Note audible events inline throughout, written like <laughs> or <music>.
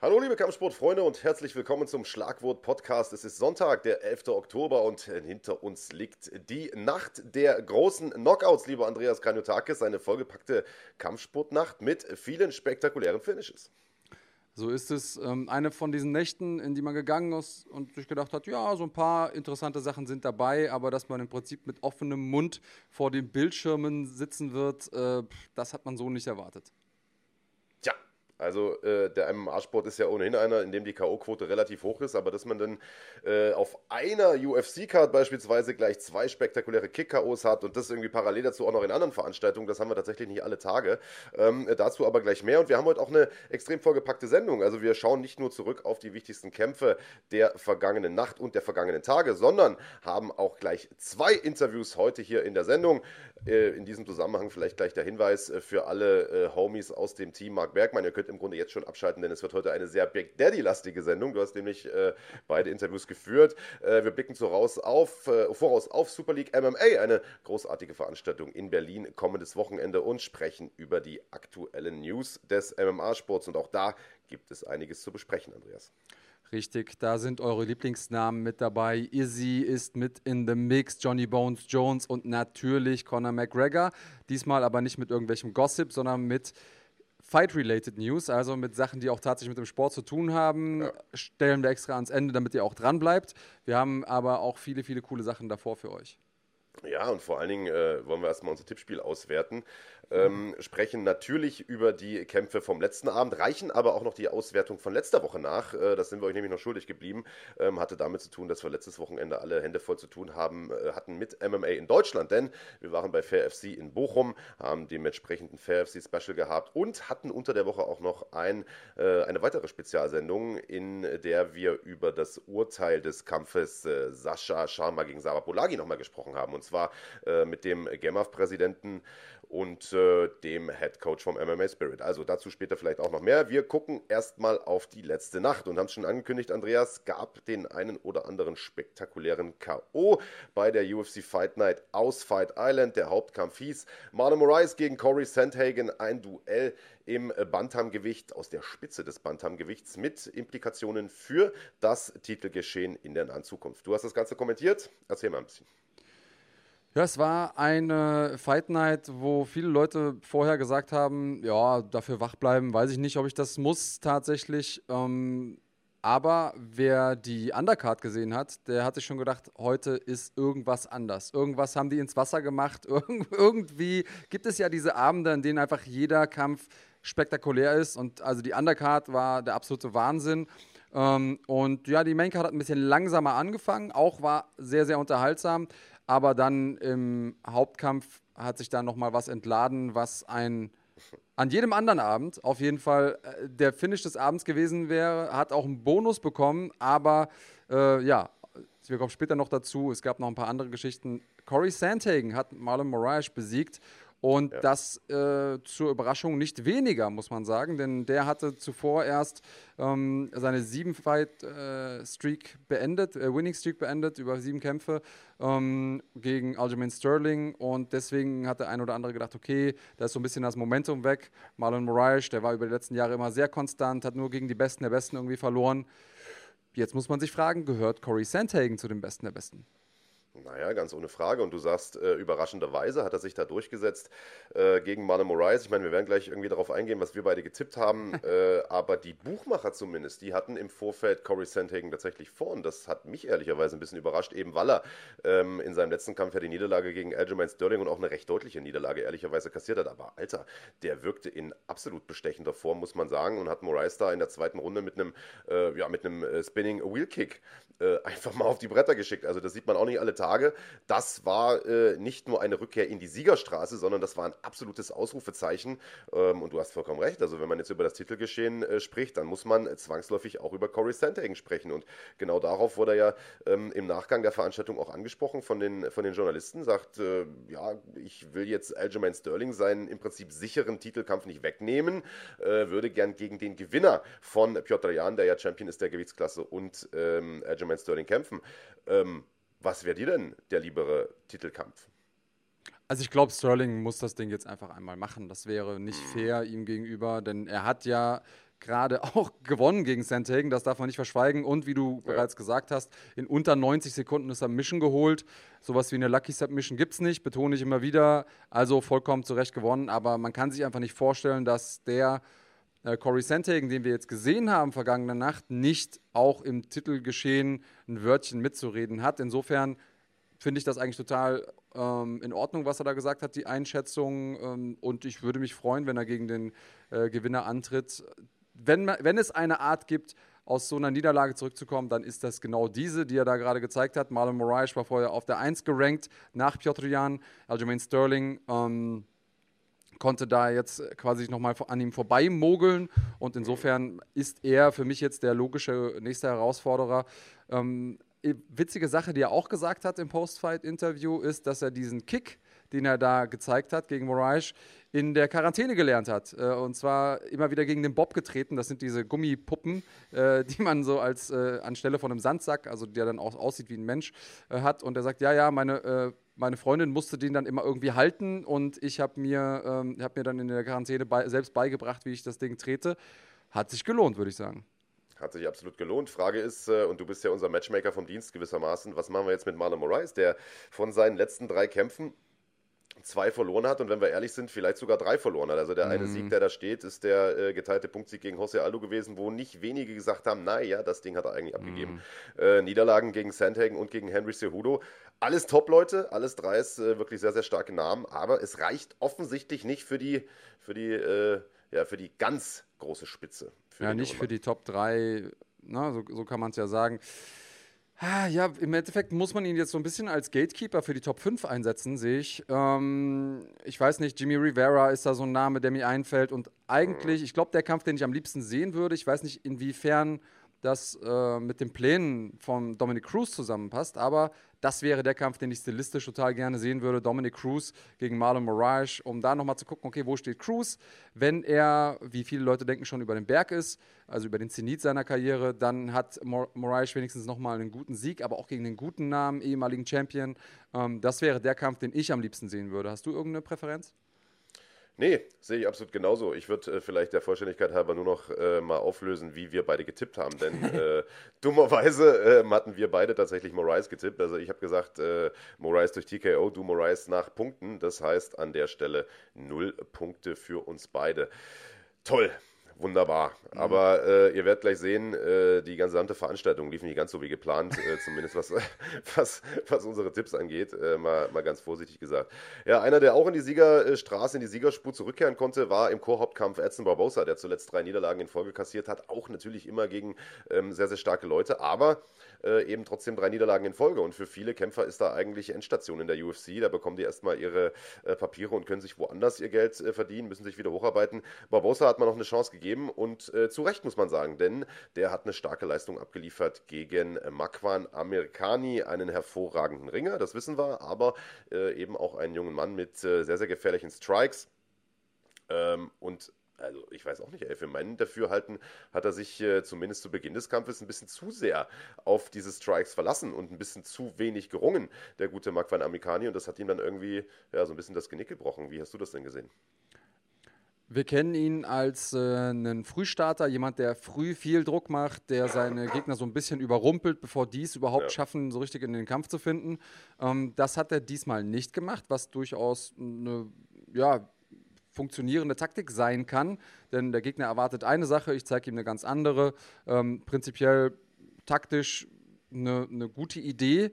Hallo liebe Kampfsportfreunde und herzlich willkommen zum Schlagwort Podcast. Es ist Sonntag, der 11. Oktober und hinter uns liegt die Nacht der großen Knockouts, lieber Andreas Kanyotakis, eine vollgepackte Kampfsportnacht mit vielen spektakulären Finishes. So ist es ähm, eine von diesen Nächten, in die man gegangen ist und sich gedacht hat, ja, so ein paar interessante Sachen sind dabei, aber dass man im Prinzip mit offenem Mund vor den Bildschirmen sitzen wird, äh, das hat man so nicht erwartet. Also äh, der MMA-Sport ist ja ohnehin einer, in dem die K.O.-Quote relativ hoch ist, aber dass man dann äh, auf einer UFC-Card beispielsweise gleich zwei spektakuläre Kick-KOs hat und das irgendwie parallel dazu auch noch in anderen Veranstaltungen, das haben wir tatsächlich nicht alle Tage. Ähm, äh, dazu aber gleich mehr und wir haben heute auch eine extrem vollgepackte Sendung. Also wir schauen nicht nur zurück auf die wichtigsten Kämpfe der vergangenen Nacht und der vergangenen Tage, sondern haben auch gleich zwei Interviews heute hier in der Sendung. Äh, in diesem Zusammenhang vielleicht gleich der Hinweis äh, für alle äh, Homies aus dem Team Mark Bergmann. Ihr könnt im Grunde jetzt schon abschalten, denn es wird heute eine sehr Big Daddy-lastige Sendung. Du hast nämlich beide Interviews geführt. Wir blicken voraus auf, voraus auf Super League MMA, eine großartige Veranstaltung in Berlin kommendes Wochenende und sprechen über die aktuellen News des MMA-Sports. Und auch da gibt es einiges zu besprechen, Andreas. Richtig, da sind eure Lieblingsnamen mit dabei. Izzy ist mit in the Mix, Johnny Bones Jones und natürlich Conor McGregor. Diesmal aber nicht mit irgendwelchem Gossip, sondern mit Fight-related News, also mit Sachen, die auch tatsächlich mit dem Sport zu tun haben, ja. stellen wir extra ans Ende, damit ihr auch dran bleibt. Wir haben aber auch viele, viele coole Sachen davor für euch. Ja, und vor allen Dingen äh, wollen wir erstmal unser Tippspiel auswerten ähm, sprechen natürlich über die Kämpfe vom letzten Abend, reichen aber auch noch die Auswertung von letzter Woche nach. Äh, das sind wir euch nämlich noch schuldig geblieben. Ähm, hatte damit zu tun, dass wir letztes Wochenende alle Hände voll zu tun haben, äh, hatten mit MMA in Deutschland, denn wir waren bei Fair FC in Bochum, haben dementsprechend ein Fair FC Special gehabt und hatten unter der Woche auch noch ein, äh, eine weitere Spezialsendung, in der wir über das Urteil des Kampfes äh, Sascha Sharma gegen Sarah Polagi nochmal gesprochen haben. Und zwar äh, mit dem GEMAF-Präsidenten und äh, dem Head Coach vom MMA Spirit. Also dazu später vielleicht auch noch mehr. Wir gucken erstmal auf die letzte Nacht und haben es schon angekündigt, Andreas, gab den einen oder anderen spektakulären K.O. bei der UFC Fight Night aus Fight Island. Der Hauptkampf hieß Marlon Moraes gegen Corey Sandhagen, ein Duell im Bantamgewicht aus der Spitze des Bantamgewichts mit Implikationen für das Titelgeschehen in der nahen Zukunft. Du hast das Ganze kommentiert. Erzähl mal ein bisschen. Ja, es war eine Fight Night, wo viele Leute vorher gesagt haben, ja, dafür wach bleiben, weiß ich nicht, ob ich das muss tatsächlich. Ähm, aber wer die Undercard gesehen hat, der hat sich schon gedacht, heute ist irgendwas anders. Irgendwas haben die ins Wasser gemacht. <laughs> Irg irgendwie gibt es ja diese Abende, in denen einfach jeder Kampf spektakulär ist. Und also die Undercard war der absolute Wahnsinn. Ähm, und ja, die Maincard hat ein bisschen langsamer angefangen, auch war sehr, sehr unterhaltsam. Aber dann im Hauptkampf hat sich da nochmal was entladen, was ein an jedem anderen Abend auf jeden Fall äh, der Finish des Abends gewesen wäre, hat auch einen Bonus bekommen, aber äh, ja, wir kommen später noch dazu. Es gab noch ein paar andere Geschichten. Corey Sandhagen hat Marlon Moraes besiegt und ja. das äh, zur Überraschung nicht weniger, muss man sagen, denn der hatte zuvor erst ähm, seine sieben-Fight-Streak äh, beendet, äh, Winning-Streak beendet über sieben Kämpfe ähm, gegen Aljamain Sterling und deswegen hat der ein oder andere gedacht, okay, da ist so ein bisschen das Momentum weg. Marlon Moraes, der war über die letzten Jahre immer sehr konstant, hat nur gegen die Besten der Besten irgendwie verloren. Jetzt muss man sich fragen, gehört Corey Sandhagen zu den Besten der Besten? Naja, ganz ohne Frage. Und du sagst, äh, überraschenderweise hat er sich da durchgesetzt äh, gegen Marlon Moraes. Ich meine, wir werden gleich irgendwie darauf eingehen, was wir beide getippt haben. <laughs> äh, aber die Buchmacher zumindest, die hatten im Vorfeld Corey Sandhagen tatsächlich vor. Und das hat mich ehrlicherweise ein bisschen überrascht, eben weil er ähm, in seinem letzten Kampf ja die Niederlage gegen Aljamain Sterling und auch eine recht deutliche Niederlage ehrlicherweise kassiert hat. Aber Alter, der wirkte in absolut bestechender Form, muss man sagen. Und hat Moraes da in der zweiten Runde mit einem, äh, ja, mit einem äh, Spinning Wheel Kick äh, einfach mal auf die Bretter geschickt. Also das sieht man auch nicht alle Tage. Das war äh, nicht nur eine Rückkehr in die Siegerstraße, sondern das war ein absolutes Ausrufezeichen. Ähm, und du hast vollkommen recht. Also wenn man jetzt über das Titelgeschehen äh, spricht, dann muss man zwangsläufig auch über Corey Sandhagen sprechen. Und genau darauf wurde ja ähm, im Nachgang der Veranstaltung auch angesprochen von den, von den Journalisten. Sagt, äh, ja, ich will jetzt Aljamain Sterling seinen im Prinzip sicheren Titelkampf nicht wegnehmen, äh, würde gern gegen den Gewinner von Piotr Jan, der ja Champion ist der Gewichtsklasse, und ähm, Aljamain Sterling kämpfen. Ähm, was wäre dir denn der liebere Titelkampf? Also ich glaube, Sterling muss das Ding jetzt einfach einmal machen. Das wäre nicht mhm. fair ihm gegenüber, denn er hat ja gerade <laughs> auch gewonnen gegen Sandhagen, das darf man nicht verschweigen. Und wie du ja. bereits gesagt hast, in unter 90 Sekunden ist er Mission geholt. Sowas wie eine Lucky Submission gibt es nicht, betone ich immer wieder. Also vollkommen zu Recht gewonnen. Aber man kann sich einfach nicht vorstellen, dass der Corey Sandhagen, den wir jetzt gesehen haben vergangene Nacht, nicht auch im Titelgeschehen ein Wörtchen mitzureden hat. Insofern finde ich das eigentlich total ähm, in Ordnung, was er da gesagt hat, die Einschätzung. Ähm, und ich würde mich freuen, wenn er gegen den äh, Gewinner antritt. Wenn, wenn es eine Art gibt, aus so einer Niederlage zurückzukommen, dann ist das genau diese, die er da gerade gezeigt hat. Marlon Moraes war vorher auf der 1 gerankt nach Piotr Jan, Aljamain Sterling. Ähm, konnte da jetzt quasi nochmal an ihm vorbei mogeln und insofern ist er für mich jetzt der logische nächste Herausforderer. Ähm, witzige Sache, die er auch gesagt hat im Post-Fight-Interview, ist, dass er diesen Kick, den er da gezeigt hat gegen Moraes, in der Quarantäne gelernt hat. Äh, und zwar immer wieder gegen den Bob getreten. Das sind diese Gummipuppen, äh, <laughs> die man so als äh, anstelle von einem Sandsack, also der dann auch aussieht wie ein Mensch, hat. Und er sagt, ja, ja, meine, meine Freundin musste den dann immer irgendwie halten und ich habe mir, ähm, hab mir dann in der Quarantäne bei, selbst beigebracht, wie ich das Ding trete. Hat sich gelohnt, würde ich sagen. Hat sich absolut gelohnt. Frage ist, äh, und du bist ja unser Matchmaker vom Dienst gewissermaßen, was machen wir jetzt mit Marlon Moraes, der von seinen letzten drei Kämpfen zwei verloren hat und wenn wir ehrlich sind, vielleicht sogar drei verloren hat. Also der eine mhm. Sieg, der da steht, ist der äh, geteilte Punktsieg gegen José Aldo gewesen, wo nicht wenige gesagt haben, naja, das Ding hat er eigentlich abgegeben. Mhm. Äh, Niederlagen gegen Sandhagen und gegen Henry Cejudo. Alles Top-Leute, alles drei ist äh, wirklich sehr, sehr starke Namen, aber es reicht offensichtlich nicht für die, für die, äh, ja, für die ganz große Spitze. ja, nicht für die Top 3, na, so, so kann man es ja sagen. Ah, ja, im Endeffekt muss man ihn jetzt so ein bisschen als Gatekeeper für die Top 5 einsetzen, sehe ich. Ähm, ich weiß nicht, Jimmy Rivera ist da so ein Name, der mir einfällt. Und eigentlich, ich glaube, der Kampf, den ich am liebsten sehen würde, ich weiß nicht, inwiefern das äh, mit den Plänen von Dominic Cruz zusammenpasst, aber das wäre der Kampf, den ich stilistisch total gerne sehen würde. Dominic Cruz gegen Marlon Moraes, um da nochmal zu gucken, okay, wo steht Cruz? Wenn er, wie viele Leute denken, schon über den Berg ist, also über den Zenit seiner Karriere, dann hat Mor Moraes wenigstens nochmal einen guten Sieg, aber auch gegen den guten Namen, ehemaligen Champion. Ähm, das wäre der Kampf, den ich am liebsten sehen würde. Hast du irgendeine Präferenz? Nee, sehe ich absolut genauso. Ich würde äh, vielleicht der Vollständigkeit halber nur noch äh, mal auflösen, wie wir beide getippt haben. Denn <laughs> äh, dummerweise äh, hatten wir beide tatsächlich Moraes getippt. Also ich habe gesagt, äh, Moraes durch TKO, du Moraes nach Punkten. Das heißt an der Stelle null Punkte für uns beide. Toll, Wunderbar. Mhm. Aber äh, ihr werdet gleich sehen, äh, die gesamte Veranstaltung lief nicht ganz so wie geplant, äh, zumindest was, <laughs> was, was unsere Tipps angeht, äh, mal, mal ganz vorsichtig gesagt. Ja, einer, der auch in die Siegerstraße, in die Siegerspur zurückkehren konnte, war im Chorhauptkampf Edson Barbosa, der zuletzt drei Niederlagen in Folge kassiert hat. Auch natürlich immer gegen ähm, sehr, sehr starke Leute, aber äh, eben trotzdem drei Niederlagen in Folge. Und für viele Kämpfer ist da eigentlich Endstation in der UFC. Da bekommen die erstmal ihre äh, Papiere und können sich woanders ihr Geld verdienen, müssen sich wieder hocharbeiten. Barbosa hat man noch eine Chance gegeben und äh, zu Recht muss man sagen, denn der hat eine starke Leistung abgeliefert gegen Makwan Amerikani, einen hervorragenden Ringer, das wissen wir, aber äh, eben auch einen jungen Mann mit äh, sehr, sehr gefährlichen Strikes. Ähm, und also ich weiß auch nicht, ey, für meinen Dafürhalten hat er sich äh, zumindest zu Beginn des Kampfes ein bisschen zu sehr auf diese Strikes verlassen und ein bisschen zu wenig gerungen, der gute Makwan Amerikani. Und das hat ihm dann irgendwie ja, so ein bisschen das Genick gebrochen. Wie hast du das denn gesehen? Wir kennen ihn als äh, einen Frühstarter, jemand, der früh viel Druck macht, der seine Gegner so ein bisschen überrumpelt, bevor die es überhaupt ja. schaffen, so richtig in den Kampf zu finden. Ähm, das hat er diesmal nicht gemacht, was durchaus eine ja, funktionierende Taktik sein kann. Denn der Gegner erwartet eine Sache, ich zeige ihm eine ganz andere. Ähm, prinzipiell taktisch eine, eine gute Idee.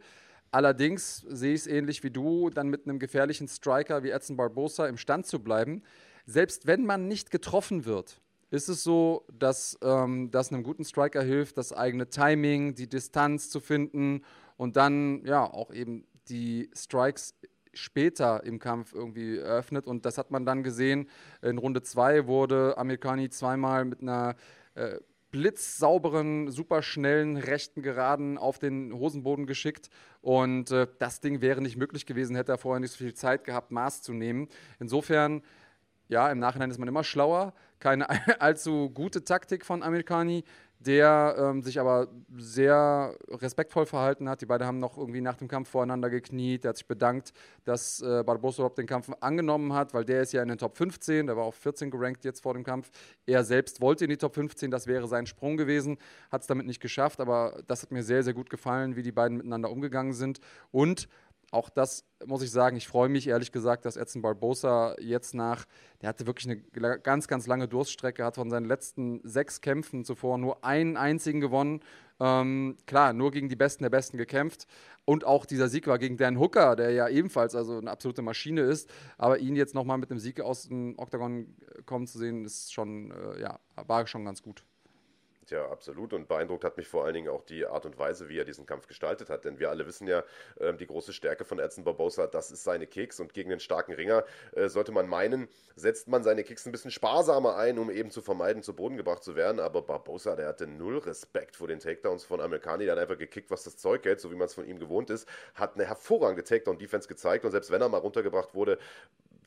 Allerdings sehe ich es ähnlich wie du, dann mit einem gefährlichen Striker wie Edson Barbosa im Stand zu bleiben selbst wenn man nicht getroffen wird, ist es so, dass ähm, das einem guten Striker hilft, das eigene Timing, die Distanz zu finden und dann ja auch eben die Strikes später im Kampf irgendwie eröffnet. Und das hat man dann gesehen. In Runde 2 wurde Amerikani zweimal mit einer äh, blitzsauberen, superschnellen rechten Geraden auf den Hosenboden geschickt. Und äh, das Ding wäre nicht möglich gewesen, hätte er vorher nicht so viel Zeit gehabt, Maß zu nehmen. Insofern ja, im Nachhinein ist man immer schlauer. Keine <laughs> allzu gute Taktik von Amerikani. Der ähm, sich aber sehr respektvoll verhalten hat. Die beiden haben noch irgendwie nach dem Kampf voreinander gekniet. Er hat sich bedankt, dass äh, Barbosa überhaupt den Kampf angenommen hat, weil der ist ja in den Top 15, der war auf 14 gerankt jetzt vor dem Kampf. Er selbst wollte in die Top 15, das wäre sein Sprung gewesen, hat es damit nicht geschafft, aber das hat mir sehr, sehr gut gefallen, wie die beiden miteinander umgegangen sind. Und auch das muss ich sagen, ich freue mich ehrlich gesagt, dass Edson Barbosa jetzt nach, der hatte wirklich eine ganz, ganz lange Durststrecke, hat von seinen letzten sechs Kämpfen zuvor nur einen einzigen gewonnen. Ähm, klar, nur gegen die Besten der Besten gekämpft. Und auch dieser Sieg war gegen Dan Hooker, der ja ebenfalls also eine absolute Maschine ist. Aber ihn jetzt nochmal mit einem Sieg aus dem Oktagon kommen zu sehen, ist schon, äh, ja, war schon ganz gut. Ja, absolut. Und beeindruckt hat mich vor allen Dingen auch die Art und Weise, wie er diesen Kampf gestaltet hat. Denn wir alle wissen ja, äh, die große Stärke von Edson Barbosa, das ist seine Kicks. Und gegen einen starken Ringer äh, sollte man meinen, setzt man seine Kicks ein bisschen sparsamer ein, um eben zu vermeiden, zu Boden gebracht zu werden. Aber Barbosa, der hatte null Respekt vor den Takedowns von Amerikani. Der hat einfach gekickt, was das Zeug hält, so wie man es von ihm gewohnt ist. Hat eine hervorragende Takedown-Defense gezeigt. Und selbst wenn er mal runtergebracht wurde,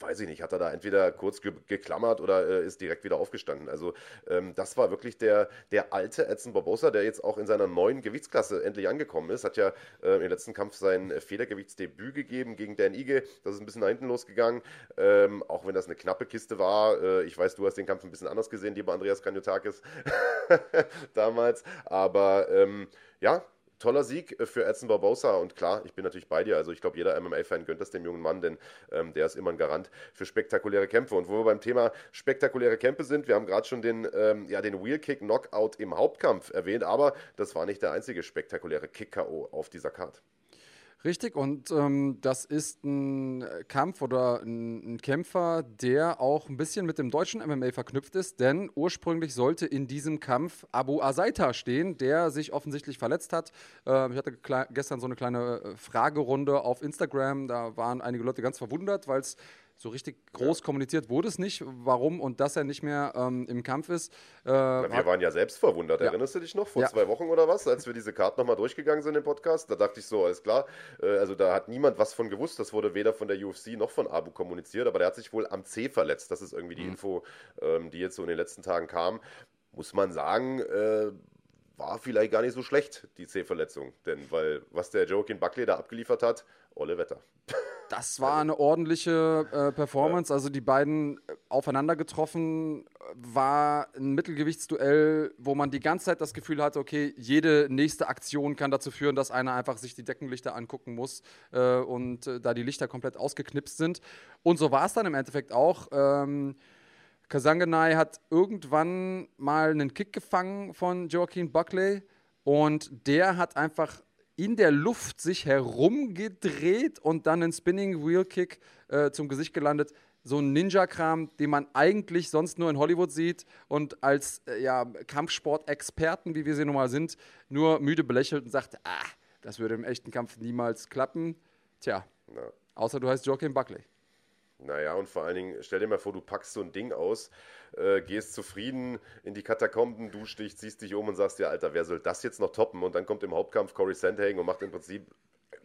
weiß ich nicht, hat er da entweder kurz ge geklammert oder äh, ist direkt wieder aufgestanden. Also ähm, das war wirklich der, der alte Edson Barbosa, der jetzt auch in seiner neuen Gewichtsklasse endlich angekommen ist. Hat ja äh, im letzten Kampf sein Federgewichtsdebüt gegeben gegen Dan Ige. Das ist ein bisschen nach hinten losgegangen, ähm, auch wenn das eine knappe Kiste war. Äh, ich weiß, du hast den Kampf ein bisschen anders gesehen, lieber Andreas Kanyotakis <laughs> damals. Aber ähm, ja, toller Sieg äh, für Edson Barbosa und klar, ich bin natürlich bei dir. Also ich glaube, jeder MMA-Fan gönnt das dem jungen Mann, denn ähm, der ist immer ein Garant für spektakuläre Kämpfe. Und wo wir beim Thema spektakuläre Kämpfe sind, wir haben gerade schon den, ähm, ja, den Wheel-Kick-Knockout im Hauptkampf erwähnt, aber das war nicht der einzige spektakuläre Kick-KO auf dieser Karte. Richtig, und ähm, das ist ein Kampf oder ein, ein, Kämpfer, der auch ein bisschen mit dem deutschen MMA verknüpft ist, denn ursprünglich sollte in diesem Kampf Abu Asaita stehen, der sich offensichtlich verletzt hat. Äh, ich hatte gestern so eine kleine äh, Fragerunde auf Instagram, da waren einige Leute ganz verwundert, weil es so richtig groß ja. kommuniziert wurde es nicht, warum und dass er nicht mehr ähm, im Kampf ist. Äh, wir waren ja selbst verwundert. Ja. Erinnerst du dich noch vor ja. zwei Wochen oder was, als wir diese Karte nochmal durchgegangen sind im Podcast? Da dachte ich so, alles klar. Äh, also da hat niemand was von gewusst. Das wurde weder von der UFC noch von Abu kommuniziert, aber der hat sich wohl am C verletzt. Das ist irgendwie die mhm. Info, ähm, die jetzt so in den letzten Tagen kam. Muss man sagen, äh, war vielleicht gar nicht so schlecht, die C-Verletzung. Denn weil was der Joaquin Buckley da abgeliefert hat, olle Wetter. <laughs> Das war eine ordentliche äh, Performance. Also die beiden äh, aufeinander getroffen war ein Mittelgewichtsduell, wo man die ganze Zeit das Gefühl hatte, okay, jede nächste Aktion kann dazu führen, dass einer einfach sich die Deckenlichter angucken muss äh, und äh, da die Lichter komplett ausgeknipst sind. Und so war es dann im Endeffekt auch. Ähm, Kasanganai hat irgendwann mal einen Kick gefangen von Joaquin Buckley und der hat einfach in der Luft sich herumgedreht und dann einen Spinning Wheel Kick äh, zum Gesicht gelandet. So ein Ninja-Kram, den man eigentlich sonst nur in Hollywood sieht und als äh, ja, Kampfsport-Experten, wie wir sie nun mal sind, nur müde belächelt und sagt, ah, das würde im echten Kampf niemals klappen. Tja, ja. außer du heißt Joaquin Buckley. Naja, und vor allen Dingen, stell dir mal vor, du packst so ein Ding aus, äh, gehst zufrieden in die Katakomben, duschst dich, ziehst dich um und sagst dir, Alter, wer soll das jetzt noch toppen? Und dann kommt im Hauptkampf Corey Sandhagen und macht im Prinzip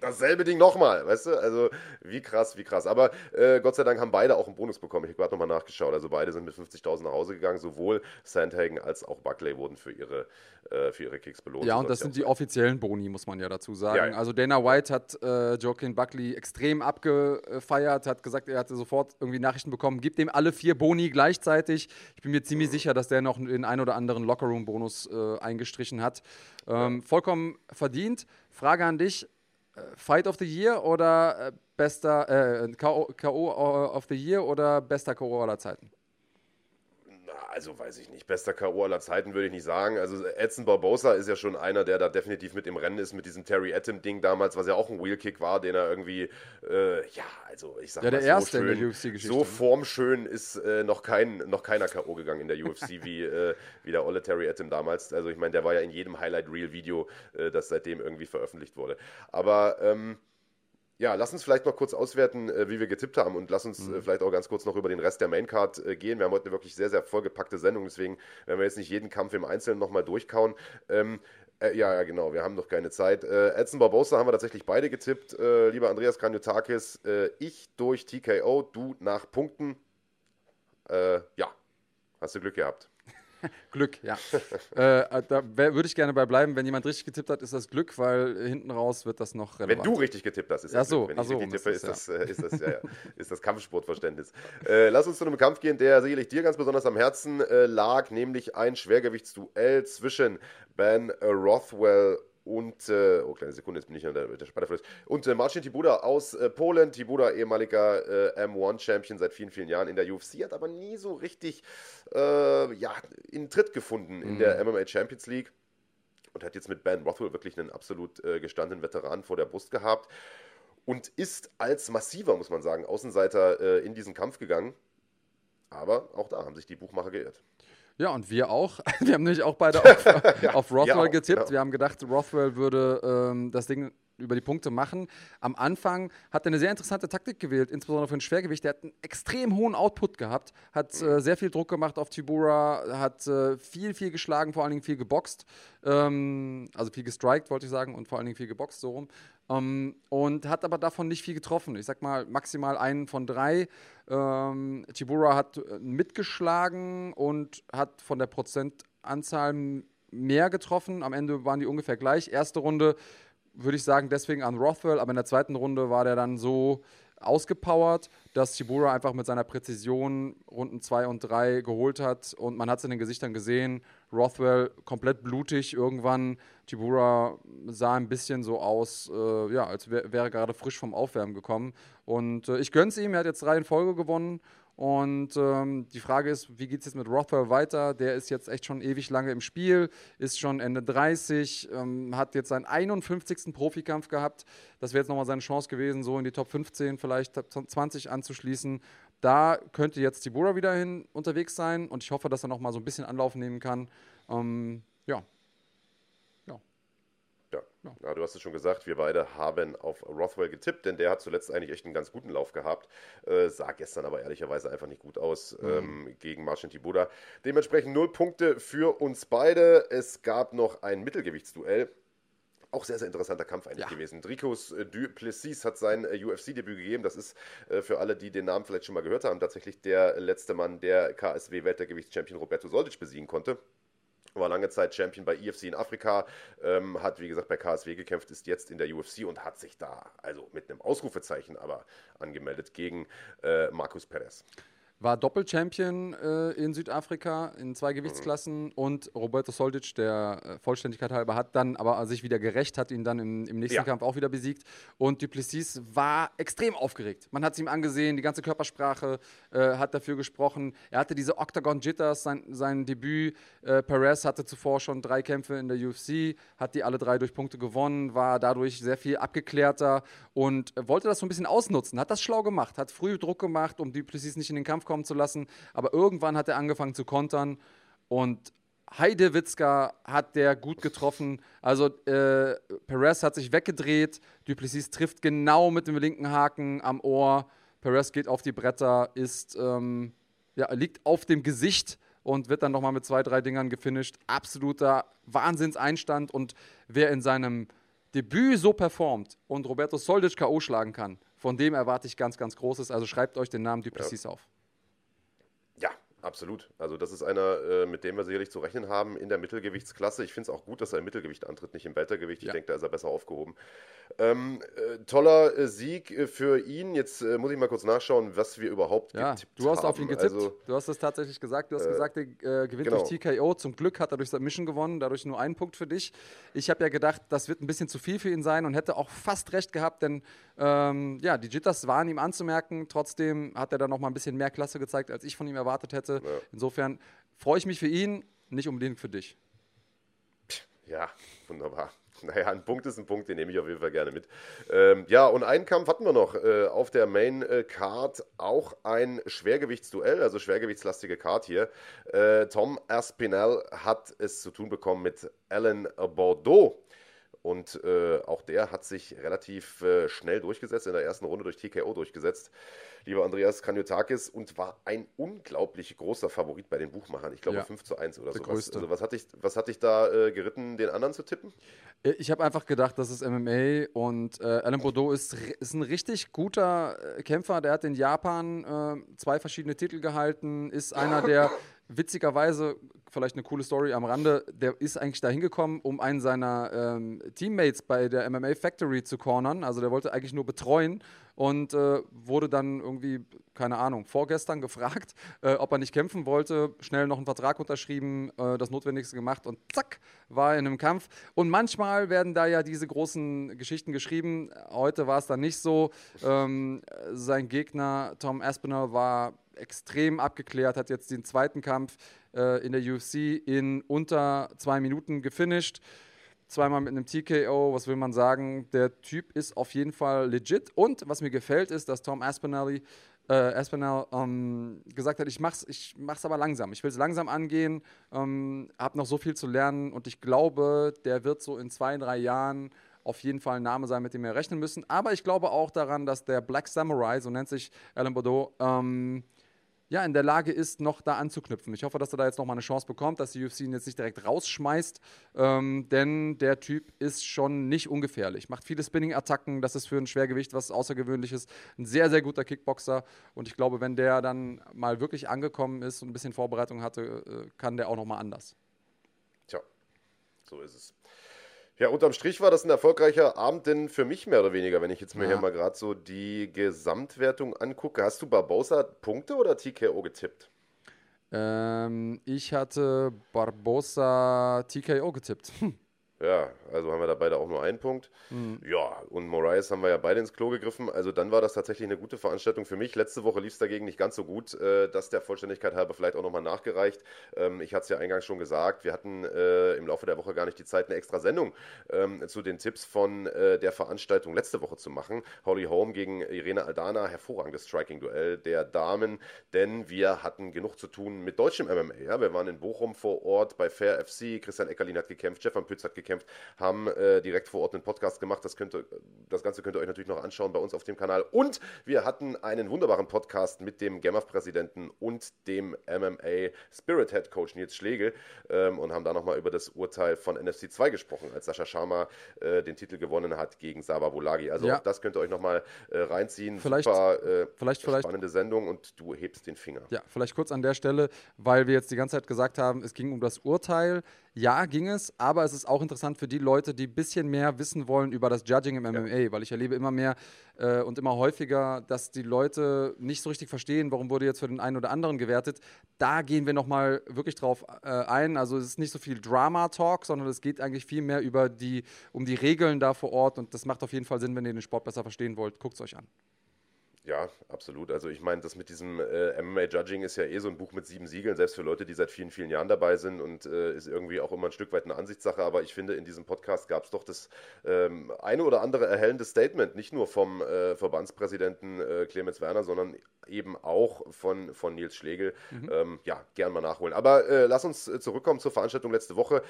dasselbe Ding nochmal, weißt du? Also wie krass, wie krass. Aber äh, Gott sei Dank haben beide auch einen Bonus bekommen. Ich habe gerade nochmal nachgeschaut. Also beide sind mit 50.000 nach Hause gegangen. Sowohl Sandhagen als auch Buckley wurden für ihre, äh, für ihre Kicks belohnt. Ja, und das sind die offiziellen Boni, muss man ja dazu sagen. Ja, ja. Also Dana White hat äh, Joaquin Buckley extrem abgefeiert, hat gesagt, er hatte sofort irgendwie Nachrichten bekommen, gibt dem alle vier Boni gleichzeitig. Ich bin mir ziemlich mhm. sicher, dass der noch den ein oder anderen Lockerroom-Bonus äh, eingestrichen hat. Ähm. Vollkommen verdient. Frage an dich, Fight of the Year oder äh, bester äh, K.O. of the Year oder bester K.O. aller Zeiten? Also weiß ich nicht, bester K.O. aller Zeiten würde ich nicht sagen. Also Edson Barbosa ist ja schon einer, der da definitiv mit im Rennen ist, mit diesem Terry Atom-Ding damals, was ja auch ein Wheelkick war, den er irgendwie, äh, ja, also ich sag ja, mal, der so erste schön, in der UFC-Geschichte. So formschön ist äh, noch, kein, noch keiner K.O. gegangen in der <laughs> UFC wie, äh, wie der olle Terry Atom damals. Also ich meine, der war ja in jedem Highlight-Reel-Video, äh, das seitdem irgendwie veröffentlicht wurde. Aber ähm, ja, lass uns vielleicht noch kurz auswerten, äh, wie wir getippt haben und lass uns äh, mhm. vielleicht auch ganz kurz noch über den Rest der Maincard äh, gehen. Wir haben heute eine wirklich sehr, sehr vollgepackte Sendung, deswegen werden wir jetzt nicht jeden Kampf im Einzelnen nochmal durchkauen. Ähm, äh, ja, ja, genau, wir haben noch keine Zeit. Äh, Edson Barbosa haben wir tatsächlich beide getippt. Äh, lieber Andreas Kranjotakis, ich durch TKO, du nach Punkten. ja, hast du Glück gehabt. <laughs> Glück, ja. äh, da würde ich gerne bei bleiben. Wenn jemand richtig getippt hat, ist das Glück, weil hinten raus wird das noch relevant. Wenn du richtig getippt hast, ist das so, Glück. Wenn ich so, richtig tippe, ist, das, äh, ist, das, ja, ist das Kampfsportverständnis. Äh, lass uns zu einem Kampf gehen, der sicherlich dir ganz besonders am Herzen äh, lag, nämlich ein Schwergewichtsduell zwischen Ben Rothwell und, äh, oh, kleine Sekunde, jetzt bin ich an der, der Speiderfluss. Und äh, Marcin Tibuda aus äh, Polen. Tibuda, ehemaliger äh, M1-Champion seit vielen, vielen Jahren in der UFC, hat aber nie so richtig äh, ja, in Tritt gefunden in der MMA. Champions League. Und hat jetzt mit Ben Rothwell wirklich einen absolut äh, gestandenen Veteran vor der Brust gehabt. Und ist als massiver, muss man sagen, Außenseiter in diesen Kampf gegangen. Aber auch da haben sich die Buchmacher geirrt. Ja, und wir auch. <laughs> Wir haben nämlich auch beide <laughs> auf, ja, auf Rothwell ja, getippt. Ja. Wir haben gedacht, Rothwell würde ähm, das Ding über die Punkte machen. Am Anfang hat er eine sehr interessante Taktik gewählt, insbesondere für ein Schwergewicht. Er hat einen extrem hohen Output gehabt, hat äh, sehr viel Druck gemacht auf Tibura, hat äh, viel, viel geschlagen, vor allen Dingen viel geboxt. Ähm, also viel gestrikt, wollte ich sagen, und vor allen Dingen viel geboxt, so rum. Ähm, und hat aber davon nicht viel getroffen. Ich sag mal maximal einen von drei. Ähm, Tibura hat äh, mitgeschlagen und hat von der Prozentanzahl mehr getroffen. Am Ende waren die ungefähr gleich. Erste Runde würde ich sagen, deswegen an Rothwell, aber in der zweiten Runde war der dann so ausgepowert, dass Tibura einfach mit seiner Präzision Runden 2 und 3 geholt hat und man hat es in den Gesichtern gesehen. Rothwell komplett blutig irgendwann. Tibura sah ein bisschen so aus, äh, ja, als wär, wäre gerade frisch vom Aufwärmen gekommen. Und äh, ich gönn's ihm, er hat jetzt drei in Folge gewonnen und ähm, die Frage ist, wie geht es jetzt mit Rothwell weiter? Der ist jetzt echt schon ewig lange im Spiel, ist schon Ende 30, ähm, hat jetzt seinen 51. Profikampf gehabt. Das wäre jetzt nochmal seine Chance gewesen, so in die Top 15, vielleicht Top 20 anzuschließen. Da könnte jetzt Tibura wieder hin unterwegs sein und ich hoffe, dass er nochmal so ein bisschen Anlauf nehmen kann. Ähm, ja, ja. du hast es schon gesagt, wir beide haben auf Rothwell getippt, denn der hat zuletzt eigentlich echt einen ganz guten Lauf gehabt. Äh, sah gestern aber ehrlicherweise einfach nicht gut aus mhm. ähm, gegen Marcin Tibuda. Dementsprechend null Punkte für uns beide. Es gab noch ein Mittelgewichtsduell. Auch sehr, sehr interessanter Kampf eigentlich ja. gewesen. Dricos äh, Duplessis hat sein äh, UFC-Debüt gegeben. Das ist äh, für alle, die den Namen vielleicht schon mal gehört haben, tatsächlich der letzte Mann, der KSW-Weltergewichtschampion Roberto Soldic besiegen konnte war lange Zeit Champion bei EFC in Afrika, ähm, hat wie gesagt bei KSW gekämpft, ist jetzt in der UFC und hat sich da, also mit einem Ausrufezeichen, aber angemeldet gegen äh, Markus Perez war Doppelchampion äh, in Südafrika in zwei Gewichtsklassen mhm. und Roberto Soldic, der äh, Vollständigkeit halber hat dann aber sich wieder gerecht, hat ihn dann im, im nächsten ja. Kampf auch wieder besiegt und Duplessis war extrem aufgeregt. Man hat es ihm angesehen, die ganze Körpersprache äh, hat dafür gesprochen. Er hatte diese Octagon Jitters, sein, sein Debüt. Äh, Perez hatte zuvor schon drei Kämpfe in der UFC, hat die alle drei durch Punkte gewonnen, war dadurch sehr viel abgeklärter und wollte das so ein bisschen ausnutzen, hat das schlau gemacht, hat früh Druck gemacht, um Duplessis nicht in den Kampf kommen zu lassen. Aber irgendwann hat er angefangen zu kontern und Heide Witzka hat der gut getroffen. Also äh, Perez hat sich weggedreht, Duplessis trifft genau mit dem linken Haken am Ohr. Perez geht auf die Bretter, ist, ähm, ja, liegt auf dem Gesicht und wird dann nochmal mit zwei, drei Dingern gefinisht. Absoluter Wahnsinnseinstand und wer in seinem Debüt so performt und Roberto Soldic K.O. schlagen kann, von dem erwarte ich ganz, ganz Großes. Also schreibt euch den Namen Duplessis ja. auf. Absolut. Also das ist einer, äh, mit dem wir sicherlich zu rechnen haben in der Mittelgewichtsklasse. Ich finde es auch gut, dass er im Mittelgewicht antritt, nicht im Weltergewicht. Ich ja. denke, da ist er besser aufgehoben. Ähm, äh, toller äh, Sieg äh, für ihn. Jetzt äh, muss ich mal kurz nachschauen, was wir überhaupt ja, getippt haben. Du hast haben. auf ihn getippt. Also, du hast es tatsächlich gesagt. Du hast äh, gesagt, er gewinnt genau. durch TKO. Zum Glück hat er durch Submission gewonnen, dadurch nur einen Punkt für dich. Ich habe ja gedacht, das wird ein bisschen zu viel für ihn sein und hätte auch fast recht gehabt, denn ähm, ja, die Jitters waren ihm anzumerken. Trotzdem hat er da noch mal ein bisschen mehr Klasse gezeigt, als ich von ihm erwartet hätte. Ja. Insofern freue ich mich für ihn, nicht unbedingt für dich. Ja, wunderbar. Naja, ein Punkt ist ein Punkt, den nehme ich auf jeden Fall gerne mit. Ähm, ja, und einen Kampf hatten wir noch äh, auf der Main äh, Card, auch ein Schwergewichtsduell, also schwergewichtslastige Card hier. Äh, Tom Aspinall hat es zu tun bekommen mit Alan Bordeaux. Und äh, auch der hat sich relativ äh, schnell durchgesetzt, in der ersten Runde durch TKO durchgesetzt lieber Andreas Kanyotakis, und war ein unglaublich großer Favorit bei den Buchmachern. Ich glaube ja, 5 zu 1 oder so. Also was hat dich, was hat dich da äh, geritten, den anderen zu tippen? Äh, ich habe einfach gedacht, das ist MMA und äh, Alain Bordeaux ist, ist ein richtig guter äh, Kämpfer. Der hat in Japan zwei verschiedene Titel gehalten, ist einer der <laughs> witzigerweise vielleicht eine coole Story am Rande, der ist eigentlich da hingekommen, um einen seiner ähm, Teammates bei der MMA Factory zu cornern. Also der wollte eigentlich nur betreuen und äh, wurde dann irgendwie, keine Ahnung, vorgestern gefragt, äh, ob er nicht kämpfen wollte. Schnell noch einen Vertrag unterschrieben, äh, das Notwendigste gemacht und zack, war er in einem Kampf. Und manchmal werden da ja diese großen Geschichten geschrieben. Heute war es dann nicht so. Ähm, sein Gegner Tom Aspinall war extrem abgeklärt, hat jetzt den zweiten Kampf äh, in der UFC in unter zwei Minuten gefinisht. Zweimal mit einem TKO, was will man sagen? Der Typ ist auf jeden Fall legit. Und was mir gefällt, ist, dass Tom Aspinall, äh, Aspinall ähm, gesagt hat, ich mach's, ich mach's aber langsam. Ich will es langsam angehen, ähm, habe noch so viel zu lernen und ich glaube, der wird so in zwei, drei Jahren auf jeden Fall ein Name sein, mit dem wir rechnen müssen. Aber ich glaube auch daran, dass der Black Samurai, so nennt sich Alan Bordeaux, ähm, ja, in der Lage ist, noch da anzuknüpfen. Ich hoffe, dass er da jetzt noch mal eine Chance bekommt, dass die UFC ihn jetzt nicht direkt rausschmeißt, ähm, denn der Typ ist schon nicht ungefährlich. Macht viele Spinning-Attacken, das ist für ein Schwergewicht was Außergewöhnliches. Ein sehr, sehr guter Kickboxer und ich glaube, wenn der dann mal wirklich angekommen ist und ein bisschen Vorbereitung hatte, äh, kann der auch noch mal anders. Tja, so ist es. Ja, unterm Strich war das ein erfolgreicher Abend, denn für mich mehr oder weniger, wenn ich jetzt mir ja. hier mal gerade so die Gesamtwertung angucke. Hast du Barbosa Punkte oder TKO getippt? Ähm, ich hatte Barbosa TKO getippt. Hm. Ja, also haben wir da beide auch nur einen Punkt. Mhm. Ja, und Moraes haben wir ja beide ins Klo gegriffen. Also dann war das tatsächlich eine gute Veranstaltung für mich. Letzte Woche lief es dagegen nicht ganz so gut. Äh, das der Vollständigkeit halber vielleicht auch nochmal nachgereicht. Ähm, ich hatte es ja eingangs schon gesagt, wir hatten äh, im Laufe der Woche gar nicht die Zeit, eine extra Sendung ähm, zu den Tipps von äh, der Veranstaltung letzte Woche zu machen. Holly Holm gegen Irene Aldana, hervorragendes Striking-Duell der Damen, denn wir hatten genug zu tun mit deutschem MMA. Ja? Wir waren in Bochum vor Ort bei Fair FC, Christian Eckerlin hat gekämpft, Stefan Pütz hat gekämpft gekämpft, haben äh, direkt vor Ort einen Podcast gemacht. Das, könnt das Ganze könnt ihr euch natürlich noch anschauen bei uns auf dem Kanal. Und wir hatten einen wunderbaren Podcast mit dem GEMAF-Präsidenten und dem MMA Spirit Head Coach Nils Schlegel ähm, und haben da nochmal über das Urteil von NFC 2 gesprochen, als Sascha Sharma äh, den Titel gewonnen hat gegen Saba Bolagi. Also ja. das könnt ihr euch nochmal äh, reinziehen. Vielleicht, Super äh, vielleicht, spannende Sendung und du hebst den Finger. Ja, vielleicht kurz an der Stelle, weil wir jetzt die ganze Zeit gesagt haben, es ging um das Urteil. Ja, ging es, aber es ist auch interessant für die Leute, die ein bisschen mehr wissen wollen über das Judging im MMA, ja. weil ich erlebe immer mehr äh, und immer häufiger, dass die Leute nicht so richtig verstehen, warum wurde jetzt für den einen oder anderen gewertet. Da gehen wir nochmal wirklich drauf äh, ein. Also es ist nicht so viel Drama-Talk, sondern es geht eigentlich viel mehr über die, um die Regeln da vor Ort und das macht auf jeden Fall Sinn, wenn ihr den Sport besser verstehen wollt. Guckt es euch an. Ja, absolut. Also ich meine, das mit diesem äh, MMA Judging ist ja eh so ein Buch mit sieben Siegeln, selbst für Leute, die seit vielen, vielen Jahren dabei sind und äh, ist irgendwie auch immer ein Stück weit eine Ansichtssache. Aber ich finde, in diesem Podcast gab es doch das ähm, eine oder andere erhellende Statement, nicht nur vom äh, Verbandspräsidenten äh, Clemens Werner, sondern eben auch von, von Nils Schlegel. Mhm. Ähm, ja, gern mal nachholen. Aber äh, lass uns äh, zurückkommen zur Veranstaltung letzte Woche.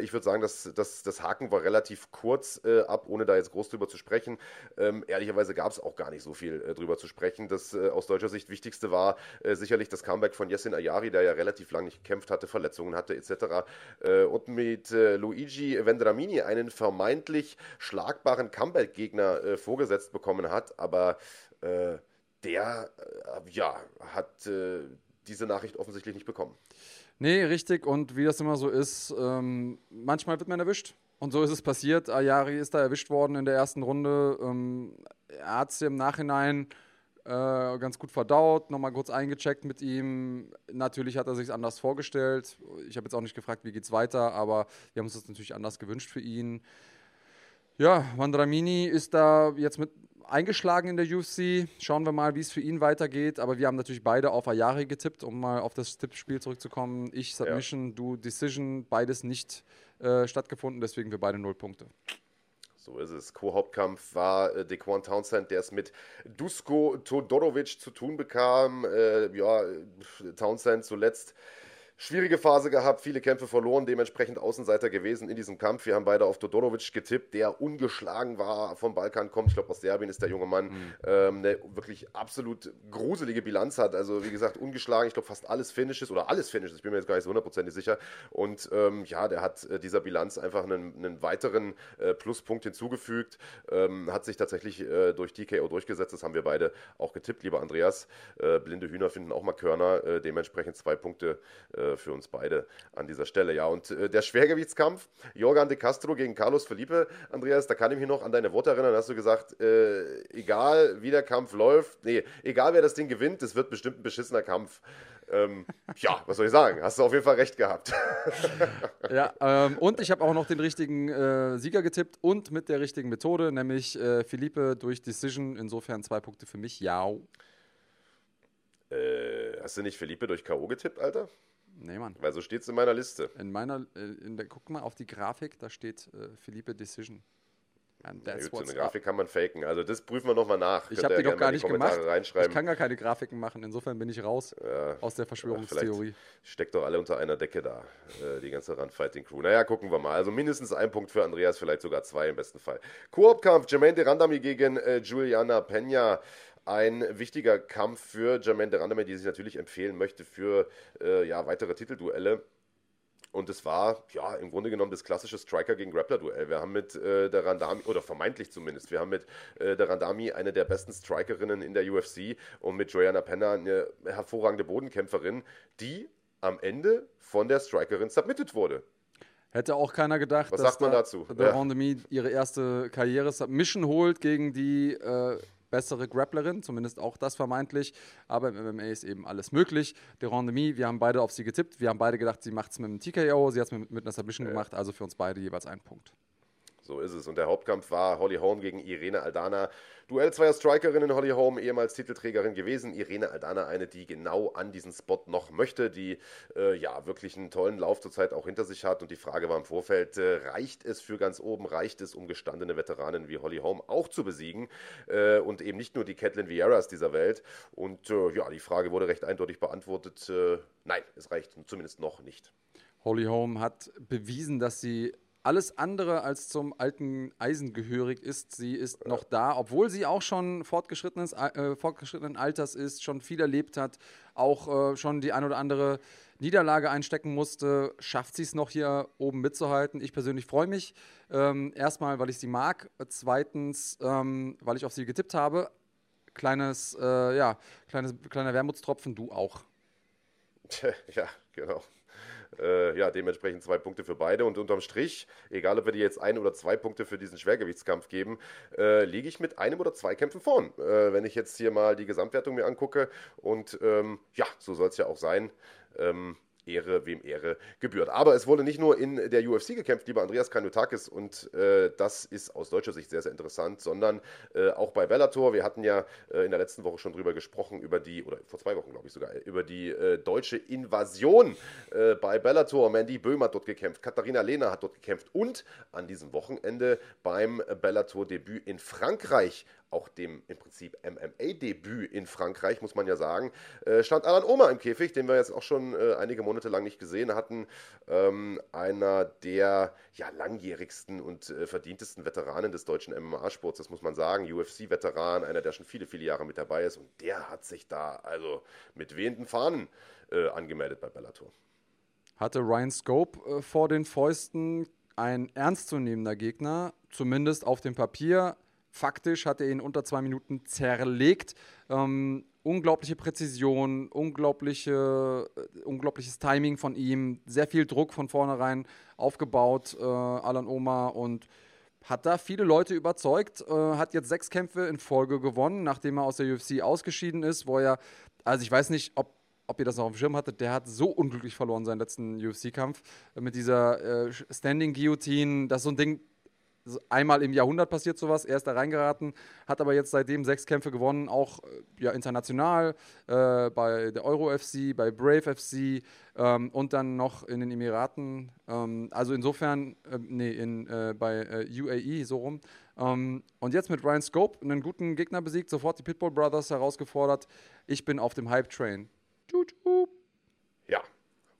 ich würde sagen, dass, dass das Haken war relativ kurz ab, ohne da jetzt groß drüber zu sprechen. Ähm, ehrlicherweise gab es auch gar nicht so viel drüber zu sprechen. Das äh, aus deutscher Sicht Wichtigste war äh, sicherlich das Comeback von Yassin Ayari, der ja relativ lange nicht gekämpft hatte, Verletzungen hatte etc. Äh, und mit äh, Luigi Vendramini einen vermeintlich schlagbaren Comeback-Gegner äh, vorgesetzt bekommen hat, aber äh, der ja, hat diese Nachricht offensichtlich nicht bekommen. Nee, richtig. Und wie das immer so ist, ähm, manchmal wird man erwischt. Und so ist es passiert. Ayari ist da erwischt worden in der ersten Runde. Ähm, er hat es im Nachhinein äh, ganz gut verdaut, nochmal kurz eingecheckt mit ihm. Natürlich hat er sich anders vorgestellt. Ich habe jetzt auch nicht gefragt, wie geht es weiter, aber wir haben uns das natürlich anders gewünscht für ihn. Ja, Vandramini ist da jetzt mit eingeschlagen in der UFC. Schauen wir mal, wie es für ihn weitergeht. Aber wir haben natürlich beide auf Ayari getippt, um mal auf das Tippspiel zurückzukommen. Ich Submission, ja. du Decision, beides nicht äh, stattgefunden, deswegen wir beide null Punkte. So ist es. Co-Hauptkampf war äh, Dequan Townsend, der es mit Dusko Todorovic zu tun bekam. Äh, ja, Townsend zuletzt schwierige Phase gehabt, viele Kämpfe verloren, dementsprechend Außenseiter gewesen in diesem Kampf. Wir haben beide auf Todorovic getippt, der ungeschlagen war, vom Balkan kommt. Ich glaube, aus Serbien ist der junge Mann, mhm. ähm, eine wirklich absolut gruselige Bilanz hat. Also, wie gesagt, ungeschlagen. Ich glaube, fast alles Finishes oder alles Finishes. Ich bin mir jetzt gar nicht so hundertprozentig sicher. Und ähm, ja, der hat äh, dieser Bilanz einfach einen, einen weiteren äh, Pluspunkt hinzugefügt. Ähm, hat sich tatsächlich äh, durch TKO durchgesetzt. Das haben wir beide auch getippt, lieber Andreas. Äh, blinde Hühner finden auch mal Körner. Äh, dementsprechend zwei Punkte äh, für uns beide an dieser Stelle. Ja, und äh, der Schwergewichtskampf, Jorgan de Castro gegen Carlos Felipe, Andreas, da kann ich mich noch an deine Worte erinnern, hast du gesagt, äh, egal wie der Kampf läuft, nee, egal wer das Ding gewinnt, es wird bestimmt ein beschissener Kampf. Ähm, <laughs> ja, was soll ich sagen? Hast du auf jeden Fall recht gehabt. <laughs> ja, ähm, und ich habe auch noch den richtigen äh, Sieger getippt und mit der richtigen Methode, nämlich äh, Philippe durch Decision. Insofern zwei Punkte für mich. Ja. Äh, hast du nicht Philippe durch K.O. getippt, Alter? Nee, Mann. Weil so steht es in meiner Liste. In meiner, äh, in der, guck mal auf die Grafik, da steht äh, Philippe Decision. And that's ja, gut, so eine Grafik up. kann man faken. Also das prüfen wir nochmal nach. Ich habe die doch gar nicht gemacht. Ich kann gar keine Grafiken machen. Insofern bin ich raus ja, aus der Verschwörungstheorie. Steckt doch alle unter einer Decke da, äh, die ganze Run-Fighting-Crew. Naja, gucken wir mal. Also mindestens ein Punkt für Andreas, vielleicht sogar zwei im besten Fall. Koop-Kampf, Jermaine de Randami gegen äh, Juliana Peña ein wichtiger Kampf für Jermaine de Randami, die sich natürlich empfehlen möchte für äh, ja, weitere Titelduelle. Und es war, ja, im Grunde genommen das klassische Striker gegen Grappler-Duell. Wir haben mit äh, der Randami, oder vermeintlich zumindest, wir haben mit äh, der Randami eine der besten Strikerinnen in der UFC und mit Joanna Penna eine hervorragende Bodenkämpferin, die am Ende von der Strikerin submitted wurde. Hätte auch keiner gedacht, Was dass sagt man da dazu? der ja. Randami ihre erste Karriere-Submission holt gegen die äh, bessere Grapplerin, zumindest auch das vermeintlich. Aber im MMA ist eben alles möglich. De Randemi, wir haben beide auf sie getippt. Wir haben beide gedacht, sie macht es mit einem TKO. Sie hat es mit, mit einer Submission ja. gemacht. Also für uns beide jeweils ein Punkt. So ist es. Und der Hauptkampf war Holly Holm gegen Irene Aldana. Duell zweier Strikerinnen, Holly Holm, ehemals Titelträgerin gewesen. Irene Aldana, eine, die genau an diesen Spot noch möchte, die äh, ja wirklich einen tollen Lauf zurzeit auch hinter sich hat. Und die Frage war im Vorfeld, äh, reicht es für ganz oben, reicht es, um gestandene Veteranen wie Holly Holm auch zu besiegen? Äh, und eben nicht nur die Catelyn Vieras dieser Welt. Und äh, ja, die Frage wurde recht eindeutig beantwortet. Äh, nein, es reicht zumindest noch nicht. Holly Holm hat bewiesen, dass sie alles andere als zum alten Eisen gehörig ist. Sie ist noch da, obwohl sie auch schon fortgeschrittenes, äh, fortgeschrittenen Alters ist, schon viel erlebt hat, auch äh, schon die ein oder andere Niederlage einstecken musste, schafft sie es noch hier oben mitzuhalten. Ich persönlich freue mich. Ähm, erstmal, weil ich sie mag. Zweitens, ähm, weil ich auf sie getippt habe. Kleines, äh, ja, kleines, kleiner Wermutstropfen, du auch. <laughs> Ja, genau. Äh, ja, dementsprechend zwei Punkte für beide. Und unterm Strich, egal ob wir dir jetzt ein oder zwei Punkte für diesen Schwergewichtskampf geben, äh, liege ich mit einem oder zwei Kämpfen vorn. Äh, wenn ich jetzt hier mal die Gesamtwertung mir angucke. Und ähm, ja, so soll es ja auch sein. Ähm, Ehre, wem Ehre gebührt. Aber es wurde nicht nur in der UFC gekämpft, lieber Andreas Kanutakis, und äh, das ist aus deutscher Sicht sehr, sehr interessant, sondern äh, auch bei Bellator. Wir hatten ja äh, in der letzten Woche schon drüber gesprochen, über die, oder vor zwei Wochen glaube ich sogar, über die äh, deutsche Invasion äh, bei Bellator. Mandy Böhm hat dort gekämpft, Katharina Lehner hat dort gekämpft und an diesem Wochenende beim Bellator-Debüt in Frankreich auch dem im Prinzip MMA-Debüt in Frankreich, muss man ja sagen, äh, stand Alan Oma im Käfig, den wir jetzt auch schon äh, einige Monate lang nicht gesehen hatten. Ähm, einer der ja, langjährigsten und äh, verdientesten Veteranen des deutschen MMA-Sports, das muss man sagen. UFC-Veteran, einer, der schon viele, viele Jahre mit dabei ist. Und der hat sich da also mit wehenden Fahnen äh, angemeldet bei Bellator. Hatte Ryan Scope äh, vor den Fäusten ein ernstzunehmender Gegner, zumindest auf dem Papier Faktisch hat er ihn unter zwei Minuten zerlegt. Ähm, unglaubliche Präzision, unglaubliche, äh, unglaubliches Timing von ihm, sehr viel Druck von vornherein aufgebaut, äh, Alan Oma und hat da viele Leute überzeugt, äh, hat jetzt sechs Kämpfe in Folge gewonnen, nachdem er aus der UFC ausgeschieden ist, wo er, also ich weiß nicht, ob ob ihr das noch auf dem Schirm hattet, der hat so unglücklich verloren seinen letzten UFC-Kampf mit dieser äh, Standing Guillotine. Das ist so ein Ding, einmal im Jahrhundert passiert sowas. Er ist da reingeraten, hat aber jetzt seitdem sechs Kämpfe gewonnen, auch äh, ja, international äh, bei der Euro FC, bei Brave FC ähm, und dann noch in den Emiraten. Ähm, also insofern, äh, nee, in, äh, bei äh, UAE so rum. Ähm, und jetzt mit Ryan Scope einen guten Gegner besiegt, sofort die Pitbull Brothers herausgefordert. Ich bin auf dem Hype-Train. Ja,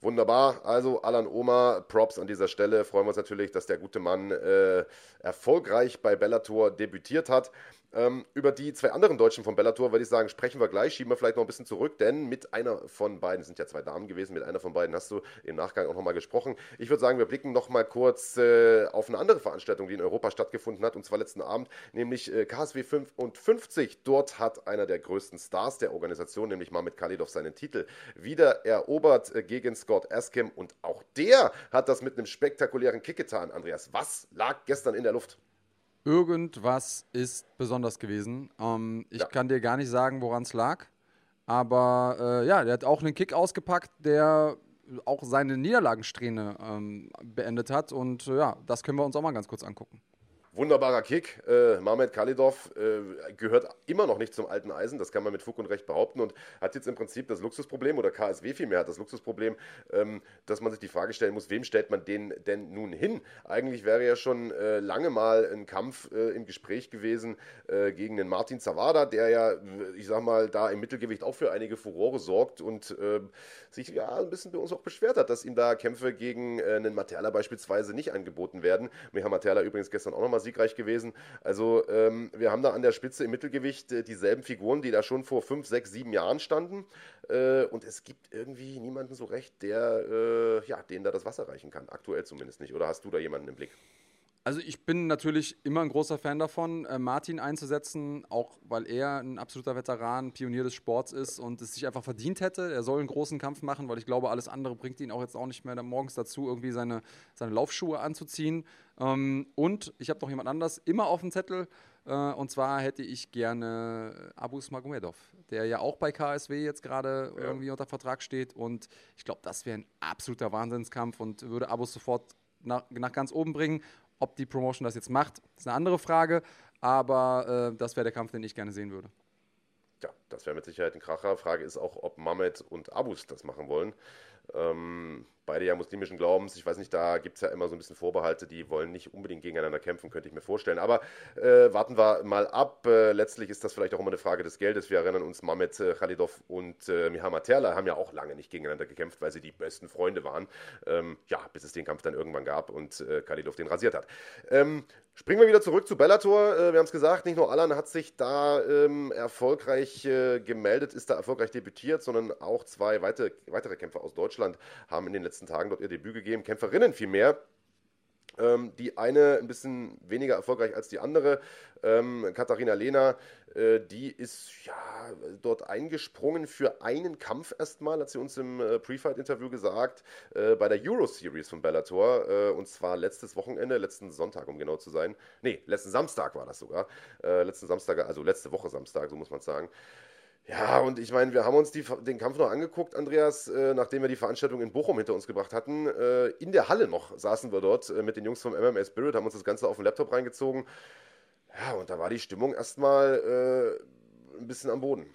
Wunderbar. Also Alan Oma, Props an dieser Stelle. Freuen wir uns natürlich, dass der gute Mann äh, erfolgreich bei Bellator debütiert hat. Ähm, über die zwei anderen Deutschen von Bellator würde ich sagen, sprechen wir gleich, schieben wir vielleicht noch ein bisschen zurück, denn mit einer von beiden, sind ja zwei Damen gewesen, mit einer von beiden hast du im Nachgang auch nochmal gesprochen. Ich würde sagen, wir blicken nochmal kurz äh, auf eine andere Veranstaltung, die in Europa stattgefunden hat, und zwar letzten Abend, nämlich äh, KSW 55. Dort hat einer der größten Stars der Organisation, nämlich Mahmed Khalidov, seinen Titel wieder erobert äh, gegen Scott Askham und auch der hat das mit einem spektakulären Kick getan, Andreas. Was lag gestern in der Luft? Irgendwas ist besonders gewesen. Ähm, ich ja. kann dir gar nicht sagen, woran es lag. Aber äh, ja, der hat auch einen Kick ausgepackt, der auch seine Niederlagensträhne ähm, beendet hat. Und äh, ja, das können wir uns auch mal ganz kurz angucken. Wunderbarer Kick. Äh, Mahmed Khalidov äh, gehört immer noch nicht zum alten Eisen, das kann man mit Fug und Recht behaupten und hat jetzt im Prinzip das Luxusproblem, oder KSW vielmehr hat das Luxusproblem, ähm, dass man sich die Frage stellen muss, wem stellt man den denn nun hin? Eigentlich wäre ja schon äh, lange mal ein Kampf äh, im Gespräch gewesen äh, gegen den Martin Zawada, der ja, ich sag mal, da im Mittelgewicht auch für einige Furore sorgt und ähm, sich ja ein bisschen bei uns auch beschwert hat, dass ihm da Kämpfe gegen äh, einen Materla beispielsweise nicht angeboten werden. Micha Materla übrigens gestern auch nochmal siegreich gewesen. Also ähm, wir haben da an der Spitze im Mittelgewicht äh, dieselben Figuren, die da schon vor fünf, sechs, sieben Jahren standen. Äh, und es gibt irgendwie niemanden so recht, der äh, ja, denen da das Wasser reichen kann. Aktuell zumindest nicht. Oder hast du da jemanden im Blick? Also ich bin natürlich immer ein großer Fan davon, äh, Martin einzusetzen, auch weil er ein absoluter Veteran, Pionier des Sports ist und es sich einfach verdient hätte. Er soll einen großen Kampf machen, weil ich glaube, alles andere bringt ihn auch jetzt auch nicht mehr morgens dazu, irgendwie seine, seine Laufschuhe anzuziehen. Ähm, und ich habe noch jemand anders immer auf dem Zettel. Äh, und zwar hätte ich gerne Abus Magomedov, der ja auch bei KSW jetzt gerade ja. irgendwie unter Vertrag steht. Und ich glaube, das wäre ein absoluter Wahnsinnskampf und würde Abus sofort nach, nach ganz oben bringen. Ob die Promotion das jetzt macht, ist eine andere Frage, aber äh, das wäre der Kampf, den ich gerne sehen würde. Ja, das wäre mit Sicherheit ein Kracher. Frage ist auch, ob Mamet und Abus das machen wollen. Ähm, beide ja muslimischen Glaubens. Ich weiß nicht, da gibt es ja immer so ein bisschen Vorbehalte, die wollen nicht unbedingt gegeneinander kämpfen, könnte ich mir vorstellen. Aber äh, warten wir mal ab. Äh, letztlich ist das vielleicht auch immer eine Frage des Geldes. Wir erinnern uns, Mamet äh, Khalidov und äh, Mihama Terla haben ja auch lange nicht gegeneinander gekämpft, weil sie die besten Freunde waren. Ähm, ja, bis es den Kampf dann irgendwann gab und äh, Khalidov den rasiert hat. Ähm, Springen wir wieder zurück zu Bellator. Äh, wir haben es gesagt, nicht nur Alan hat sich da ähm, erfolgreich äh, gemeldet, ist da erfolgreich debütiert, sondern auch zwei weitere, weitere Kämpfer aus Deutschland haben in den letzten Tagen dort ihr Debüt gegeben. Kämpferinnen vielmehr. Ähm, die eine ein bisschen weniger erfolgreich als die andere. Ähm, Katharina Lehner, äh, die ist ja dort eingesprungen für einen Kampf erstmal, hat sie uns im äh, Pre-Fight-Interview gesagt, äh, bei der Euro-Series von Bellator. Äh, und zwar letztes Wochenende, letzten Sonntag, um genau zu sein. Nee, letzten Samstag war das sogar. Äh, letzten Samstag, also letzte Woche Samstag, so muss man sagen. Ja, und ich meine, wir haben uns die, den Kampf noch angeguckt, Andreas, äh, nachdem wir die Veranstaltung in Bochum hinter uns gebracht hatten. Äh, in der Halle noch saßen wir dort äh, mit den Jungs vom MMA Spirit, haben uns das Ganze auf den Laptop reingezogen. Ja, und da war die Stimmung erstmal äh, ein bisschen am Boden.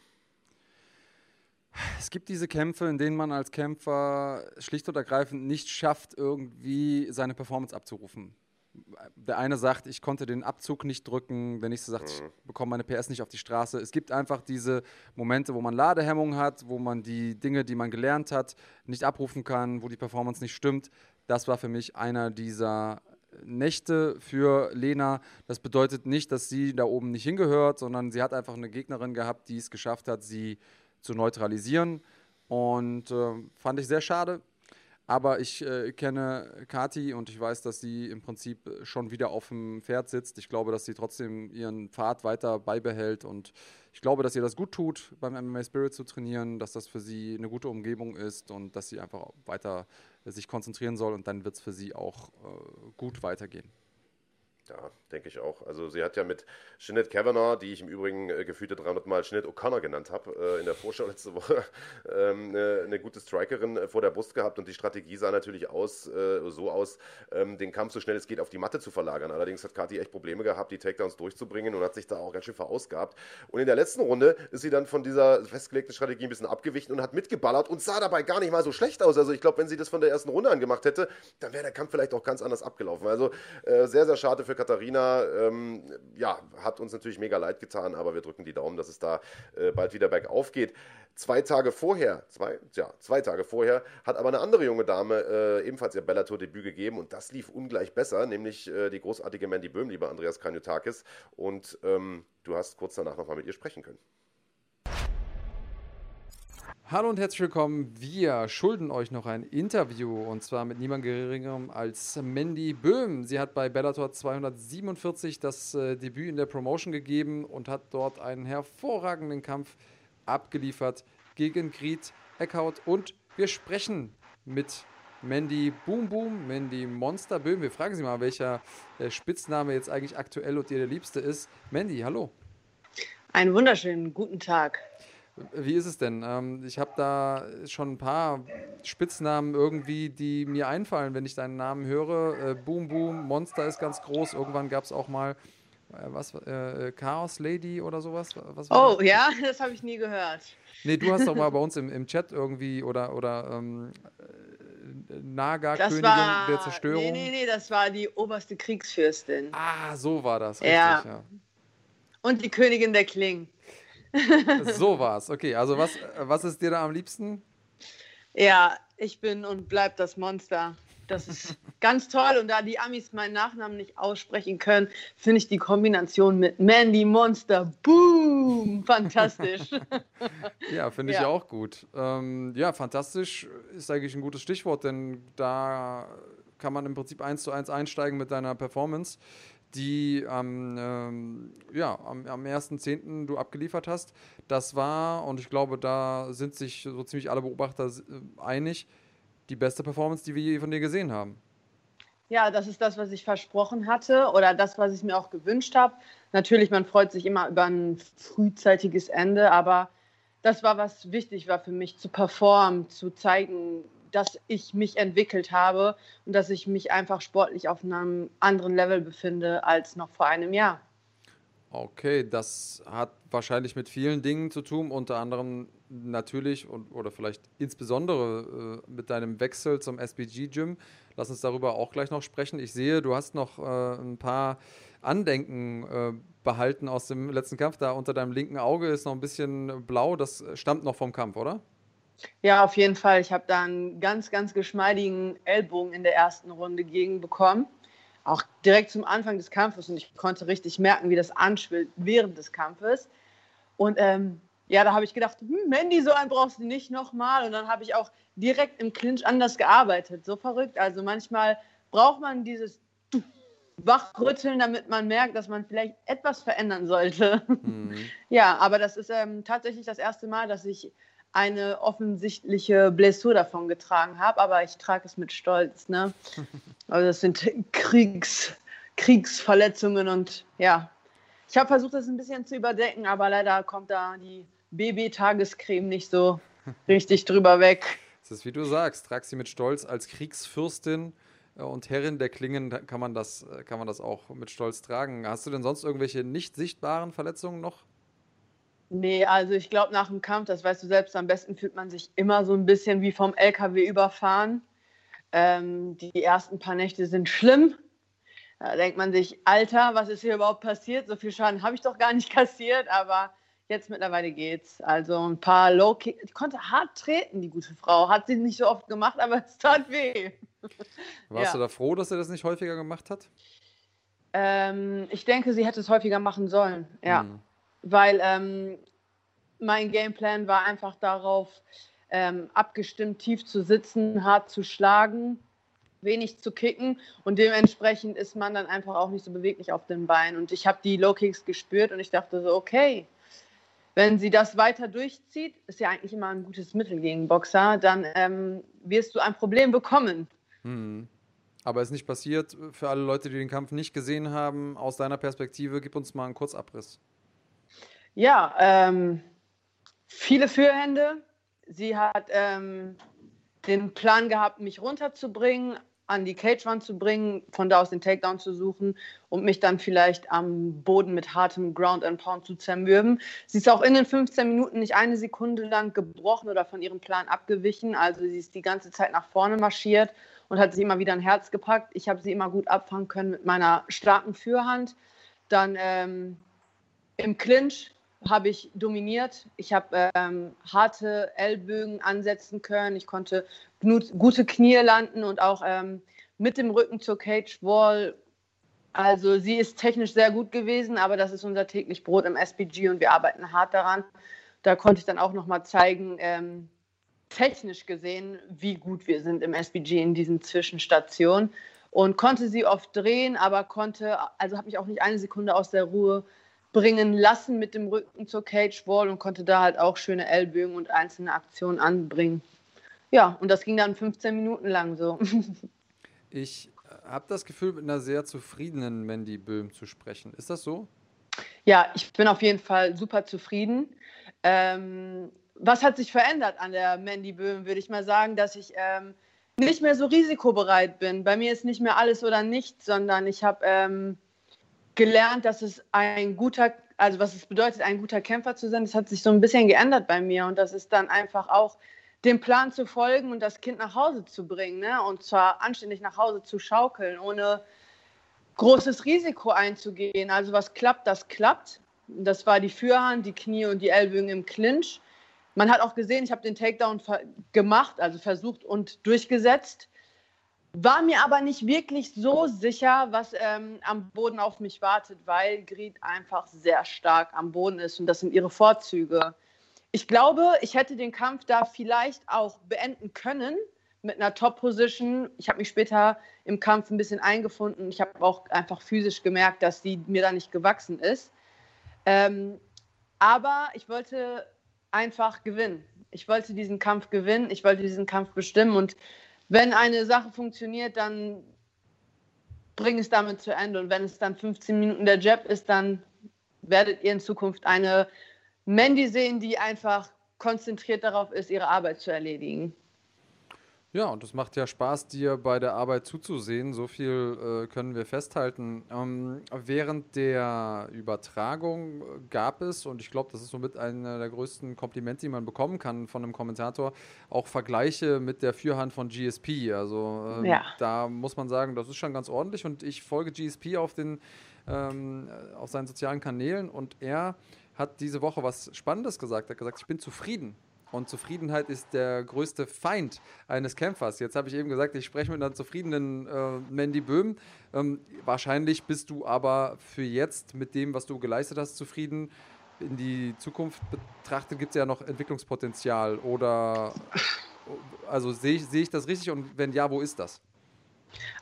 Es gibt diese Kämpfe, in denen man als Kämpfer schlicht und ergreifend nicht schafft, irgendwie seine Performance abzurufen der eine sagt, ich konnte den Abzug nicht drücken, der nächste sagt, ich mhm. bekomme meine PS nicht auf die Straße. Es gibt einfach diese Momente, wo man Ladehemmung hat, wo man die Dinge, die man gelernt hat, nicht abrufen kann, wo die Performance nicht stimmt. Das war für mich einer dieser Nächte für Lena. Das bedeutet nicht, dass sie da oben nicht hingehört, sondern sie hat einfach eine Gegnerin gehabt, die es geschafft hat, sie zu neutralisieren. Und äh, fand ich sehr schade. Aber ich äh, kenne Kati und ich weiß, dass sie im Prinzip schon wieder auf dem Pferd sitzt. Ich glaube, dass sie trotzdem ihren Pfad weiter beibehält und ich glaube, dass ihr das gut tut, beim MMA Spirit zu trainieren, dass das für sie eine gute Umgebung ist und dass sie einfach weiter sich konzentrieren soll und dann wird es für sie auch äh, gut weitergehen. Ja, denke ich auch. Also sie hat ja mit Jeanette Kavanagh, die ich im Übrigen äh, gefühlte 300 Mal Jeanette O'Connor genannt habe, äh, in der Vorschau <laughs> letzte Woche, ähm, eine, eine, gute Strikerin äh, vor der Brust gehabt und die Strategie sah natürlich aus, äh, so aus, ähm, den Kampf so schnell es geht auf die Matte zu verlagern. Allerdings hat Kathi echt Probleme gehabt, die Takedowns durchzubringen und hat sich da auch ganz schön verausgabt. Und in der letzten Runde ist sie dann von dieser festgelegten Strategie ein bisschen abgewichen und hat mitgeballert und sah dabei gar nicht mal so schlecht aus. Also ich glaube, wenn sie das von der ersten Runde an gemacht hätte, dann wäre der Kampf vielleicht auch ganz anders abgelaufen. Also äh, sehr, sehr schade für Katharina. Ähm, ja, hat uns natürlich mega leid getan, aber wir drücken die Daumen, dass es da äh, bald wieder bergauf geht. Zwei Tage vorher, zwei, ja, zwei Tage vorher, hat aber eine andere junge Dame äh, ebenfalls ihr Bellator-Debüt gegeben und das lief ungleich besser, nämlich äh, die großartige Mandy Böhm, lieber Andreas Kranjotakis. Und ähm, du hast kurz danach nochmal mit ihr sprechen können. Hallo und herzlich willkommen. Wir schulden euch noch ein Interview und zwar mit niemand Geringerem als Mandy Böhm. Sie hat bei Bellator 247 das äh, Debüt in der Promotion gegeben und hat dort einen hervorragenden Kampf abgeliefert gegen Grit Eckhout und wir sprechen mit Mandy Boom Boom, Mandy Monster Böhm. Wir fragen sie mal, welcher äh, Spitzname jetzt eigentlich aktuell und ihr der liebste ist. Mandy, hallo. Einen wunderschönen guten Tag. Wie ist es denn? Ähm, ich habe da schon ein paar Spitznamen irgendwie, die mir einfallen, wenn ich deinen Namen höre. Äh, Boom Boom, Monster ist ganz groß. Irgendwann gab es auch mal äh, was äh, Chaos Lady oder sowas. Was oh das? ja, <laughs> das habe ich nie gehört. Nee, du hast doch mal <laughs> bei uns im, im Chat irgendwie oder oder ähm, Naga-Königin der Zerstörung. Nee, nee, nee, das war die oberste Kriegsfürstin. Ah, so war das, richtig, ja. ja. Und die Königin der Klingen. <laughs> so war's. Okay, also was, was ist dir da am liebsten? Ja, ich bin und bleib das Monster. Das ist <laughs> ganz toll. Und da die Amis meinen Nachnamen nicht aussprechen können, finde ich die Kombination mit Mandy Monster, boom, fantastisch. <laughs> ja, finde ich ja. auch gut. Ähm, ja, fantastisch ist eigentlich ein gutes Stichwort, denn da kann man im Prinzip eins zu eins einsteigen mit deiner Performance die am, ähm, ja, am, am 1.10. du abgeliefert hast. Das war, und ich glaube, da sind sich so ziemlich alle Beobachter äh, einig, die beste Performance, die wir je von dir gesehen haben. Ja, das ist das, was ich versprochen hatte oder das, was ich mir auch gewünscht habe. Natürlich, man freut sich immer über ein frühzeitiges Ende, aber das war, was wichtig war für mich, zu performen, zu zeigen, dass ich mich entwickelt habe und dass ich mich einfach sportlich auf einem anderen Level befinde als noch vor einem Jahr. Okay, das hat wahrscheinlich mit vielen Dingen zu tun, unter anderem natürlich und, oder vielleicht insbesondere äh, mit deinem Wechsel zum SBG-Gym. Lass uns darüber auch gleich noch sprechen. Ich sehe, du hast noch äh, ein paar Andenken äh, behalten aus dem letzten Kampf. Da unter deinem linken Auge ist noch ein bisschen blau. Das stammt noch vom Kampf, oder? Ja, auf jeden Fall. Ich habe da einen ganz, ganz geschmeidigen Ellbogen in der ersten Runde gegen bekommen. Auch direkt zum Anfang des Kampfes und ich konnte richtig merken, wie das anschwillt während des Kampfes. Und ähm, ja, da habe ich gedacht, hm, Mandy, so einen brauchst du nicht nochmal. Und dann habe ich auch direkt im Clinch anders gearbeitet. So verrückt. Also manchmal braucht man dieses Wachrütteln, damit man merkt, dass man vielleicht etwas verändern sollte. Mhm. <laughs> Ja, aber das ist ähm, tatsächlich das erste Mal, dass ich eine offensichtliche Blessur davon getragen habe, aber ich trage es mit Stolz. Ne? <laughs> Also das sind Kriegs, Kriegsverletzungen und ja, ich habe versucht, das ein bisschen zu überdecken, aber leider kommt da die BB-Tagescreme nicht so <laughs> richtig drüber weg. Das ist wie du sagst, trag sie mit Stolz als Kriegsfürstin äh, und Herrin der Klingen kann man das, äh, kann man das auch mit Stolz tragen. Hast du denn sonst irgendwelche nicht sichtbaren Verletzungen noch? Nee, also ich glaube, nach dem Kampf, das weißt du selbst, am besten fühlt man sich immer so ein bisschen wie vom LKW überfahren. Ähm, die ersten paar Nächte sind schlimm. Da denkt man sich, Alter, was ist hier überhaupt passiert? So viel Schaden habe ich doch gar nicht <laughs> kassiert, aber jetzt mittlerweile geht's. Also ein paar Low Kick. Die konnte hart treten, die gute Frau. Hat sie nicht so oft gemacht, aber es tat weh. <laughs> Warst ja. du da froh, dass sie das nicht häufiger gemacht hat? Ähm, ich denke, sie hätte es häufiger machen sollen, ja. Hm weil ähm, mein Gameplan war einfach darauf ähm, abgestimmt, tief zu sitzen, hart zu schlagen, wenig zu kicken und dementsprechend ist man dann einfach auch nicht so beweglich auf den Beinen. Und ich habe die Low Kicks gespürt und ich dachte so, okay, wenn sie das weiter durchzieht, ist ja eigentlich immer ein gutes Mittel gegen Boxer, dann ähm, wirst du ein Problem bekommen. Hm. Aber ist nicht passiert. Für alle Leute, die den Kampf nicht gesehen haben, aus deiner Perspektive, gib uns mal einen Kurzabriss. Ja, ähm, viele Führhände. Sie hat ähm, den Plan gehabt, mich runterzubringen, an die Cagewand zu bringen, von da aus den Takedown zu suchen und mich dann vielleicht am Boden mit hartem Ground and Pound zu zermürben. Sie ist auch in den 15 Minuten nicht eine Sekunde lang gebrochen oder von ihrem Plan abgewichen. Also sie ist die ganze Zeit nach vorne marschiert und hat sich immer wieder ein Herz gepackt. Ich habe sie immer gut abfangen können mit meiner starken Führhand. Dann ähm, im Clinch habe ich dominiert. Ich habe ähm, harte Ellbögen ansetzen können. Ich konnte gute Knie landen und auch ähm, mit dem Rücken zur Cage Wall. Also sie ist technisch sehr gut gewesen, aber das ist unser täglich Brot im SPG und wir arbeiten hart daran. Da konnte ich dann auch noch mal zeigen, ähm, technisch gesehen, wie gut wir sind im SPG in diesen Zwischenstationen und konnte sie oft drehen, aber konnte, also habe mich auch nicht eine Sekunde aus der Ruhe bringen lassen mit dem Rücken zur Cage Wall und konnte da halt auch schöne Ellbögen und einzelne Aktionen anbringen. ja, und das ging dann 15 Minuten lang so. <laughs> Ich habe das Gefühl, mit einer sehr zufriedenen Mandy Böhm zu sprechen. Ist das so? Ja, ich bin auf jeden Fall super zufrieden. Ähm, was hat sich verändert an der Mandy Böhm, würde ich mal sagen, dass ich ähm, nicht mehr so risikobereit bin. Bei mir ist nicht mehr alles oder nichts, sondern ich habe ähm, gelernt, dass es ein guter, also was es bedeutet, ein guter Kämpfer zu sein. Das hat sich so ein bisschen geändert bei mir und das ist dann einfach auch dem Plan zu folgen und das Kind nach Hause zu bringen. Ne? Und zwar anständig nach Hause zu schaukeln, ohne großes Risiko einzugehen. Also was klappt, das klappt. Das war die Führhand, die Knie und die Ellbogen im Clinch. Man hat auch gesehen, ich habe den Takedown gemacht, also versucht und durchgesetzt. War mir aber nicht wirklich so sicher, was ähm, am Boden auf mich wartet, weil Grid einfach sehr stark am Boden ist und das sind ihre Vorzüge. Ich glaube, ich hätte den Kampf da vielleicht auch beenden können mit einer Top-Position. Ich habe mich später im Kampf ein bisschen eingefunden. Ich habe auch einfach physisch gemerkt, dass sie mir da nicht gewachsen ist. Ähm, aber ich wollte einfach gewinnen. Ich wollte diesen Kampf gewinnen. Ich wollte diesen Kampf bestimmen. Und wenn eine Sache funktioniert, dann bring es damit zu Ende. Und wenn es dann 15 Minuten der Jab ist, dann werdet ihr in Zukunft eine Mandy sehen, die einfach konzentriert darauf ist, ihre Arbeit zu erledigen. Ja, und es macht ja Spaß, dir bei der Arbeit zuzusehen. So viel äh, können wir festhalten. Ähm, während der Übertragung gab es, und ich glaube, das ist somit einer der größten Komplimente, die man bekommen kann von einem Kommentator, auch Vergleiche mit der Führhand von GSP. Also äh, ja. da muss man sagen, das ist schon ganz ordentlich. Und ich folge GSP auf, den, ähm, auf seinen sozialen Kanälen und er hat diese Woche was Spannendes gesagt. Er hat gesagt, ich bin zufrieden. Und Zufriedenheit ist der größte Feind eines Kämpfers. Jetzt habe ich eben gesagt, ich spreche mit einer zufriedenen äh, Mandy Böhm. Ähm, wahrscheinlich bist du aber für jetzt mit dem, was du geleistet hast, zufrieden. In die Zukunft betrachtet gibt es ja noch Entwicklungspotenzial. Oder also sehe ich, seh ich das richtig und wenn ja, wo ist das?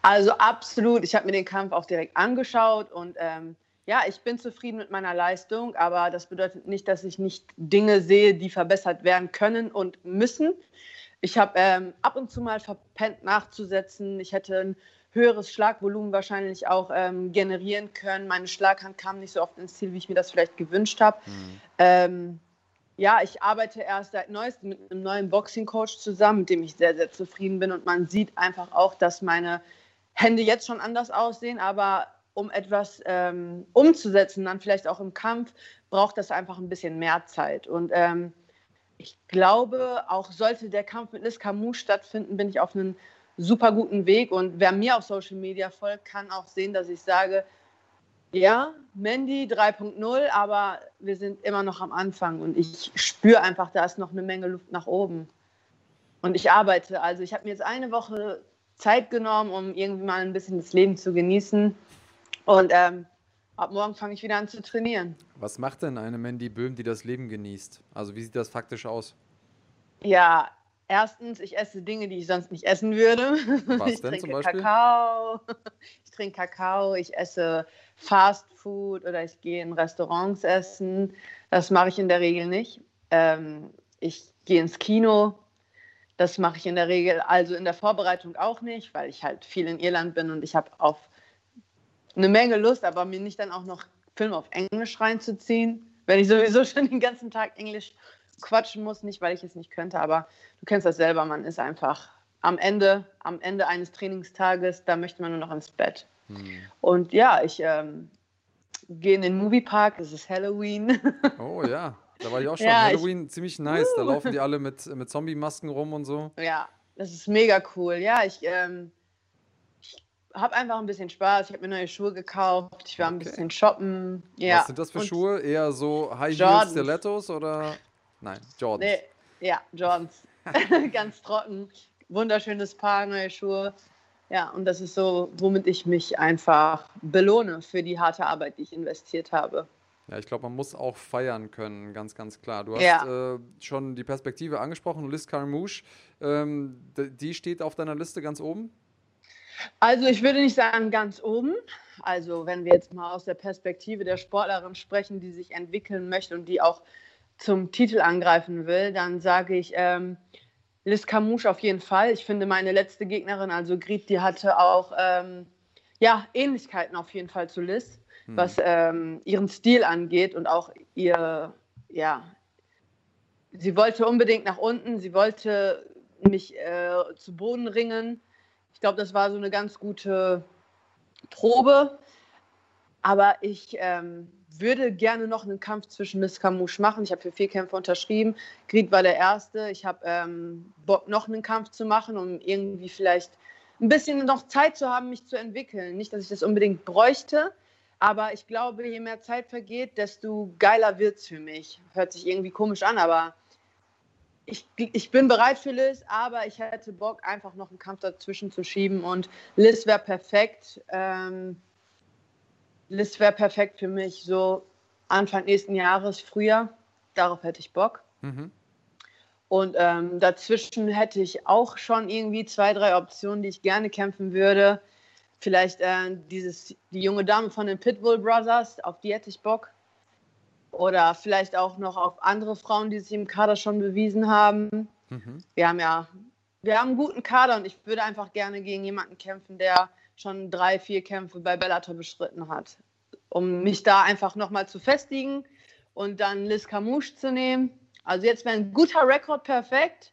Also absolut. Ich habe mir den Kampf auch direkt angeschaut und ähm, ja, ich bin zufrieden mit meiner Leistung, aber das bedeutet nicht, dass ich nicht Dinge sehe, die verbessert werden können und müssen. Ich habe ähm, ab und zu mal verpennt nachzusetzen. Ich hätte ein höheres Schlagvolumen wahrscheinlich auch ähm, generieren können. Meine Schlaghand kam nicht so oft ins Ziel, wie ich mir das vielleicht gewünscht habe. Mhm. Ähm, ja, ich arbeite erst seit neuestem mit einem neuen Boxing-Coach zusammen, mit dem ich sehr, sehr zufrieden bin. Und man sieht einfach auch, dass meine Hände jetzt schon anders aussehen, aber um etwas ähm, umzusetzen, dann vielleicht auch im Kampf, braucht das einfach ein bisschen mehr Zeit. Und ähm, ich glaube, auch sollte der Kampf mit Liz Camus stattfinden, bin ich auf einem super guten Weg. Und wer mir auf Social Media folgt, kann auch sehen, dass ich sage, ja, Mandy 3.0, aber wir sind immer noch am Anfang und ich spüre einfach, da ist noch eine Menge Luft nach oben. Und ich arbeite. Also ich habe mir jetzt eine Woche Zeit genommen, um irgendwie mal ein bisschen das Leben zu genießen. Und ähm, ab morgen fange ich wieder an zu trainieren. Was macht denn eine Mandy Böhm, die das Leben genießt? Also wie sieht das faktisch aus? Ja, erstens, ich esse Dinge, die ich sonst nicht essen würde. Was <laughs> ich denn trinke zum Beispiel? Kakao. <laughs> Ich trinke Kakao, ich esse Fast Food oder ich gehe in Restaurants essen. Das mache ich in der Regel nicht. Ähm, ich gehe ins Kino. Das mache ich in der Regel, also in der Vorbereitung auch nicht, weil ich halt viel in Irland bin und ich habe auf eine Menge Lust, aber mir nicht dann auch noch Filme auf Englisch reinzuziehen, wenn ich sowieso <laughs> schon den ganzen Tag Englisch quatschen muss, nicht weil ich es nicht könnte, aber du kennst das selber, man ist einfach am Ende, am Ende eines Trainingstages, da möchte man nur noch ins Bett. Hm. Und ja, ich ähm, gehe in den Moviepark, es ist Halloween. <laughs> Oh ja, da war ich auch schon. Ja, Halloween ich, ziemlich nice, uh. da laufen die alle mit, mit Zombie-Masken rum und so. Ja, das ist mega cool. Ja, ich ähm, habe einfach ein bisschen Spaß. Ich habe mir neue Schuhe gekauft. Ich war okay. ein bisschen shoppen. Ja. Was sind das für und Schuhe? Eher so High Heels Stilettos oder? Nein, Jordans. Nee, ja, Jordans. <laughs> <laughs> Ganz trocken. Wunderschönes Paar, neue Schuhe. Ja, und das ist so, womit ich mich einfach belohne für die harte Arbeit, die ich investiert habe. Ja, ich glaube, man muss auch feiern können, ganz, ganz klar. Du hast ja. äh, schon die Perspektive angesprochen, Liz Carmouche, ähm, die steht auf deiner Liste ganz oben? Also ich würde nicht sagen ganz oben. Also wenn wir jetzt mal aus der Perspektive der Sportlerin sprechen, die sich entwickeln möchte und die auch zum Titel angreifen will, dann sage ich, ähm, Liz Camouche auf jeden Fall. Ich finde, meine letzte Gegnerin, also Grit, die hatte auch ähm, ja, Ähnlichkeiten auf jeden Fall zu Liz, hm. was ähm, ihren Stil angeht und auch ihr, ja, sie wollte unbedingt nach unten, sie wollte mich äh, zu Boden ringen. Ich glaube, das war so eine ganz gute Probe. Aber ich ähm, würde gerne noch einen Kampf zwischen Miss Camouche machen. Ich habe für vier Kämpfe unterschrieben. Grid war der erste. Ich habe ähm, Bock, noch einen Kampf zu machen, um irgendwie vielleicht ein bisschen noch Zeit zu haben, mich zu entwickeln. Nicht, dass ich das unbedingt bräuchte, aber ich glaube, je mehr Zeit vergeht, desto geiler wird es für mich. Hört sich irgendwie komisch an, aber ich, ich bin bereit für Liz, aber ich hätte Bock, einfach noch einen Kampf dazwischen zu schieben und Liz wäre perfekt. Ähm, Liz wäre perfekt für mich, so Anfang nächsten Jahres, Frühjahr. Darauf hätte ich Bock. Mhm. Und ähm, dazwischen hätte ich auch schon irgendwie zwei, drei Optionen, die ich gerne kämpfen würde. Vielleicht äh, dieses, die junge Dame von den Pitbull Brothers, auf die hätte ich Bock. Oder vielleicht auch noch auf andere Frauen, die sich im Kader schon bewiesen haben. Mhm. Wir haben ja, wir haben einen guten Kader und ich würde einfach gerne gegen jemanden kämpfen, der schon drei, vier Kämpfe bei Bellator beschritten hat. Um mich da einfach nochmal zu festigen und dann Liz Camouche zu nehmen. Also jetzt wäre ein guter Rekord perfekt,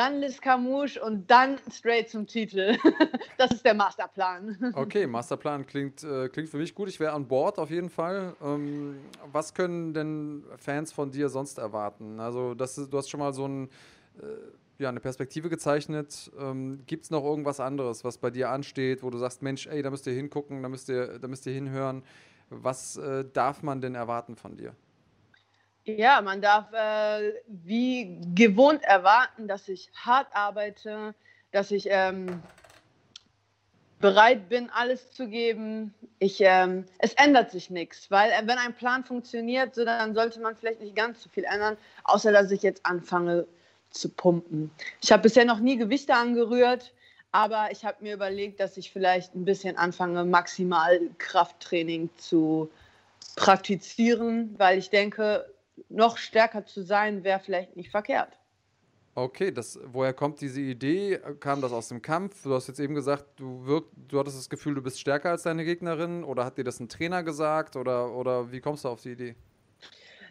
dann Liz Camouche und dann straight zum Titel. <laughs> das ist der Masterplan. <laughs> Okay, Masterplan klingt, äh, klingt für mich gut. Ich wäre an Bord auf jeden Fall. Ähm, was können denn Fans von dir sonst erwarten? Also das ist, du hast schon mal so ein... Äh, ja, eine Perspektive gezeichnet. Ähm, Gibt es noch irgendwas anderes, was bei dir ansteht, wo du sagst, Mensch, ey, da müsst ihr hingucken, da müsst ihr, da müsst ihr hinhören. Was äh, darf man denn erwarten von dir? Ja, man darf äh, wie gewohnt erwarten, dass ich hart arbeite, dass ich ähm, bereit bin, alles zu geben. Ich, ähm, es ändert sich nichts, weil äh, wenn ein Plan funktioniert, so, dann sollte man vielleicht nicht ganz so viel ändern, außer dass ich jetzt anfange, zu pumpen. Ich habe bisher noch nie Gewichte angerührt, aber ich habe mir überlegt, dass ich vielleicht ein bisschen anfange, maximal Krafttraining zu praktizieren, weil ich denke, noch stärker zu sein wäre vielleicht nicht verkehrt. Okay, das, woher kommt diese Idee? Kam das aus dem Kampf? Du hast jetzt eben gesagt, du, wirk, du hattest das Gefühl, du bist stärker als deine Gegnerin oder hat dir das ein Trainer gesagt oder, oder wie kommst du auf die Idee?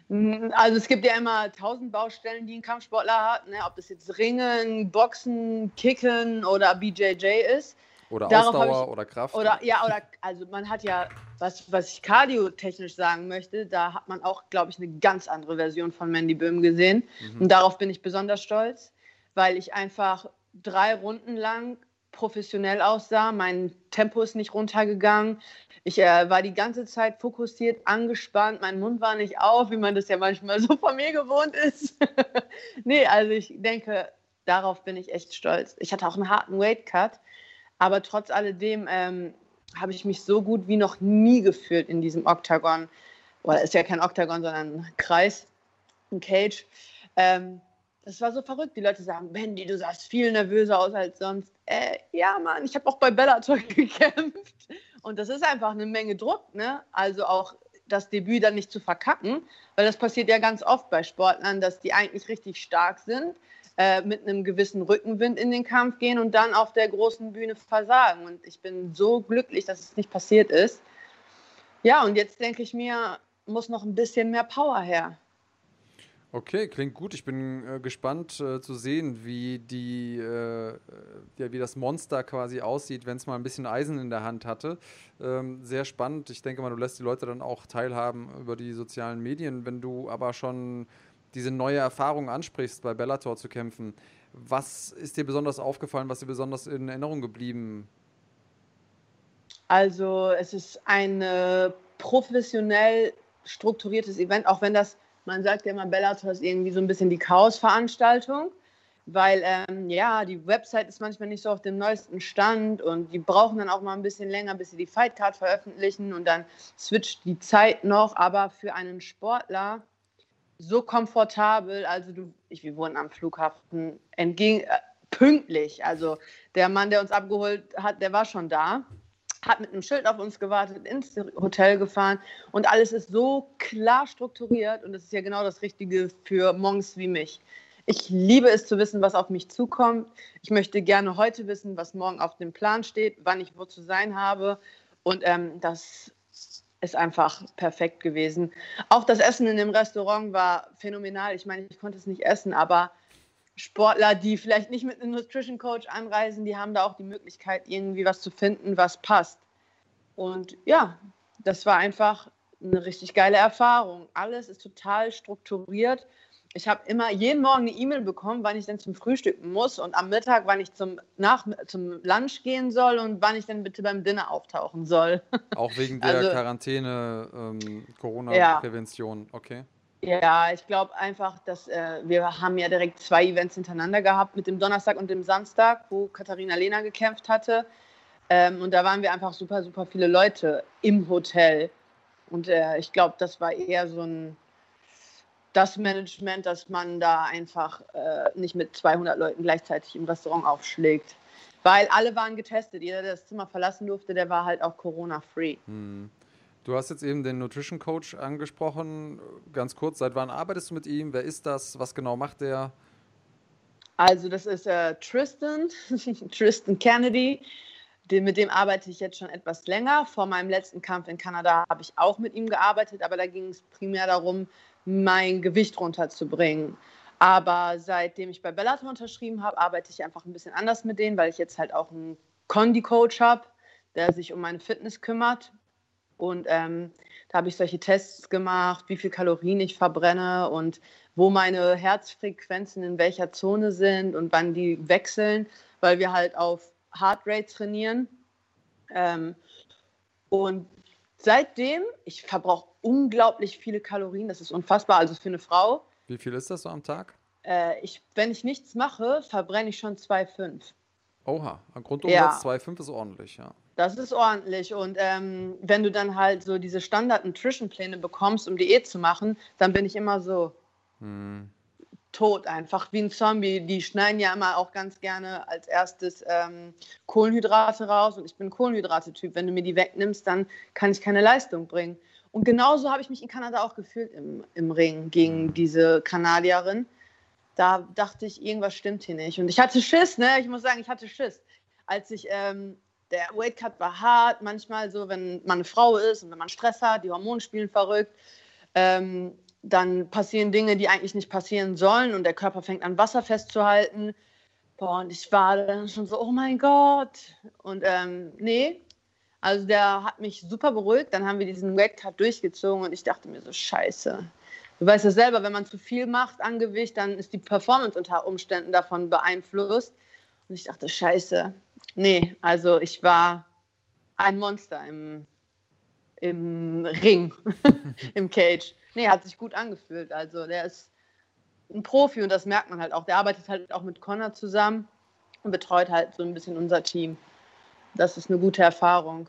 Mhm, also es gibt ja immer tausend Baustellen, die ein Kampfsportler hat, ne? ob das jetzt Ringen, Boxen, Kicken oder BJJ ist. Oder Darauf Ausdauer ich, oder Kraft. Oder ja, oder also man hat ja, was, was ich kardiotechnisch sagen möchte, da hat man auch, glaube ich, eine ganz andere Version von Mandy Böhm gesehen. Mhm. Und darauf bin ich besonders stolz, weil ich einfach drei Runden lang professionell aussah. Mein Tempo ist nicht runtergegangen. Ich äh, war die ganze Zeit fokussiert, angespannt. Mein Mund war nicht auf, wie man das ja manchmal so von mir gewohnt ist. <laughs> nee, also ich denke, darauf bin ich echt stolz. Ich hatte auch einen harten Weight Cut, aber trotz alledem ähm, habe ich mich so gut wie noch nie gefühlt in diesem Oktagon. Oder ist ja kein Oktagon, sondern ein Kreis, ein Cage. Ähm, das war so verrückt. Die Leute sagen, Mandy, du sahst viel nervöser aus als sonst. Äh, ja, Mann, ich habe auch bei Bellator <laughs> gekämpft. Und das ist einfach eine Menge Druck, ne? Also auch das Debüt dann nicht zu verkacken, weil das passiert ja ganz oft bei Sportlern, dass die eigentlich richtig stark sind, äh, mit einem gewissen Rückenwind in den Kampf gehen und dann auf der großen Bühne versagen. Und ich bin so glücklich, dass es nicht passiert ist. Ja, und jetzt denke ich mir, muss noch ein bisschen mehr Power her. Okay, klingt gut. Ich bin äh, gespannt äh, zu sehen, wie die, äh, ja, wie das Monster quasi aussieht, wenn es mal ein bisschen Eisen in der Hand hatte. Ähm, sehr spannend. Ich denke mal, du lässt die Leute dann auch teilhaben über die sozialen Medien. Wenn du aber schon diese neue Erfahrung ansprichst, bei Bellator zu kämpfen, was ist dir besonders aufgefallen, was dir besonders in Erinnerung geblieben? Also es ist ein professionell strukturiertes Event, auch wenn das man sagt ja immer, Bellator ist irgendwie so ein bisschen die Chaos-Veranstaltung, weil ähm, ja, die Website ist manchmal nicht so auf dem neuesten Stand und die brauchen dann auch mal ein bisschen länger, bis sie die Fightcard veröffentlichen und dann switcht die Zeit noch. Aber für einen Sportler so komfortabel, also du, ich, wir wurden am Flughafen entgegen, äh, pünktlich. Also der Mann, der uns abgeholt hat, der war schon da hat mit einem Schild auf uns gewartet, ins Hotel gefahren und alles ist so klar strukturiert und das ist ja genau das Richtige für Monks wie mich. Ich liebe es zu wissen, was auf mich zukommt. Ich möchte gerne heute wissen, was morgen auf dem Plan steht, wann ich wo zu sein habe. Und ähm, das ist einfach perfekt gewesen. Auch das Essen in dem Restaurant war phänomenal. Ich meine, ich konnte es nicht essen, aber Sportler, die vielleicht nicht mit einem Nutrition Coach anreisen, die haben da auch die Möglichkeit, irgendwie was zu finden, was passt. Und ja, das war einfach eine richtig geile Erfahrung. Alles ist total strukturiert. Ich habe immer jeden Morgen eine E-Mail bekommen, wann ich denn zum Frühstücken muss und am Mittag, wann ich zum, nach, zum Lunch gehen soll und wann ich dann bitte beim Dinner auftauchen soll. <laughs> Auch wegen der also, Quarantäne, ähm, Corona-Prävention, ja. okay. Ja, ich glaube einfach, dass äh, wir haben ja direkt zwei Events hintereinander gehabt mit dem Donnerstag und dem Samstag, wo Katharina Lehner gekämpft hatte. Ähm, und da waren wir einfach super, super viele Leute im Hotel. Und äh, ich glaube, das war eher so ein das Management, dass man da einfach äh, nicht mit 200 Leuten gleichzeitig im Restaurant aufschlägt. Weil alle waren getestet. Jeder, der das Zimmer verlassen durfte, der war halt auch Corona-free. Hm. Du hast jetzt eben den Nutrition Coach angesprochen. Ganz kurz, seit wann arbeitest du mit ihm? Wer ist das? Was genau macht der? Also, das ist äh, Tristan, <laughs> Tristan Kennedy. Den, mit dem arbeite ich jetzt schon etwas länger. Vor meinem letzten Kampf in Kanada habe ich auch mit ihm gearbeitet, aber da ging es primär darum, mein Gewicht runterzubringen. Aber seitdem ich bei Bellator unterschrieben habe, arbeite ich einfach ein bisschen anders mit denen, weil ich jetzt halt auch einen Condi-Coach habe, der sich um meine Fitness kümmert. Und ähm, da habe ich solche Tests gemacht, wie viel Kalorien ich verbrenne und wo meine Herzfrequenzen in welcher Zone sind und wann die wechseln, weil wir halt auf Heartrate trainieren. Ähm, und seitdem, ich verbrauche unglaublich viele Kalorien, das ist unfassbar, also für eine Frau. Wie viel ist das so am Tag? Äh, ich, wenn ich nichts mache, verbrenne ich schon 2,5. Oha, ein Grundumsatz ja. 2,5 ist ordentlich, ja. Das ist ordentlich. Und ähm, wenn du dann halt so diese Standard-Nutrition-Pläne bekommst, um Diät zu machen, dann bin ich immer so hm. tot einfach, wie ein Zombie. Die schneiden ja immer auch ganz gerne als erstes ähm, Kohlenhydrate raus. Und ich bin Kohlenhydrate-Typ. Wenn du mir die wegnimmst, dann kann ich keine Leistung bringen. Und genauso habe ich mich in Kanada auch gefühlt im, im Ring gegen hm. diese Kanadierin. Da dachte ich, irgendwas stimmt hier nicht. Und ich hatte Schiss, ne? Ich muss sagen, ich hatte Schiss. Als ich ähm, der Weightcut war hart, manchmal so, wenn man eine Frau ist und wenn man Stress hat, die Hormone spielen verrückt, ähm, dann passieren Dinge, die eigentlich nicht passieren sollen und der Körper fängt an, Wasser festzuhalten. Boah, und ich war dann schon so, oh mein Gott. Und ähm, nee, also der hat mich super beruhigt. Dann haben wir diesen Weightcut durchgezogen und ich dachte mir so, scheiße. Du weißt ja selber, wenn man zu viel macht an Gewicht, dann ist die Performance unter Umständen davon beeinflusst. Und ich dachte, scheiße, Nee, also ich war ein Monster im, im Ring, <laughs> im Cage. Nee, hat sich gut angefühlt. Also der ist ein Profi und das merkt man halt auch. Der arbeitet halt auch mit Connor zusammen und betreut halt so ein bisschen unser Team. Das ist eine gute Erfahrung.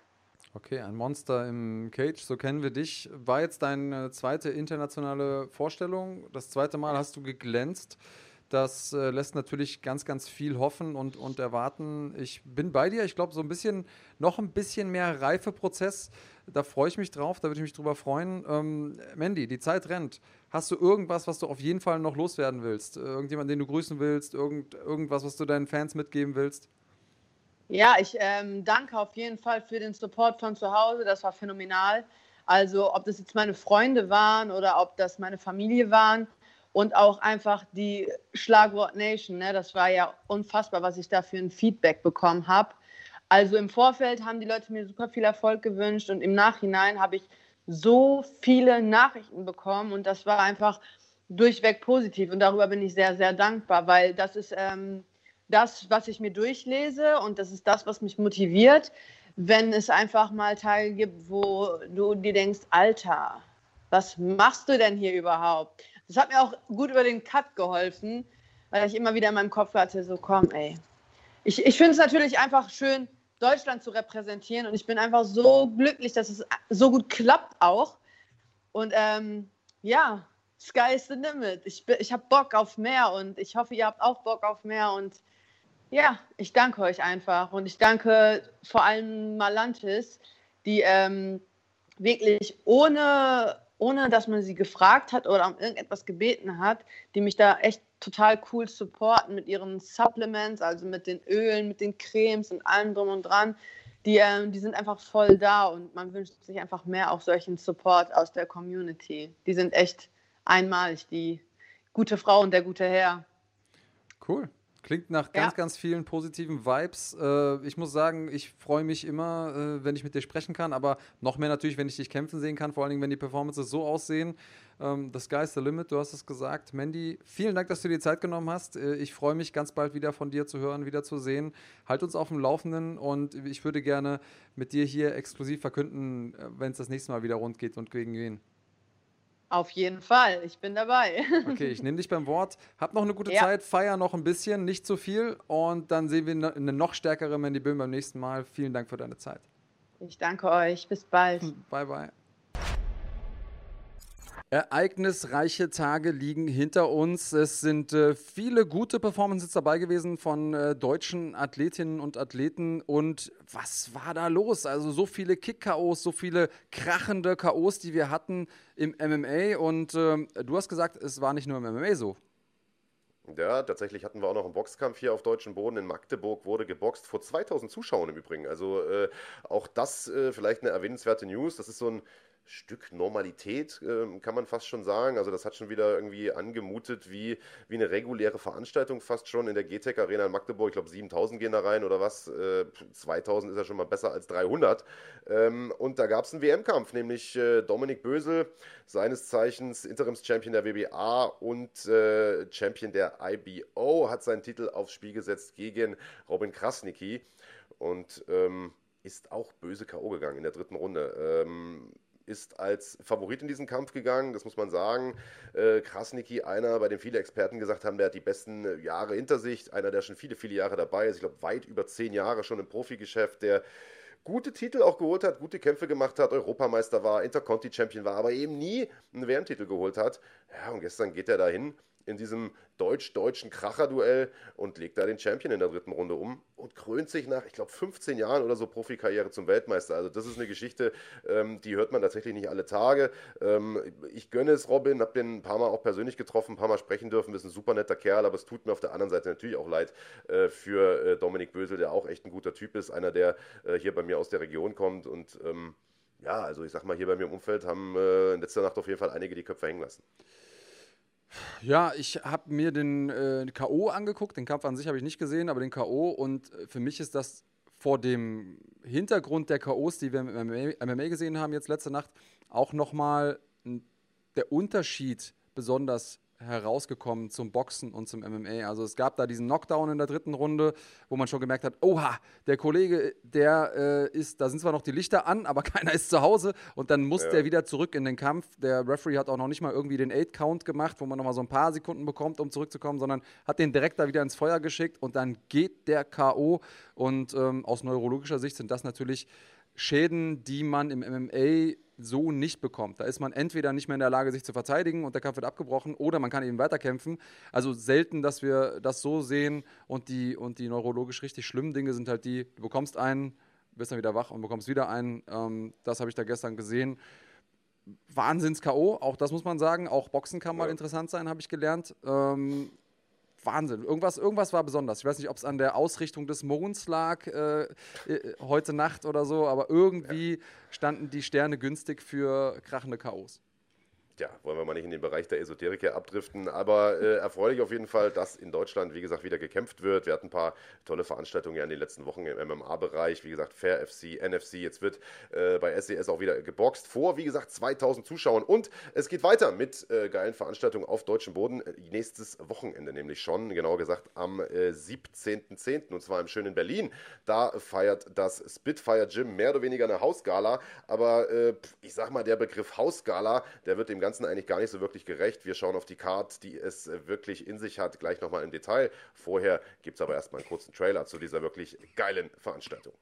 Okay, ein Monster im Cage, so kennen wir dich. War jetzt deine zweite internationale Vorstellung? Das zweite Mal hast du geglänzt. Das äh, lässt natürlich ganz, ganz viel hoffen und, und erwarten. Ich bin bei dir. Ich glaube, so ein bisschen, noch ein bisschen mehr Reifeprozess. Da freue ich mich drauf, da würde ich mich drüber freuen. Ähm, Mandy, die Zeit rennt. Hast du irgendwas, was du auf jeden Fall noch loswerden willst? Irgendjemand, den du grüßen willst? Irgend, irgendwas, was du deinen Fans mitgeben willst? Ja, ich ähm, danke auf jeden Fall für den Support von zu Hause. Das war phänomenal. Also, ob das jetzt meine Freunde waren oder ob das meine Familie waren und auch einfach die Schlagwort Nation. Ne? Das war ja unfassbar, was ich da für ein Feedback bekommen habe. Also im Vorfeld haben die Leute mir super viel Erfolg gewünscht und im Nachhinein habe ich so viele Nachrichten bekommen und das war einfach durchweg positiv und darüber bin ich sehr, sehr dankbar, weil das ist ähm, das, was ich mir durchlese und das ist das, was mich motiviert, wenn es einfach mal Tage gibt, wo du dir denkst, Alter, was machst du denn hier überhaupt? Das hat mir auch gut über den Cut geholfen, weil ich immer wieder in meinem Kopf hatte, so komm, ey. Ich, ich finde es natürlich einfach schön, Deutschland zu repräsentieren und ich bin einfach so glücklich, dass es so gut klappt auch. Und ähm, ja, Sky is the limit. Ich, ich habe Bock auf mehr und ich hoffe, ihr habt auch Bock auf mehr und ja, ich danke euch einfach und ich danke vor allem Malantis, die ähm, wirklich ohne ohne dass man sie gefragt hat oder um irgendetwas gebeten hat, die mich da echt total cool supporten mit ihren Supplements, also mit den Ölen, mit den Cremes und allem drum und dran. Die, äh, die sind einfach voll da und man wünscht sich einfach mehr auch solchen Support aus der Community. Die sind echt einmalig, die gute Frau und der gute Herr. Cool. Klingt nach ganz, ja. ganz vielen positiven Vibes. Äh, ich muss sagen, ich freue mich immer, äh, wenn ich mit dir sprechen kann, aber noch mehr natürlich, wenn ich dich kämpfen sehen kann, vor allen Dingen, wenn die Performances so aussehen. Ähm, the sky's the limit, du hast es gesagt. Mandy, vielen Dank, dass du dir Zeit genommen hast. Äh, ich freue mich ganz bald wieder von dir zu hören, wieder zu sehen. Halt uns auf dem Laufenden und ich würde gerne mit dir hier exklusiv verkünden, wenn es das nächste Mal wieder rund geht und gegen wen. Auf jeden Fall, ich bin dabei. <laughs> Okay, ich nehme dich beim Wort. Hab noch eine gute ja. Zeit, feier noch ein bisschen, nicht zu viel und dann sehen wir eine noch stärkere Mandy Böhm beim nächsten Mal. Vielen Dank für deine Zeit. Ich danke euch. Bis bald. Bye, bye. Ereignisreiche Tage liegen hinter uns. Es sind äh, viele gute Performances dabei gewesen von äh, deutschen Athletinnen und Athleten. Und was war da los? Also so viele Kick-KOs, so viele krachende KOs, die wir hatten im MMA. Und äh, du hast gesagt, es war nicht nur im MMA so. Ja, tatsächlich hatten wir auch noch einen Boxkampf hier auf deutschem Boden. In Magdeburg wurde geboxt vor 2000 Zuschauern im Übrigen. Also äh, auch das äh, vielleicht eine erwähnenswerte News. Das ist so ein Stück Normalität, äh, kann man fast schon sagen. Also das hat schon wieder irgendwie angemutet wie, wie eine reguläre Veranstaltung fast schon in der GTEC Arena in Magdeburg. Ich glaube 7000 gehen da rein oder was. Äh, 2000 ist ja schon mal besser als 300. Ähm, und da gab es einen WM-Kampf, nämlich äh, Dominik Bösel, seines Zeichens Interims-Champion der WBA und äh, Champion der IBO, hat seinen Titel aufs Spiel gesetzt gegen Robin Krasnicki und ähm, ist auch böse K.O. gegangen in der dritten Runde. Ähm, ist als Favorit in diesen Kampf gegangen, das muss man sagen. Äh, Krasniki, einer, bei dem viele Experten gesagt haben, der hat die besten äh, Jahre hinter sich, einer, der schon viele, viele Jahre dabei ist, ich glaube weit über zehn Jahre schon im Profigeschäft, der gute Titel auch geholt hat, gute Kämpfe gemacht hat, Europameister war, Interconti-Champion war, aber eben nie einen WM-Titel geholt hat. Ja, und gestern geht er dahin in diesem deutsch-deutschen Kracher-Duell und legt da den Champion in der dritten Runde um und krönt sich nach, ich glaube, 15 Jahren oder so Profikarriere zum Weltmeister. Also das ist eine Geschichte, ähm, die hört man tatsächlich nicht alle Tage. Ähm, ich gönne es Robin, habe den ein paar Mal auch persönlich getroffen, ein paar Mal sprechen dürfen, ist ein super netter Kerl, aber es tut mir auf der anderen Seite natürlich auch leid äh, für äh, Dominik Bösel, der auch echt ein guter Typ ist, einer, der äh, hier bei mir aus der Region kommt und ähm, ja, also ich sag mal, hier bei mir im Umfeld haben äh, in letzter Nacht auf jeden Fall einige die Köpfe hängen lassen. Ja, ich habe mir den äh, K.O. angeguckt. Den Kampf an sich habe ich nicht gesehen, aber den K.O. Und äh, für mich ist das vor dem Hintergrund der K.O.s, die wir im MMA, MMA gesehen haben, jetzt letzte Nacht, auch nochmal der Unterschied besonders herausgekommen zum Boxen und zum MMA. Also es gab da diesen Knockdown in der dritten Runde, wo man schon gemerkt hat, oha, der Kollege, der äh, ist, da sind zwar noch die Lichter an, aber <laughs> keiner ist zu Hause und dann muss ja. der wieder zurück in den Kampf. Der Referee hat auch noch nicht mal irgendwie den Eight-Count gemacht, wo man nochmal so ein paar Sekunden bekommt, um zurückzukommen, sondern hat den direkt da wieder ins Feuer geschickt und dann geht der K.O. Und ähm, aus neurologischer Sicht sind das natürlich Schäden, die man im MMA so nicht bekommt. Da ist man entweder nicht mehr in der Lage, sich zu verteidigen und der Kampf wird abgebrochen, oder man kann eben weiterkämpfen. Also selten, dass wir das so sehen und die, und die neurologisch richtig schlimmen Dinge sind halt die, du bekommst einen, bist dann wieder wach und bekommst wieder einen. Ähm, das habe ich da gestern gesehen. Wahnsinns-K.O., auch das muss man sagen. Auch Boxen kann mal interessant sein, habe ich gelernt. Ähm, Wahnsinn. Irgendwas, irgendwas war besonders. Ich weiß nicht, ob es an der Ausrichtung des Monds lag äh, äh, heute Nacht oder so, aber irgendwie ja. standen die Sterne günstig für krachende Chaos ja, wollen wir mal nicht in den Bereich der Esoteriker abdriften, aber äh, erfreulich auf jeden Fall, dass in Deutschland, wie gesagt, wieder gekämpft wird. Wir hatten ein paar tolle Veranstaltungen ja in den letzten Wochen im MMA-Bereich, wie gesagt, Fair FC, NFC, jetzt wird äh, bei SES e auch wieder geboxt vor, wie gesagt, 2000 Zuschauern und es geht weiter mit äh, geilen Veranstaltungen auf deutschem Boden, äh, nächstes Wochenende nämlich schon, genauer gesagt am 17.10. Äh, und zwar im schönen Berlin. Da feiert das Spitfire Gym mehr oder weniger eine Hausgala, aber äh, ich sag mal, der Begriff Hausgala, der wird dem Ganzen eigentlich gar nicht so wirklich gerecht. Wir schauen auf die Card, die es wirklich in sich hat, gleich nochmal im Detail. Vorher gibt es aber erstmal einen kurzen Trailer zu dieser wirklich geilen Veranstaltung.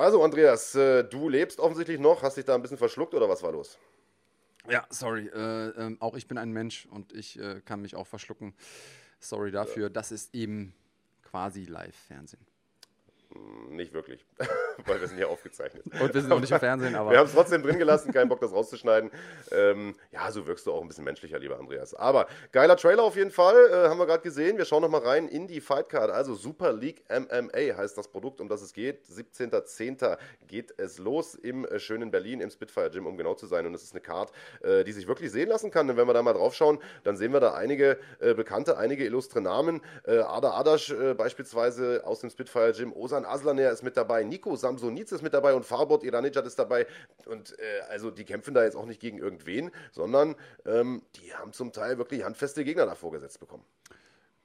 Also, Andreas, äh, du lebst offensichtlich noch. Hast dich da ein bisschen verschluckt oder was war los? Ja, sorry. Äh, äh, auch ich bin ein Mensch und ich äh, kann mich auch verschlucken. Sorry dafür. Ja. Das ist eben quasi Live-Fernsehen. Hm, nicht wirklich, <laughs> weil wir sind ja aufgezeichnet. Und wir sind auch nicht im Fernsehen, aber. Wir haben es trotzdem drin gelassen, keinen Bock, das rauszuschneiden. Ähm, ja, so wirkst du auch ein bisschen menschlicher, lieber Andreas. Aber geiler Trailer auf jeden Fall, äh, haben wir gerade gesehen. Wir schauen nochmal rein in die Fightcard. Also Super League MMA heißt das Produkt, um das es geht. 17.10. geht es los im äh, schönen Berlin, im Spitfire Gym, um genau zu sein. Und es ist eine Card, äh, die sich wirklich sehen lassen kann. Denn wenn wir da mal drauf schauen, dann sehen wir da einige äh, bekannte, einige illustre Namen. Äh, Ada Adasch beispielsweise aus dem Spitfire Gym, Osan Hasan Aslaner ist mit dabei, Nico Samsoniz ist mit dabei und Farbot Iranijad ist dabei. Und äh, also die kämpfen da jetzt auch nicht gegen irgendwen, sondern ähm, die haben zum Teil wirklich handfeste Gegner davor gesetzt bekommen.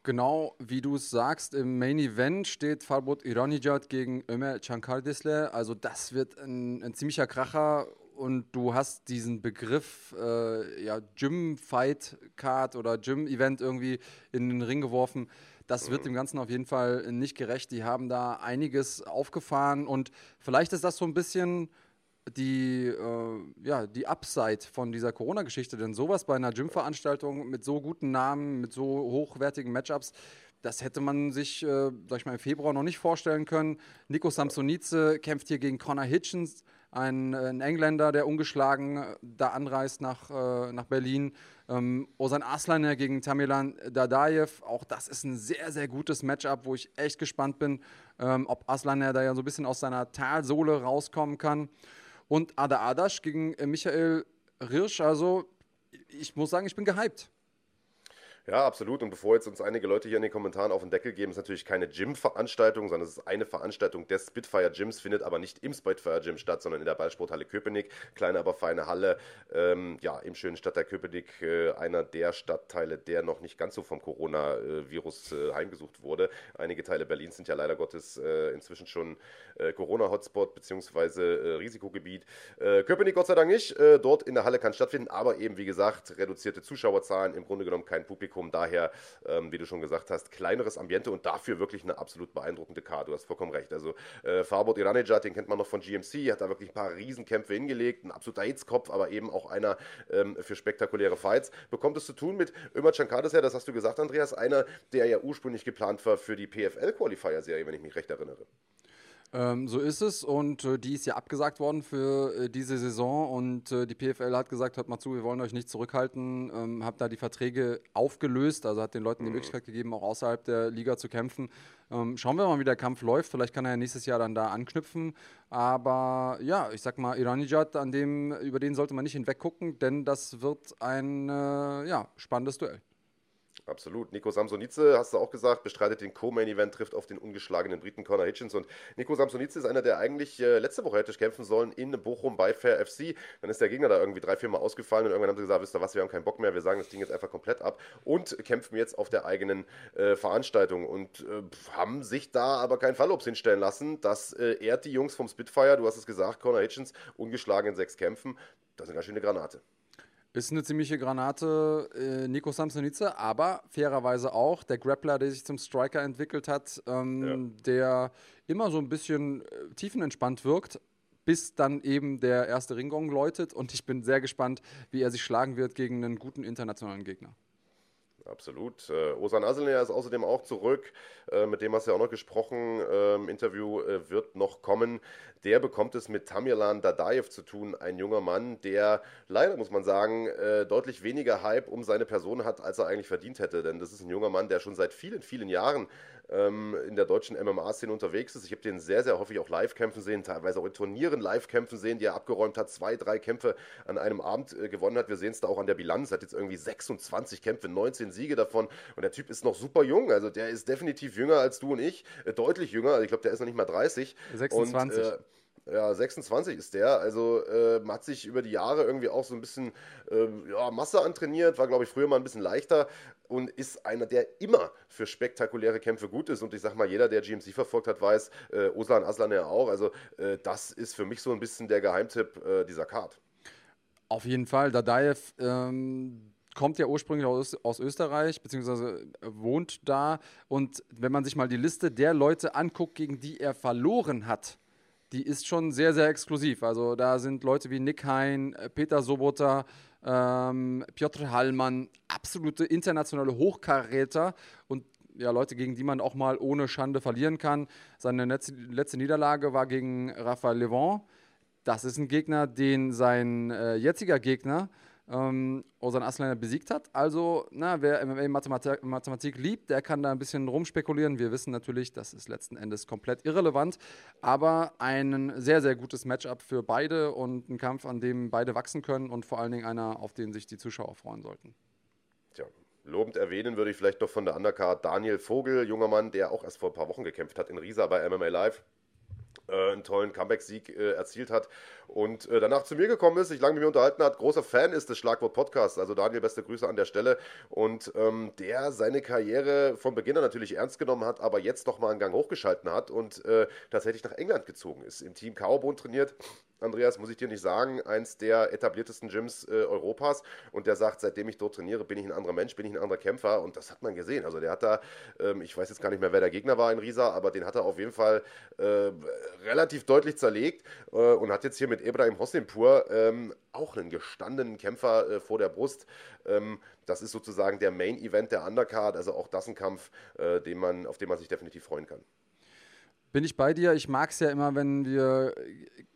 Genau wie du es sagst, im Main Event steht Farbot Iranijad gegen Ömer Chankardisle. Also das wird ein, ein ziemlicher Kracher und du hast diesen Begriff äh, ja, Gym Fight Card oder Gym Event irgendwie in den Ring geworfen. Das wird dem Ganzen auf jeden Fall nicht gerecht. Die haben da einiges aufgefahren und vielleicht ist das so ein bisschen die, äh, ja, die Upside von dieser Corona-Geschichte. Denn sowas bei einer Gym-Veranstaltung mit so guten Namen, mit so hochwertigen Matchups, das hätte man sich, äh, sag ich mal, im Februar noch nicht vorstellen können. Nico Samsonice kämpft hier gegen Connor Hitchens, ein, ein Engländer, der ungeschlagen äh, da anreist nach, äh, nach Berlin. Ähm, Ozan Aslaner gegen Tamilan Dadaev, auch das ist ein sehr, sehr gutes Matchup, wo ich echt gespannt bin, ähm, ob Aslaner da ja so ein bisschen aus seiner Talsohle rauskommen kann. Und Ada Adasch gegen äh, Michael Rirsch, also ich muss sagen, ich bin gehypt. Ja, absolut. Und bevor jetzt uns einige Leute hier in den Kommentaren auf den Deckel geben, ist natürlich keine Gym-Veranstaltung, sondern es ist eine Veranstaltung des Spitfire Gyms, findet aber nicht im Spitfire Gym statt, sondern in der Ballsporthalle Köpenick. Kleine, aber feine Halle, ähm, ja, im schönen Stadtteil Köpenick, äh, einer der Stadtteile, der noch nicht ganz so vom Coronavirus äh, heimgesucht wurde. Einige Teile Berlins sind ja leider Gottes äh, inzwischen schon äh, Corona-Hotspot bzw. Äh, Risikogebiet. Äh, Köpenick Gott sei Dank nicht. dort in der Halle kann stattfinden, aber eben, wie gesagt, reduzierte Zuschauerzahlen, im Grunde genommen kein Publikum. Publikum. Daher, ähm, wie du schon gesagt hast, kleineres Ambiente und dafür wirklich eine absolut beeindruckende Karte. Du hast vollkommen recht. Also äh, Farbot Iranejad, den kennt man noch von GMC, hat da wirklich ein paar Riesenkämpfe hingelegt. Ein absoluter Hitzkopf, aber eben auch einer ähm, für spektakuläre Fights. Bekommt es zu tun mit Ömer Chankades her, das hast du gesagt, Andreas, einer, der ja ursprünglich geplant war für die PFL-Qualifier-Serie, wenn ich mich recht erinnere. Ähm, so ist es und äh, die ist ja abgesagt worden für äh, diese Saison und äh, die PFL hat gesagt, hört mal zu, wir wollen euch nicht zurückhalten, ähm, hat da die Verträge aufgelöst, also hat den Leuten die mhm. Möglichkeit gegeben, auch außerhalb der Liga zu kämpfen. Ähm, schauen wir mal, wie der Kampf läuft, vielleicht kann er ja nächstes Jahr dann da anknüpfen, aber ja, ich sag mal, Iranijad, an dem, über den sollte man nicht hinweggucken, denn das wird ein äh, ja, spannendes Duell. Absolut. Nico Samsonice, hast du auch gesagt, bestreitet den Co-Main-Event, trifft auf den ungeschlagenen Briten Connor Hitchens. Und Nico Samsonice ist einer, der eigentlich äh, letzte Woche hätte kämpfen sollen in Bochum bei Fair FC. Dann ist der Gegner da irgendwie drei, vier Mal ausgefallen und irgendwann haben sie gesagt, wisst ihr was, wir haben keinen Bock mehr, wir sagen das Ding jetzt einfach komplett ab und kämpfen jetzt auf der eigenen äh, Veranstaltung und äh, haben sich da aber kein Fallobst hinstellen lassen. Das äh, ehrt die Jungs vom Spitfire, du hast es gesagt, Connor Hitchens, ungeschlagen in sechs Kämpfen. Das ist eine ganz schöne Granate. Ist eine ziemliche Granate, äh, Nico Samsonice, aber fairerweise auch der Grappler, der sich zum Striker entwickelt hat, ähm, ja. der immer so ein bisschen äh, tiefenentspannt wirkt, bis dann eben der erste Ringgong läutet. Und ich bin sehr gespannt, wie er sich schlagen wird gegen einen guten internationalen Gegner. Absolut. Äh, Osan Aselner ist außerdem auch zurück. Äh, mit dem hast du ja auch noch gesprochen. Ähm, Interview äh, wird noch kommen. Der bekommt es mit Tamirlan Dadaev zu tun. Ein junger Mann, der leider, muss man sagen, äh, deutlich weniger Hype um seine Person hat, als er eigentlich verdient hätte. Denn das ist ein junger Mann, der schon seit vielen, vielen Jahren ähm, in der deutschen MMA-Szene unterwegs ist. Ich habe den sehr, sehr häufig auch live kämpfen sehen, teilweise auch in Turnieren live kämpfen sehen, die er abgeräumt hat, zwei, drei Kämpfe an einem Abend äh, gewonnen hat. Wir sehen es da auch an der Bilanz, hat jetzt irgendwie 26 Kämpfe, 19 Siege davon und der Typ ist noch super jung, also der ist definitiv jünger als du und ich, äh, deutlich jünger, also ich glaube, der ist noch nicht mal 30. 26. Und, äh, ja, 26 ist der. Also äh, hat sich über die Jahre irgendwie auch so ein bisschen äh, ja, Masse antrainiert, war, glaube ich, früher mal ein bisschen leichter und ist einer, der immer für spektakuläre Kämpfe gut ist. Und ich sag mal, jeder, der GMC verfolgt hat, weiß, äh, Oslan Aslan ja auch. Also äh, das ist für mich so ein bisschen der Geheimtipp äh, dieser Card. Auf jeden Fall. Dadaev ähm, kommt ja ursprünglich aus, aus Österreich, beziehungsweise wohnt da. Und wenn man sich mal die Liste der Leute anguckt, gegen die er verloren hat, die ist schon sehr, sehr exklusiv. Also da sind Leute wie Nick Hein, äh, Peter Sobota, ähm, Piotr Hallmann, absolute internationale Hochkaräter und ja, Leute, gegen die man auch mal ohne Schande verlieren kann. Seine letzte, Niederlage war gegen Raphael Levent. Das ist ein Gegner, den sein äh, jetziger Gegner ähm, Ozan Aslaner besiegt hat. Also, na, wer MMA-Mathematik Mathematik liebt, der kann da ein bisschen rumspekulieren. Wir wissen natürlich, das ist letzten Endes komplett irrelevant, aber ein sehr, sehr gutes Matchup für beide und ein Kampf, an dem beide wachsen können und vor allen Dingen einer, auf den sich die Zuschauer freuen sollten. Tja, Lobend erwähnen würde ich vielleicht noch von der Undercard Daniel Vogel, junger Mann, der auch erst vor ein paar Wochen gekämpft hat in Riesa bei MMA Live. Äh, einen tollen Comeback-Sieg äh, erzielt hat und äh, danach zu mir gekommen ist, sich lange mit mir unterhalten hat, großer Fan ist des Schlagwort Podcasts. Also Daniel, beste Grüße an der Stelle. Und ähm, der seine Karriere von Beginn an natürlich ernst genommen hat, aber jetzt noch mal einen Gang hochgeschalten hat und äh, tatsächlich nach England gezogen ist. Im Team Kaobon trainiert. Andreas, muss ich dir nicht sagen, eins der etabliertesten Gyms äh, Europas. Und der sagt, seitdem ich dort trainiere, bin ich ein anderer Mensch, bin ich ein anderer Kämpfer. Und das hat man gesehen. Also der hat da, ähm, ich weiß jetzt gar nicht mehr, wer der Gegner war in Riesa, aber den hat er auf jeden Fall äh, relativ deutlich zerlegt äh, und hat jetzt hier mit Ibrahim Hosnimpur ähm, auch einen gestandenen Kämpfer äh, vor der Brust. Ähm, das ist sozusagen der Main Event der Undercard, also auch das ein Kampf, äh, den man, auf den man sich definitiv freuen kann. Bin ich bei dir. Ich mag es ja immer, wenn wir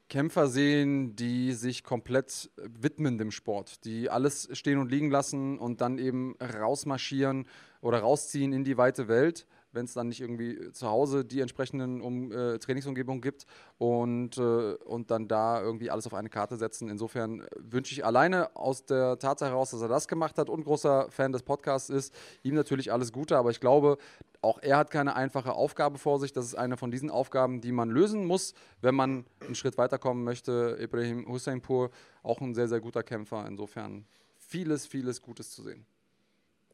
Kämpfer sehen, die sich komplett widmen dem Sport, die alles stehen und liegen lassen und dann eben rausmarschieren oder rausziehen in die weite Welt wenn es dann nicht irgendwie zu Hause die entsprechenden um, äh, Trainingsumgebungen gibt und, äh, und dann da irgendwie alles auf eine Karte setzen. Insofern wünsche ich alleine aus der Tatsache heraus, dass er das gemacht hat und großer Fan des Podcasts ist, ihm natürlich alles Gute, aber ich glaube, auch er hat keine einfache Aufgabe vor sich. Das ist eine von diesen Aufgaben, die man lösen muss, wenn man einen Schritt weiterkommen möchte. Ibrahim Husseinpur, auch ein sehr, sehr guter Kämpfer. Insofern vieles, vieles Gutes zu sehen.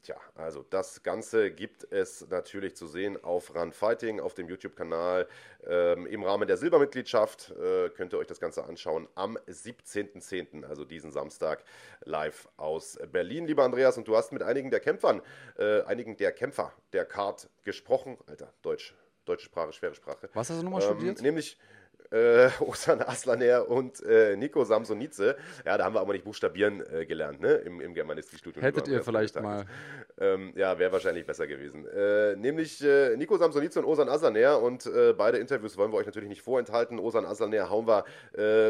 Tja, also das Ganze gibt es natürlich zu sehen auf Run Fighting, auf dem YouTube-Kanal. Ähm, Im Rahmen der Silbermitgliedschaft äh, könnt ihr euch das Ganze anschauen am 17.10., also diesen Samstag, live aus Berlin. Lieber Andreas, und du hast mit einigen der Kämpfern, äh, einigen der Kämpfer der Card gesprochen. Alter, Deutsch, deutsche Sprache, schwere Sprache. Was hast du nochmal ähm, studiert? Nämlich äh, <laughs> Osan Aslaner und äh, Nico Samsonice. Ja, da haben wir aber nicht buchstabieren äh, gelernt, ne? Im, im Germanistikstudium. Hättet ihr vielleicht mal. Ähm, ja, wäre wahrscheinlich besser gewesen. Äh, nämlich äh, Nico Samsonice und Osan Aslaner und äh, beide Interviews wollen wir euch natürlich nicht vorenthalten. Osan Aslaner hauen wir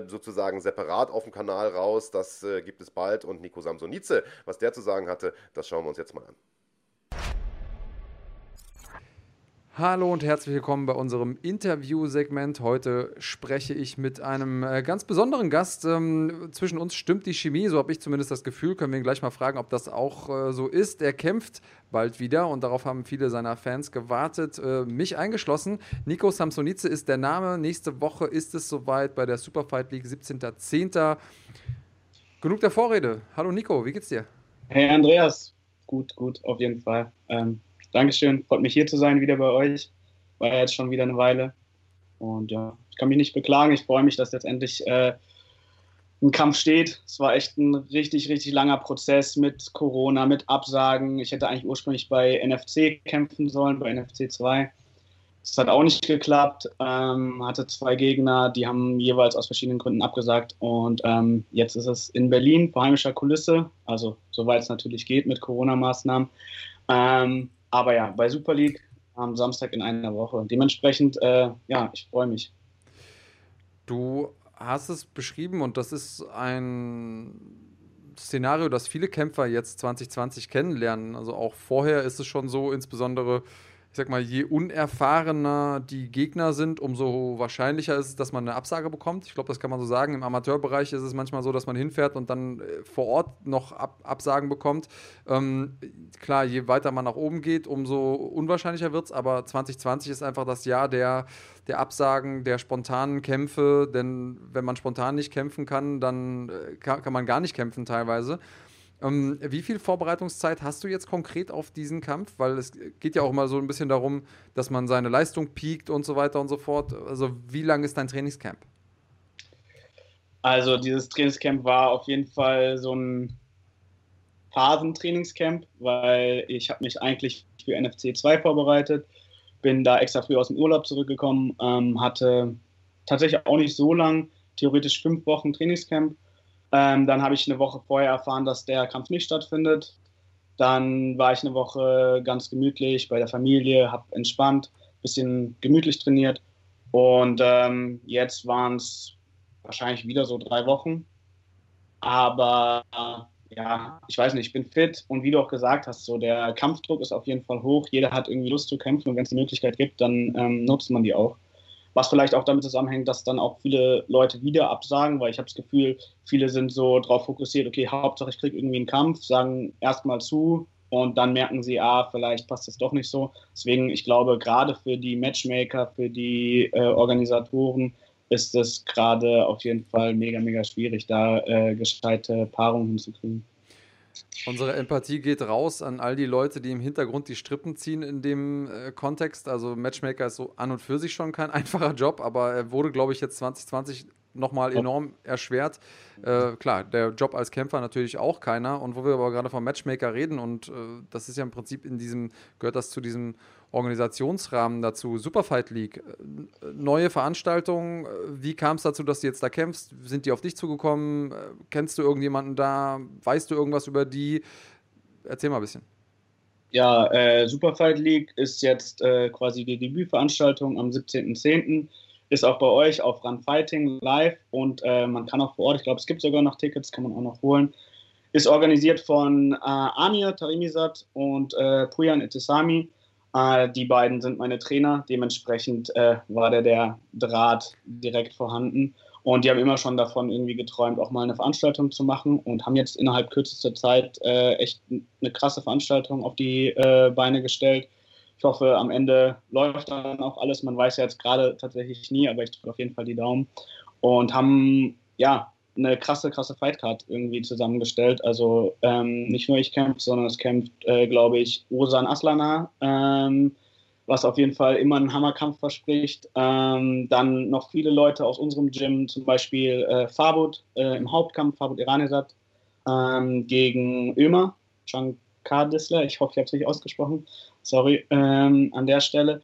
sozusagen separat auf dem Kanal raus. Das gibt es bald. Und Nico Samsonice, was der zu sagen hatte, das schauen wir uns jetzt mal an. Hallo und herzlich willkommen bei unserem Interview-Segment. Heute spreche ich mit einem äh, ganz besonderen Gast. Ähm, zwischen uns stimmt die Chemie, so habe ich zumindest das Gefühl. Können wir ihn gleich mal fragen, ob das auch äh, so ist. Er kämpft bald wieder und darauf haben viele seiner Fans gewartet, äh, mich eingeschlossen. Nico Samsonice ist der Name. Nächste Woche ist es soweit bei der Superfight League 17.10. Genug der Vorrede. Hallo Nico, wie geht's dir? Hey Andreas, gut, gut, auf jeden Fall. Ähm Dankeschön, freut mich hier zu sein, wieder bei euch. War jetzt schon wieder eine Weile. Und ja, ich kann mich nicht beklagen. Ich freue mich, dass jetzt endlich äh, ein Kampf steht. Es war echt ein richtig, richtig langer Prozess mit Corona, mit Absagen. Ich hätte eigentlich ursprünglich bei NFC kämpfen sollen, bei NFC 2. Das hat auch nicht geklappt. Ähm, hatte zwei Gegner, die haben jeweils aus verschiedenen Gründen abgesagt. Und ähm, jetzt ist es in Berlin vor heimischer Kulisse, also soweit es natürlich geht mit Corona-Maßnahmen. Ähm, aber ja, bei Super League am Samstag in einer Woche. Dementsprechend, äh, ja, ich freue mich. Du hast es beschrieben und das ist ein Szenario, das viele Kämpfer jetzt 2020 kennenlernen. Also auch vorher ist es schon so, insbesondere ich sag mal, je unerfahrener die Gegner sind, umso wahrscheinlicher ist es, dass man eine Absage bekommt. Ich glaube, das kann man so sagen. Im Amateurbereich ist es manchmal so, dass man hinfährt und dann äh, vor Ort noch Ab Absagen bekommt. Ähm, klar, je weiter man nach oben geht, umso unwahrscheinlicher wird es. Aber 2020 ist einfach das Jahr der, der Absagen, der spontanen Kämpfe. Denn wenn man spontan nicht kämpfen kann, dann äh, kann, kann man gar nicht kämpfen teilweise. Ähm, wie viel Vorbereitungszeit hast du jetzt konkret auf diesen Kampf? Weil es geht ja auch immer so ein bisschen darum, dass man seine Leistung piekt und so weiter und so fort. Also wie lang ist dein Trainingscamp? Also dieses Trainingscamp war auf jeden Fall so ein Phasentrainingscamp, weil ich habe mich eigentlich für NFC 2 vorbereitet, bin da extra früh aus dem Urlaub zurückgekommen, ähm, hatte tatsächlich auch nicht so lang, theoretisch fünf Wochen Trainingscamp. Ähm, dann habe ich eine Woche vorher erfahren, dass der Kampf nicht stattfindet. Dann war ich eine Woche ganz gemütlich bei der Familie, habe entspannt, bisschen gemütlich trainiert. Und ähm, jetzt waren es wahrscheinlich wieder so drei Wochen. Aber ja, ich weiß nicht, ich bin fit und wie du auch gesagt hast, so der Kampfdruck ist auf jeden Fall hoch. Jeder hat irgendwie Lust zu kämpfen und wenn es die Möglichkeit gibt, dann ähm, nutzt man die auch. Was vielleicht auch damit zusammenhängt, dass dann auch viele Leute wieder absagen, weil ich habe das Gefühl, viele sind so darauf fokussiert, okay, Hauptsache ich kriege irgendwie einen Kampf, sagen erstmal zu und dann merken sie, ah, vielleicht passt das doch nicht so. Deswegen, ich glaube, gerade für die Matchmaker, für die äh, Organisatoren ist es gerade auf jeden Fall mega, mega schwierig, da äh, gescheite Paarungen hinzukriegen. Unsere Empathie geht raus an all die Leute, die im Hintergrund die Strippen ziehen in dem äh, Kontext. Also Matchmaker ist so an und für sich schon kein <laughs> einfacher Job, aber er wurde, glaube ich, jetzt 2020 nochmal enorm erschwert. Äh, klar, der Job als Kämpfer natürlich auch keiner. Und wo wir aber gerade vom Matchmaker reden, und äh, das ist ja im Prinzip in diesem, gehört das zu diesem Organisationsrahmen dazu, Superfight League, äh, neue Veranstaltungen, äh, wie kam es dazu, dass du jetzt da kämpfst? Sind die auf dich zugekommen? Äh, kennst du irgendjemanden da? Weißt du irgendwas über die? Erzähl mal ein bisschen. Ja, äh, Superfight League ist jetzt äh, quasi die Debütveranstaltung am 17.10 ist auch bei euch auf Run Fighting live und äh, man kann auch vor Ort, ich glaube, es gibt sogar noch Tickets, kann man auch noch holen. Ist organisiert von äh, Amir Tarimisat und äh, Puyan Etesami. Äh, die beiden sind meine Trainer, dementsprechend äh, war der, der Draht direkt vorhanden. Und die haben immer schon davon irgendwie geträumt, auch mal eine Veranstaltung zu machen und haben jetzt innerhalb kürzester Zeit äh, echt eine krasse Veranstaltung auf die Beine gestellt ich hoffe, am Ende läuft dann auch alles. Man weiß ja jetzt gerade tatsächlich nie, aber ich drücke auf jeden Fall die Daumen. Und haben, ja, eine krasse, krasse Fightcard irgendwie zusammengestellt. Also ähm, nicht nur ich kämpfe, sondern es kämpft, äh, glaube ich, Osan Aslana, ähm, was auf jeden Fall immer einen Hammerkampf verspricht. Ähm, dann noch viele Leute aus unserem Gym, zum Beispiel äh, Fabut äh, im Hauptkampf, Fabut Iranesat ähm, gegen Ömer, Shankar Ich hoffe, ich habe es nicht ausgesprochen. Sorry, ähm, an der Stelle.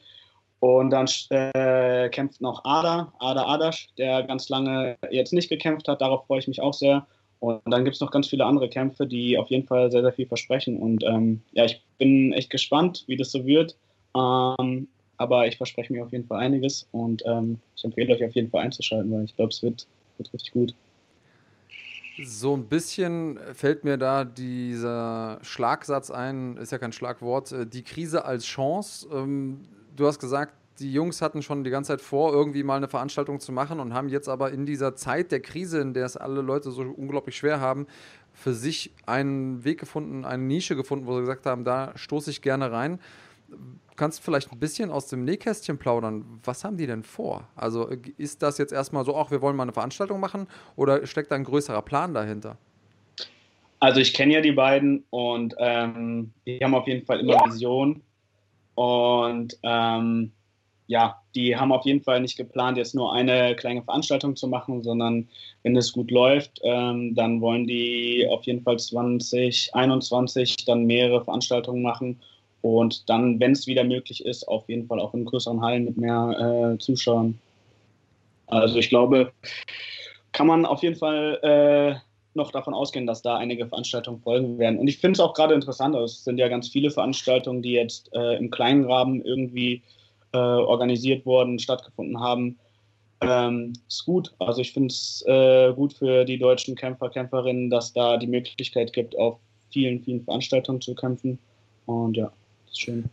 Und dann äh, kämpft noch Ada, Ada Adasch, der ganz lange jetzt nicht gekämpft hat. Darauf freue ich mich auch sehr. Und dann gibt es noch ganz viele andere Kämpfe, die auf jeden Fall sehr, sehr viel versprechen. Und ähm, ja, ich bin echt gespannt, wie das so wird. Ähm, aber ich verspreche mir auf jeden Fall einiges und ähm, ich empfehle euch auf jeden Fall einzuschalten, weil ich glaube, es wird, wird richtig gut. So ein bisschen fällt mir da dieser Schlagsatz ein, ist ja kein Schlagwort, äh, die Krise als Chance. Ähm, du hast gesagt, die Jungs hatten schon die ganze Zeit vor, irgendwie mal eine Veranstaltung zu machen und haben jetzt aber in dieser Zeit der Krise, in der es alle Leute so unglaublich schwer haben, für sich einen Weg gefunden, eine Nische gefunden, wo sie gesagt haben, da stoße ich gerne rein kannst du vielleicht ein bisschen aus dem Nähkästchen plaudern. Was haben die denn vor? Also äh, ist das jetzt erstmal so, ach, wir wollen mal eine Veranstaltung machen oder steckt da ein größerer Plan dahinter? Also ich kenne ja die beiden und ähm, die haben auf jeden Fall immer Vision. Und ähm, ja, die haben auf jeden Fall nicht geplant, jetzt nur eine kleine Veranstaltung zu machen, sondern wenn es gut läuft, ähm, dann wollen die auf jeden Fall 2021 dann mehrere Veranstaltungen machen und dann, wenn es wieder möglich ist, auf jeden Fall auch in größeren Hallen mit mehr äh, Zuschauern. Also ich glaube, kann man auf jeden Fall äh, noch davon ausgehen, dass da einige Veranstaltungen folgen werden. Und ich finde es auch gerade interessant, also es sind ja ganz viele Veranstaltungen, die jetzt äh, im kleinen Rahmen irgendwie äh, organisiert wurden, stattgefunden haben. Ähm, ist gut. Also ich finde es äh, gut für die deutschen Kämpfer, Kämpferinnen, dass da die Möglichkeit gibt, auf vielen, vielen Veranstaltungen zu kämpfen. Und ja schön.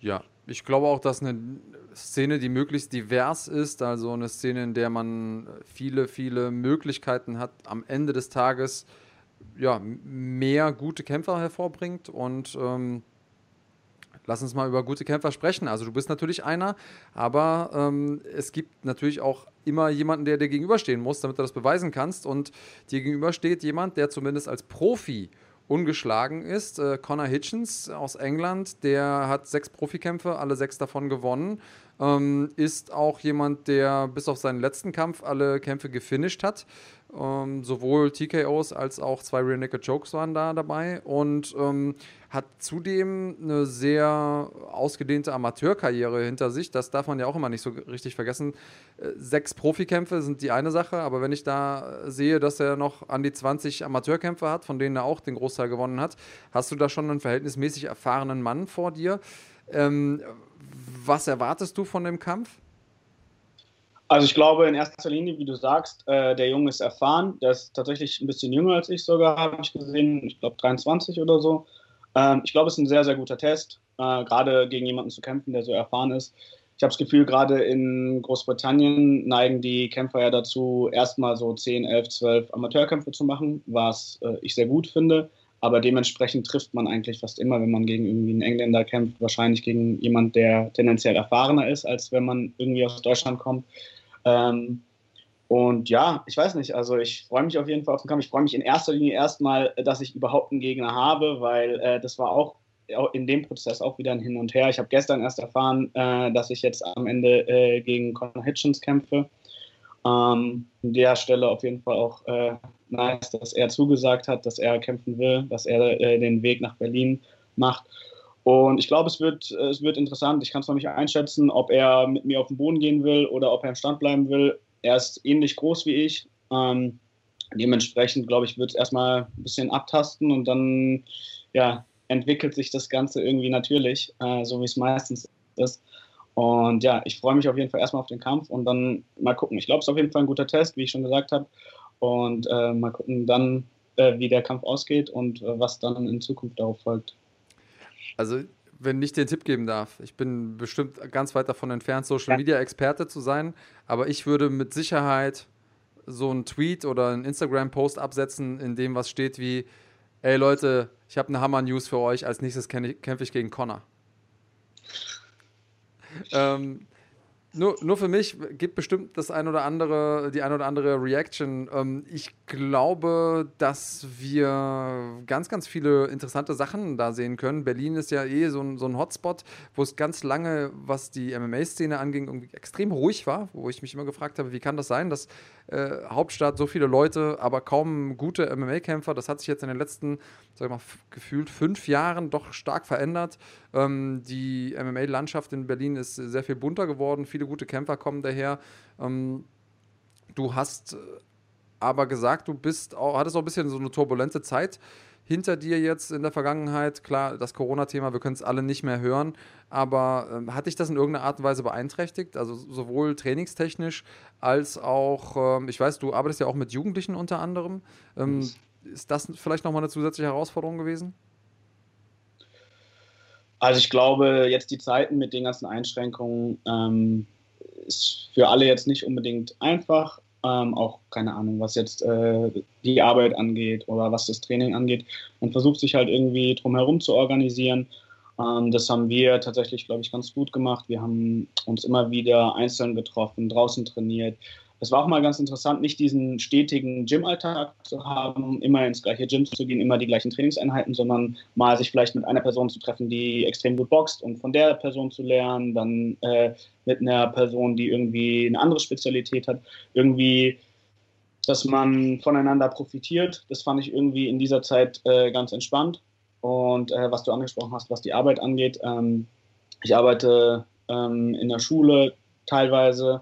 Ja, ich glaube auch, dass eine Szene, die möglichst divers ist, also eine Szene, in der man viele, viele Möglichkeiten hat, am Ende des Tages ja, mehr gute Kämpfer hervorbringt und ähm, lass uns mal über gute Kämpfer sprechen. Also du bist natürlich einer, aber ähm, es gibt natürlich auch immer jemanden, der dir gegenüberstehen muss, damit du das beweisen kannst. Und dir gegenüber steht jemand, der zumindest als Profi ungeschlagen ist. Äh, Connor Hitchens aus England, der hat sechs Profikämpfe, alle sechs davon gewonnen. Ähm, ist auch jemand, der bis auf seinen letzten Kampf alle Kämpfe gefinisht hat. Ähm, sowohl TKOs als auch zwei Real Naked Jokes waren da dabei und ähm, hat zudem eine sehr ausgedehnte Amateurkarriere hinter sich. Das darf man ja auch immer nicht so richtig vergessen. Äh, sechs Profikämpfe sind die eine Sache, aber wenn ich da sehe, dass er noch an die 20 Amateurkämpfe hat, von denen er auch den Großteil gewonnen hat, hast du da schon einen verhältnismäßig erfahrenen Mann vor dir. Ähm, was erwartest du von dem Kampf? Also ich glaube in erster Linie, wie du sagst, äh, der Junge ist erfahren. Der ist tatsächlich ein bisschen jünger als ich sogar, habe ich gesehen. Ich glaube 23 oder so. Ähm, ich glaube, es ist ein sehr, sehr guter Test, äh, gerade gegen jemanden zu kämpfen, der so erfahren ist. Ich habe das Gefühl, gerade in Großbritannien neigen die Kämpfer ja dazu, erstmal so 10, 11, 12 Amateurkämpfe zu machen, was äh, ich sehr gut finde. Aber dementsprechend trifft man eigentlich fast immer, wenn man gegen irgendwie einen Engländer kämpft, wahrscheinlich gegen jemand, der tendenziell erfahrener ist, als wenn man irgendwie aus Deutschland kommt. Ähm, und ja, ich weiß nicht, also ich freue mich auf jeden Fall auf den Kampf. Ich freue mich in erster Linie erstmal, dass ich überhaupt einen Gegner habe, weil äh, das war auch in dem Prozess auch wieder ein Hin und Her. Ich habe gestern erst erfahren, äh, dass ich jetzt am Ende äh, gegen Conor Hitchens kämpfe. Ähm, an der Stelle auf jeden Fall auch äh, nice, dass er zugesagt hat, dass er kämpfen will, dass er äh, den Weg nach Berlin macht. Und ich glaube, es wird, es wird interessant. Ich kann es noch nicht einschätzen, ob er mit mir auf den Boden gehen will oder ob er im Stand bleiben will. Er ist ähnlich groß wie ich. Ähm, dementsprechend, glaube ich, wird es erstmal ein bisschen abtasten und dann ja, entwickelt sich das Ganze irgendwie natürlich, äh, so wie es meistens ist. Und ja, ich freue mich auf jeden Fall erstmal auf den Kampf und dann mal gucken. Ich glaube, es ist auf jeden Fall ein guter Test, wie ich schon gesagt habe. Und äh, mal gucken dann, äh, wie der Kampf ausgeht und äh, was dann in Zukunft darauf folgt. Also, wenn ich den Tipp geben darf, ich bin bestimmt ganz weit davon entfernt, Social Media Experte zu sein, aber ich würde mit Sicherheit so einen Tweet oder einen Instagram-Post absetzen, in dem was steht wie: Ey Leute, ich habe eine Hammer-News für euch, als nächstes kämpfe ich gegen Connor. <laughs> ähm, nur, nur für mich gibt bestimmt das ein oder andere, die ein oder andere Reaction. Ähm, ich glaube, dass wir ganz, ganz viele interessante Sachen da sehen können. Berlin ist ja eh so ein, so ein Hotspot, wo es ganz lange, was die MMA-Szene anging, irgendwie extrem ruhig war, wo ich mich immer gefragt habe, wie kann das sein, dass äh, Hauptstadt so viele Leute, aber kaum gute MMA-Kämpfer. Das hat sich jetzt in den letzten, sag ich mal, gefühlt fünf Jahren doch stark verändert. Ähm, die MMA-Landschaft in Berlin ist sehr viel bunter geworden. Viele gute Kämpfer kommen daher. Ähm, du hast äh, aber gesagt, du bist auch, hattest auch ein bisschen so eine turbulente Zeit hinter dir jetzt in der Vergangenheit? Klar, das Corona-Thema, wir können es alle nicht mehr hören, aber ähm, hat dich das in irgendeiner Art und Weise beeinträchtigt? Also sowohl trainingstechnisch als auch, ähm, ich weiß, du arbeitest ja auch mit Jugendlichen unter anderem. Ähm, ist das vielleicht nochmal eine zusätzliche Herausforderung gewesen? Also ich glaube, jetzt die Zeiten mit den ganzen Einschränkungen ähm, ist für alle jetzt nicht unbedingt einfach ähm, auch keine Ahnung, was jetzt äh, die Arbeit angeht oder was das Training angeht. Man versucht sich halt irgendwie drumherum zu organisieren. Ähm, das haben wir tatsächlich, glaube ich, ganz gut gemacht. Wir haben uns immer wieder einzeln getroffen, draußen trainiert, es war auch mal ganz interessant, nicht diesen stetigen Gym-Alltag zu haben, immer ins gleiche Gym zu gehen, immer die gleichen Trainingseinheiten, sondern mal sich vielleicht mit einer Person zu treffen, die extrem gut boxt und von der Person zu lernen, dann äh, mit einer Person, die irgendwie eine andere Spezialität hat, irgendwie, dass man voneinander profitiert. Das fand ich irgendwie in dieser Zeit äh, ganz entspannt. Und äh, was du angesprochen hast, was die Arbeit angeht, ähm, ich arbeite ähm, in der Schule teilweise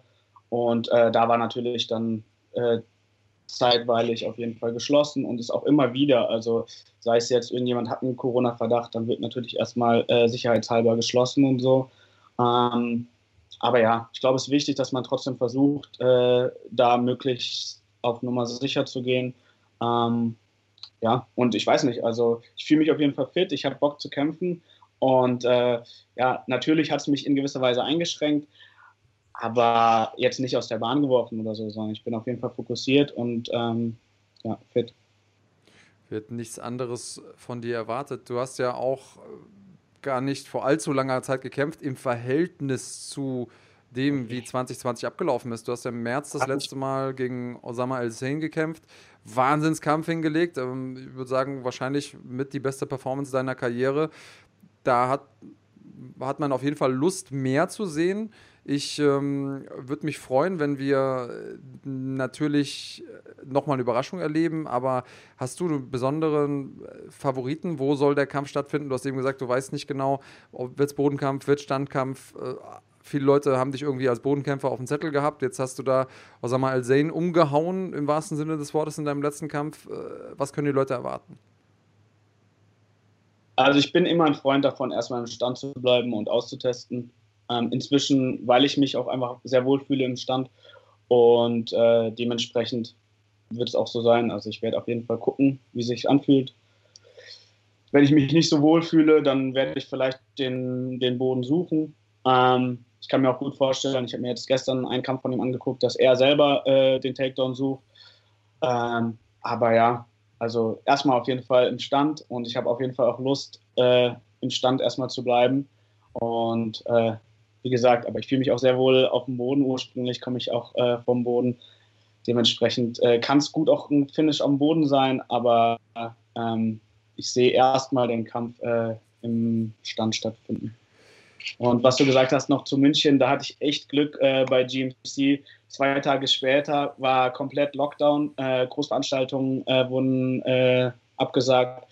und äh, da war natürlich dann äh, zeitweilig auf jeden Fall geschlossen und ist auch immer wieder, also sei es jetzt irgendjemand hat einen Corona-Verdacht, dann wird natürlich erstmal äh, sicherheitshalber geschlossen und so. Ähm, aber ja, ich glaube, es ist wichtig, dass man trotzdem versucht, äh, da möglichst auf Nummer sicher zu gehen. Ähm, ja, und ich weiß nicht, also ich fühle mich auf jeden Fall fit, ich habe Bock zu kämpfen und äh, ja, natürlich hat es mich in gewisser Weise eingeschränkt, aber jetzt nicht aus der Bahn geworfen oder so, sondern ich bin auf jeden Fall fokussiert und ähm, ja, fit. Wird nichts anderes von dir erwartet. Du hast ja auch äh, gar nicht vor allzu langer Zeit gekämpft im Verhältnis zu dem, wie 2020 abgelaufen ist. Du hast ja im März das letzte Mal gegen Osama El-Hussein gekämpft. Wahnsinnskampf hingelegt. Ähm, ich würde sagen, wahrscheinlich mit die beste Performance deiner Karriere. Da hat, hat man auf jeden Fall Lust, mehr zu sehen. Ich ähm, würde mich freuen, wenn wir äh, natürlich nochmal eine Überraschung erleben, aber hast du einen besonderen äh, Favoriten? Wo soll der Kampf stattfinden? Du hast eben gesagt, du weißt nicht genau, wird es Bodenkampf, wird Standkampf. Äh, viele Leute haben dich irgendwie als Bodenkämpfer auf dem Zettel gehabt. Jetzt hast du da Osama Al-Zain umgehauen, im wahrsten Sinne des Wortes, in deinem letzten Kampf. Was können die Leute erwarten? Also ich bin immer ein Freund davon, erstmal im Stand zu bleiben und auszutesten. Ähm, inzwischen, weil ich mich auch einfach sehr wohl fühle im Stand und äh, dementsprechend wird es auch so sein. Also ich werde auf jeden Fall gucken, wie sich anfühlt. Wenn ich mich nicht so wohl fühle, dann werde ich vielleicht den, den Boden suchen. Ähm, ich kann mir auch gut vorstellen, ich habe mir jetzt gestern einen Kampf von ihm angeguckt, dass er selber äh, den Takedown sucht. Ähm, aber ja, also erstmal auf jeden Fall im Stand und ich habe auf jeden Fall auch Lust, äh, im Stand erstmal zu bleiben. Und äh, wie gesagt, aber ich fühle mich auch sehr wohl auf dem Boden. Ursprünglich komme ich auch äh, vom Boden. Dementsprechend äh, kann es gut auch ein Finish am Boden sein, aber ähm, ich sehe erstmal den Kampf äh, im Stand stattfinden. Und was du gesagt hast noch zu München, da hatte ich echt Glück äh, bei GMC. Zwei Tage später war komplett Lockdown, äh, Großveranstaltungen äh, wurden äh, abgesagt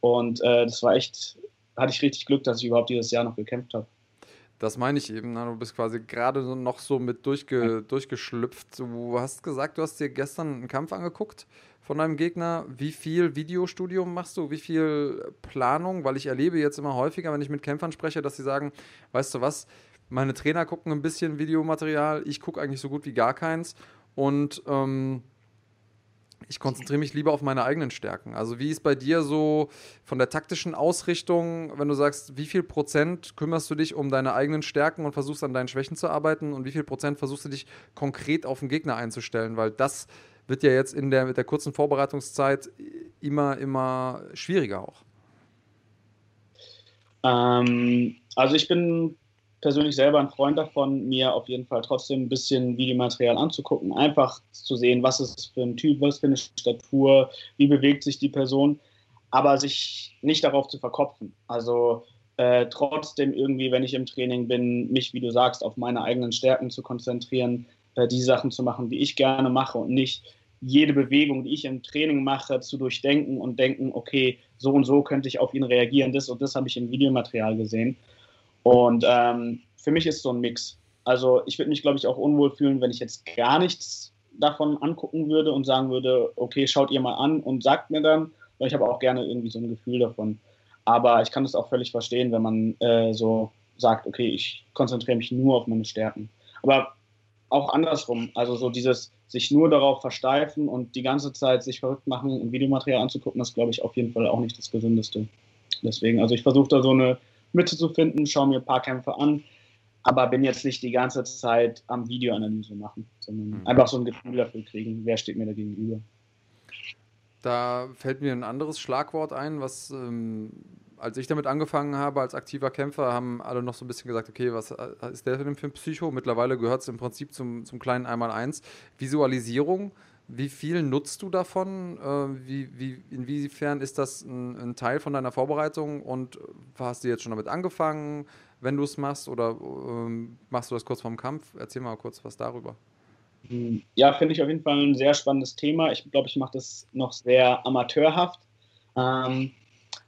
und äh, das war echt, hatte ich richtig Glück, dass ich überhaupt dieses Jahr noch gekämpft habe. Das meine ich eben. Du bist quasi gerade noch so mit durchge, durchgeschlüpft. Du hast gesagt, du hast dir gestern einen Kampf angeguckt von deinem Gegner. Wie viel Videostudium machst du? Wie viel Planung? Weil ich erlebe jetzt immer häufiger, wenn ich mit Kämpfern spreche, dass sie sagen, weißt du was, meine Trainer gucken ein bisschen Videomaterial, ich gucke eigentlich so gut wie gar keins. Und ähm, ich konzentriere mich lieber auf meine eigenen Stärken. Also wie ist bei dir so von der taktischen Ausrichtung, wenn du sagst, wie viel Prozent kümmerst du dich um deine eigenen Stärken und versuchst an deinen Schwächen zu arbeiten und wie viel Prozent versuchst du dich konkret auf den Gegner einzustellen? Weil das wird ja jetzt in der, mit der kurzen Vorbereitungszeit immer, immer schwieriger auch. Ähm, also ich bin persönlich selber ein Freund davon, mir auf jeden Fall trotzdem ein bisschen Videomaterial anzugucken, einfach zu sehen, was ist für ein Typ, was für eine Statur, wie bewegt sich die Person, aber sich nicht darauf zu verkopfen. Also äh, trotzdem irgendwie, wenn ich im Training bin, mich, wie du sagst, auf meine eigenen Stärken zu konzentrieren, äh, die Sachen zu machen, die ich gerne mache und nicht jede Bewegung, die ich im Training mache, zu durchdenken und denken, okay, so und so könnte ich auf ihn reagieren, das und das habe ich im Videomaterial gesehen. Und ähm, für mich ist so ein Mix. Also ich würde mich, glaube ich, auch unwohl fühlen, wenn ich jetzt gar nichts davon angucken würde und sagen würde, okay, schaut ihr mal an und sagt mir dann. Ich habe auch gerne irgendwie so ein Gefühl davon. Aber ich kann es auch völlig verstehen, wenn man äh, so sagt, okay, ich konzentriere mich nur auf meine Stärken. Aber auch andersrum, also so dieses sich nur darauf versteifen und die ganze Zeit sich verrückt machen und Videomaterial anzugucken, das glaube ich auf jeden Fall auch nicht das Gesündeste. Deswegen, also ich versuche da so eine Mitte zu finden, schaue mir ein paar Kämpfe an, aber bin jetzt nicht die ganze Zeit am Videoanalyse machen, sondern mhm. einfach so ein Gefühl dafür kriegen, wer steht mir da gegenüber. Da fällt mir ein anderes Schlagwort ein, was ähm, als ich damit angefangen habe als aktiver Kämpfer, haben alle noch so ein bisschen gesagt, okay, was äh, ist der denn für ein Psycho? Mittlerweile gehört es im Prinzip zum, zum kleinen Einmaleins. Visualisierung wie viel nutzt du davon? Äh, wie, wie, inwiefern ist das ein, ein, Teil von deiner Vorbereitung und hast du jetzt schon damit angefangen, wenn du es machst oder ähm, machst du das kurz vorm Kampf? Erzähl mal kurz was darüber. Ja, finde ich auf jeden Fall ein sehr spannendes Thema. Ich glaube, ich mache das noch sehr amateurhaft. Ähm,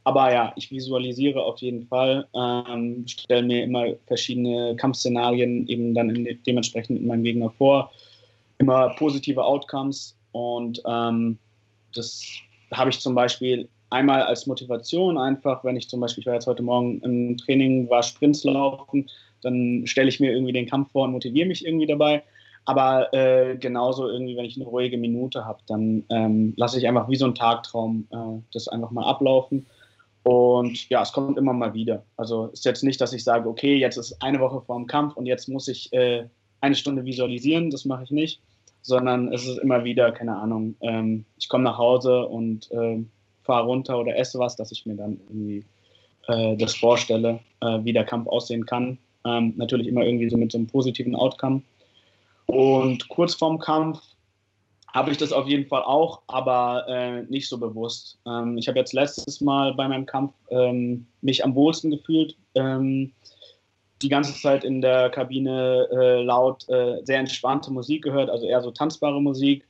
aber ja, ich visualisiere auf jeden Fall, ähm, stelle mir immer verschiedene Kampfszenarien eben dann in, dementsprechend mit meinem Gegner vor immer positive Outcomes und ähm, das habe ich zum Beispiel einmal als Motivation einfach, wenn ich zum Beispiel, ich war jetzt heute Morgen im Training, war Sprints laufen, dann stelle ich mir irgendwie den Kampf vor und motiviere mich irgendwie dabei. Aber äh, genauso irgendwie, wenn ich eine ruhige Minute habe, dann ähm, lasse ich einfach wie so ein Tagtraum äh, das einfach mal ablaufen. Und ja, es kommt immer mal wieder. Also ist jetzt nicht, dass ich sage, okay, jetzt ist eine Woche vor dem Kampf und jetzt muss ich äh, eine Stunde visualisieren. Das mache ich nicht sondern es ist immer wieder, keine Ahnung, ähm, ich komme nach Hause und äh, fahre runter oder esse was, dass ich mir dann irgendwie äh, das vorstelle, äh, wie der Kampf aussehen kann. Ähm, natürlich immer irgendwie so mit so einem positiven Outcome. Und kurz vorm Kampf habe ich das auf jeden Fall auch, aber äh, nicht so bewusst. Ähm, ich habe jetzt letztes Mal bei meinem Kampf ähm, mich am wohlsten gefühlt, ähm, die ganze Zeit in der Kabine äh, laut äh, sehr entspannte Musik gehört, also eher so tanzbare Musik.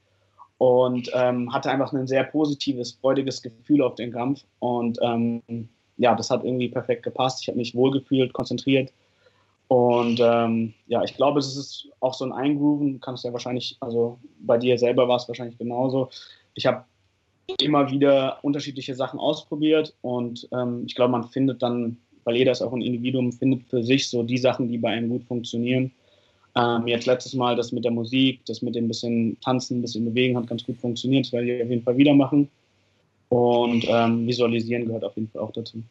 Und ähm, hatte einfach ein sehr positives, freudiges Gefühl auf den Kampf. Und ähm, ja, das hat irgendwie perfekt gepasst. Ich habe mich wohlgefühlt, konzentriert. Und ähm, ja, ich glaube, es ist auch so ein Eingrooven, kannst ja wahrscheinlich, also bei dir selber war es wahrscheinlich genauso. Ich habe immer wieder unterschiedliche Sachen ausprobiert. Und ähm, ich glaube, man findet dann, weil jeder ist auch ein Individuum, findet für sich so die Sachen, die bei einem gut funktionieren. Ähm, jetzt letztes Mal das mit der Musik, das mit dem bisschen Tanzen, ein bisschen Bewegen hat ganz gut funktioniert. Das werde ich auf jeden Fall wieder machen. Und ähm, Visualisieren gehört auf jeden Fall auch dazu.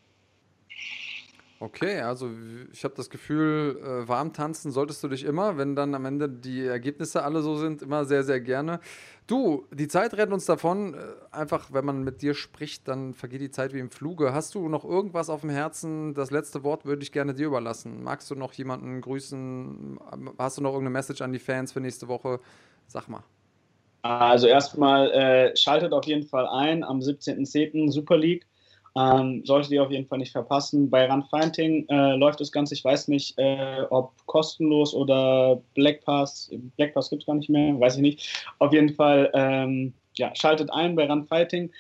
Okay, also ich habe das Gefühl, äh, warm tanzen solltest du dich immer, wenn dann am Ende die Ergebnisse alle so sind, immer sehr, sehr gerne. Du, die Zeit rennt uns davon. Äh, einfach, wenn man mit dir spricht, dann vergeht die Zeit wie im Fluge. Hast du noch irgendwas auf dem Herzen? Das letzte Wort würde ich gerne dir überlassen. Magst du noch jemanden grüßen? Hast du noch irgendeine Message an die Fans für nächste Woche? Sag mal. Also erstmal äh, schaltet auf jeden Fall ein am 17.10. Super League. Ähm, solltet ihr auf jeden Fall nicht verpassen. Bei Run Fighting äh, läuft das Ganze, ich weiß nicht, äh, ob kostenlos oder Black Pass. Black Pass gibt es gar nicht mehr, weiß ich nicht. Auf jeden Fall, ähm, ja, schaltet ein bei Run Fighting.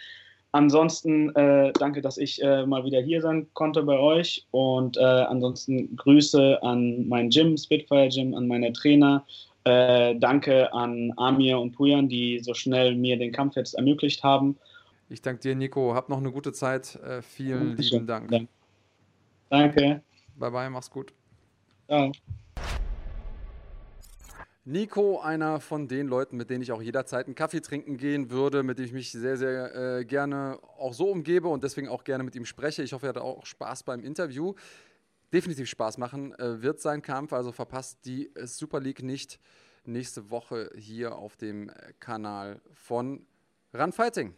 Ansonsten äh, danke, dass ich äh, mal wieder hier sein konnte bei euch. Und äh, ansonsten Grüße an mein Gym, Spitfire Gym, an meine Trainer. Äh, danke an Amir und Pujan, die so schnell mir den Kampf jetzt ermöglicht haben. Ich danke dir, Nico. Hab noch eine gute Zeit. Äh, vielen Dankeschön. lieben Dank. Danke. Bye bye, mach's gut. Ciao. Nico, einer von den Leuten, mit denen ich auch jederzeit einen Kaffee trinken gehen würde, mit dem ich mich sehr, sehr äh, gerne auch so umgebe und deswegen auch gerne mit ihm spreche. Ich hoffe, er hat auch Spaß beim Interview. Definitiv Spaß machen äh, wird sein Kampf, also verpasst die Super League nicht nächste Woche hier auf dem Kanal von Run Fighting.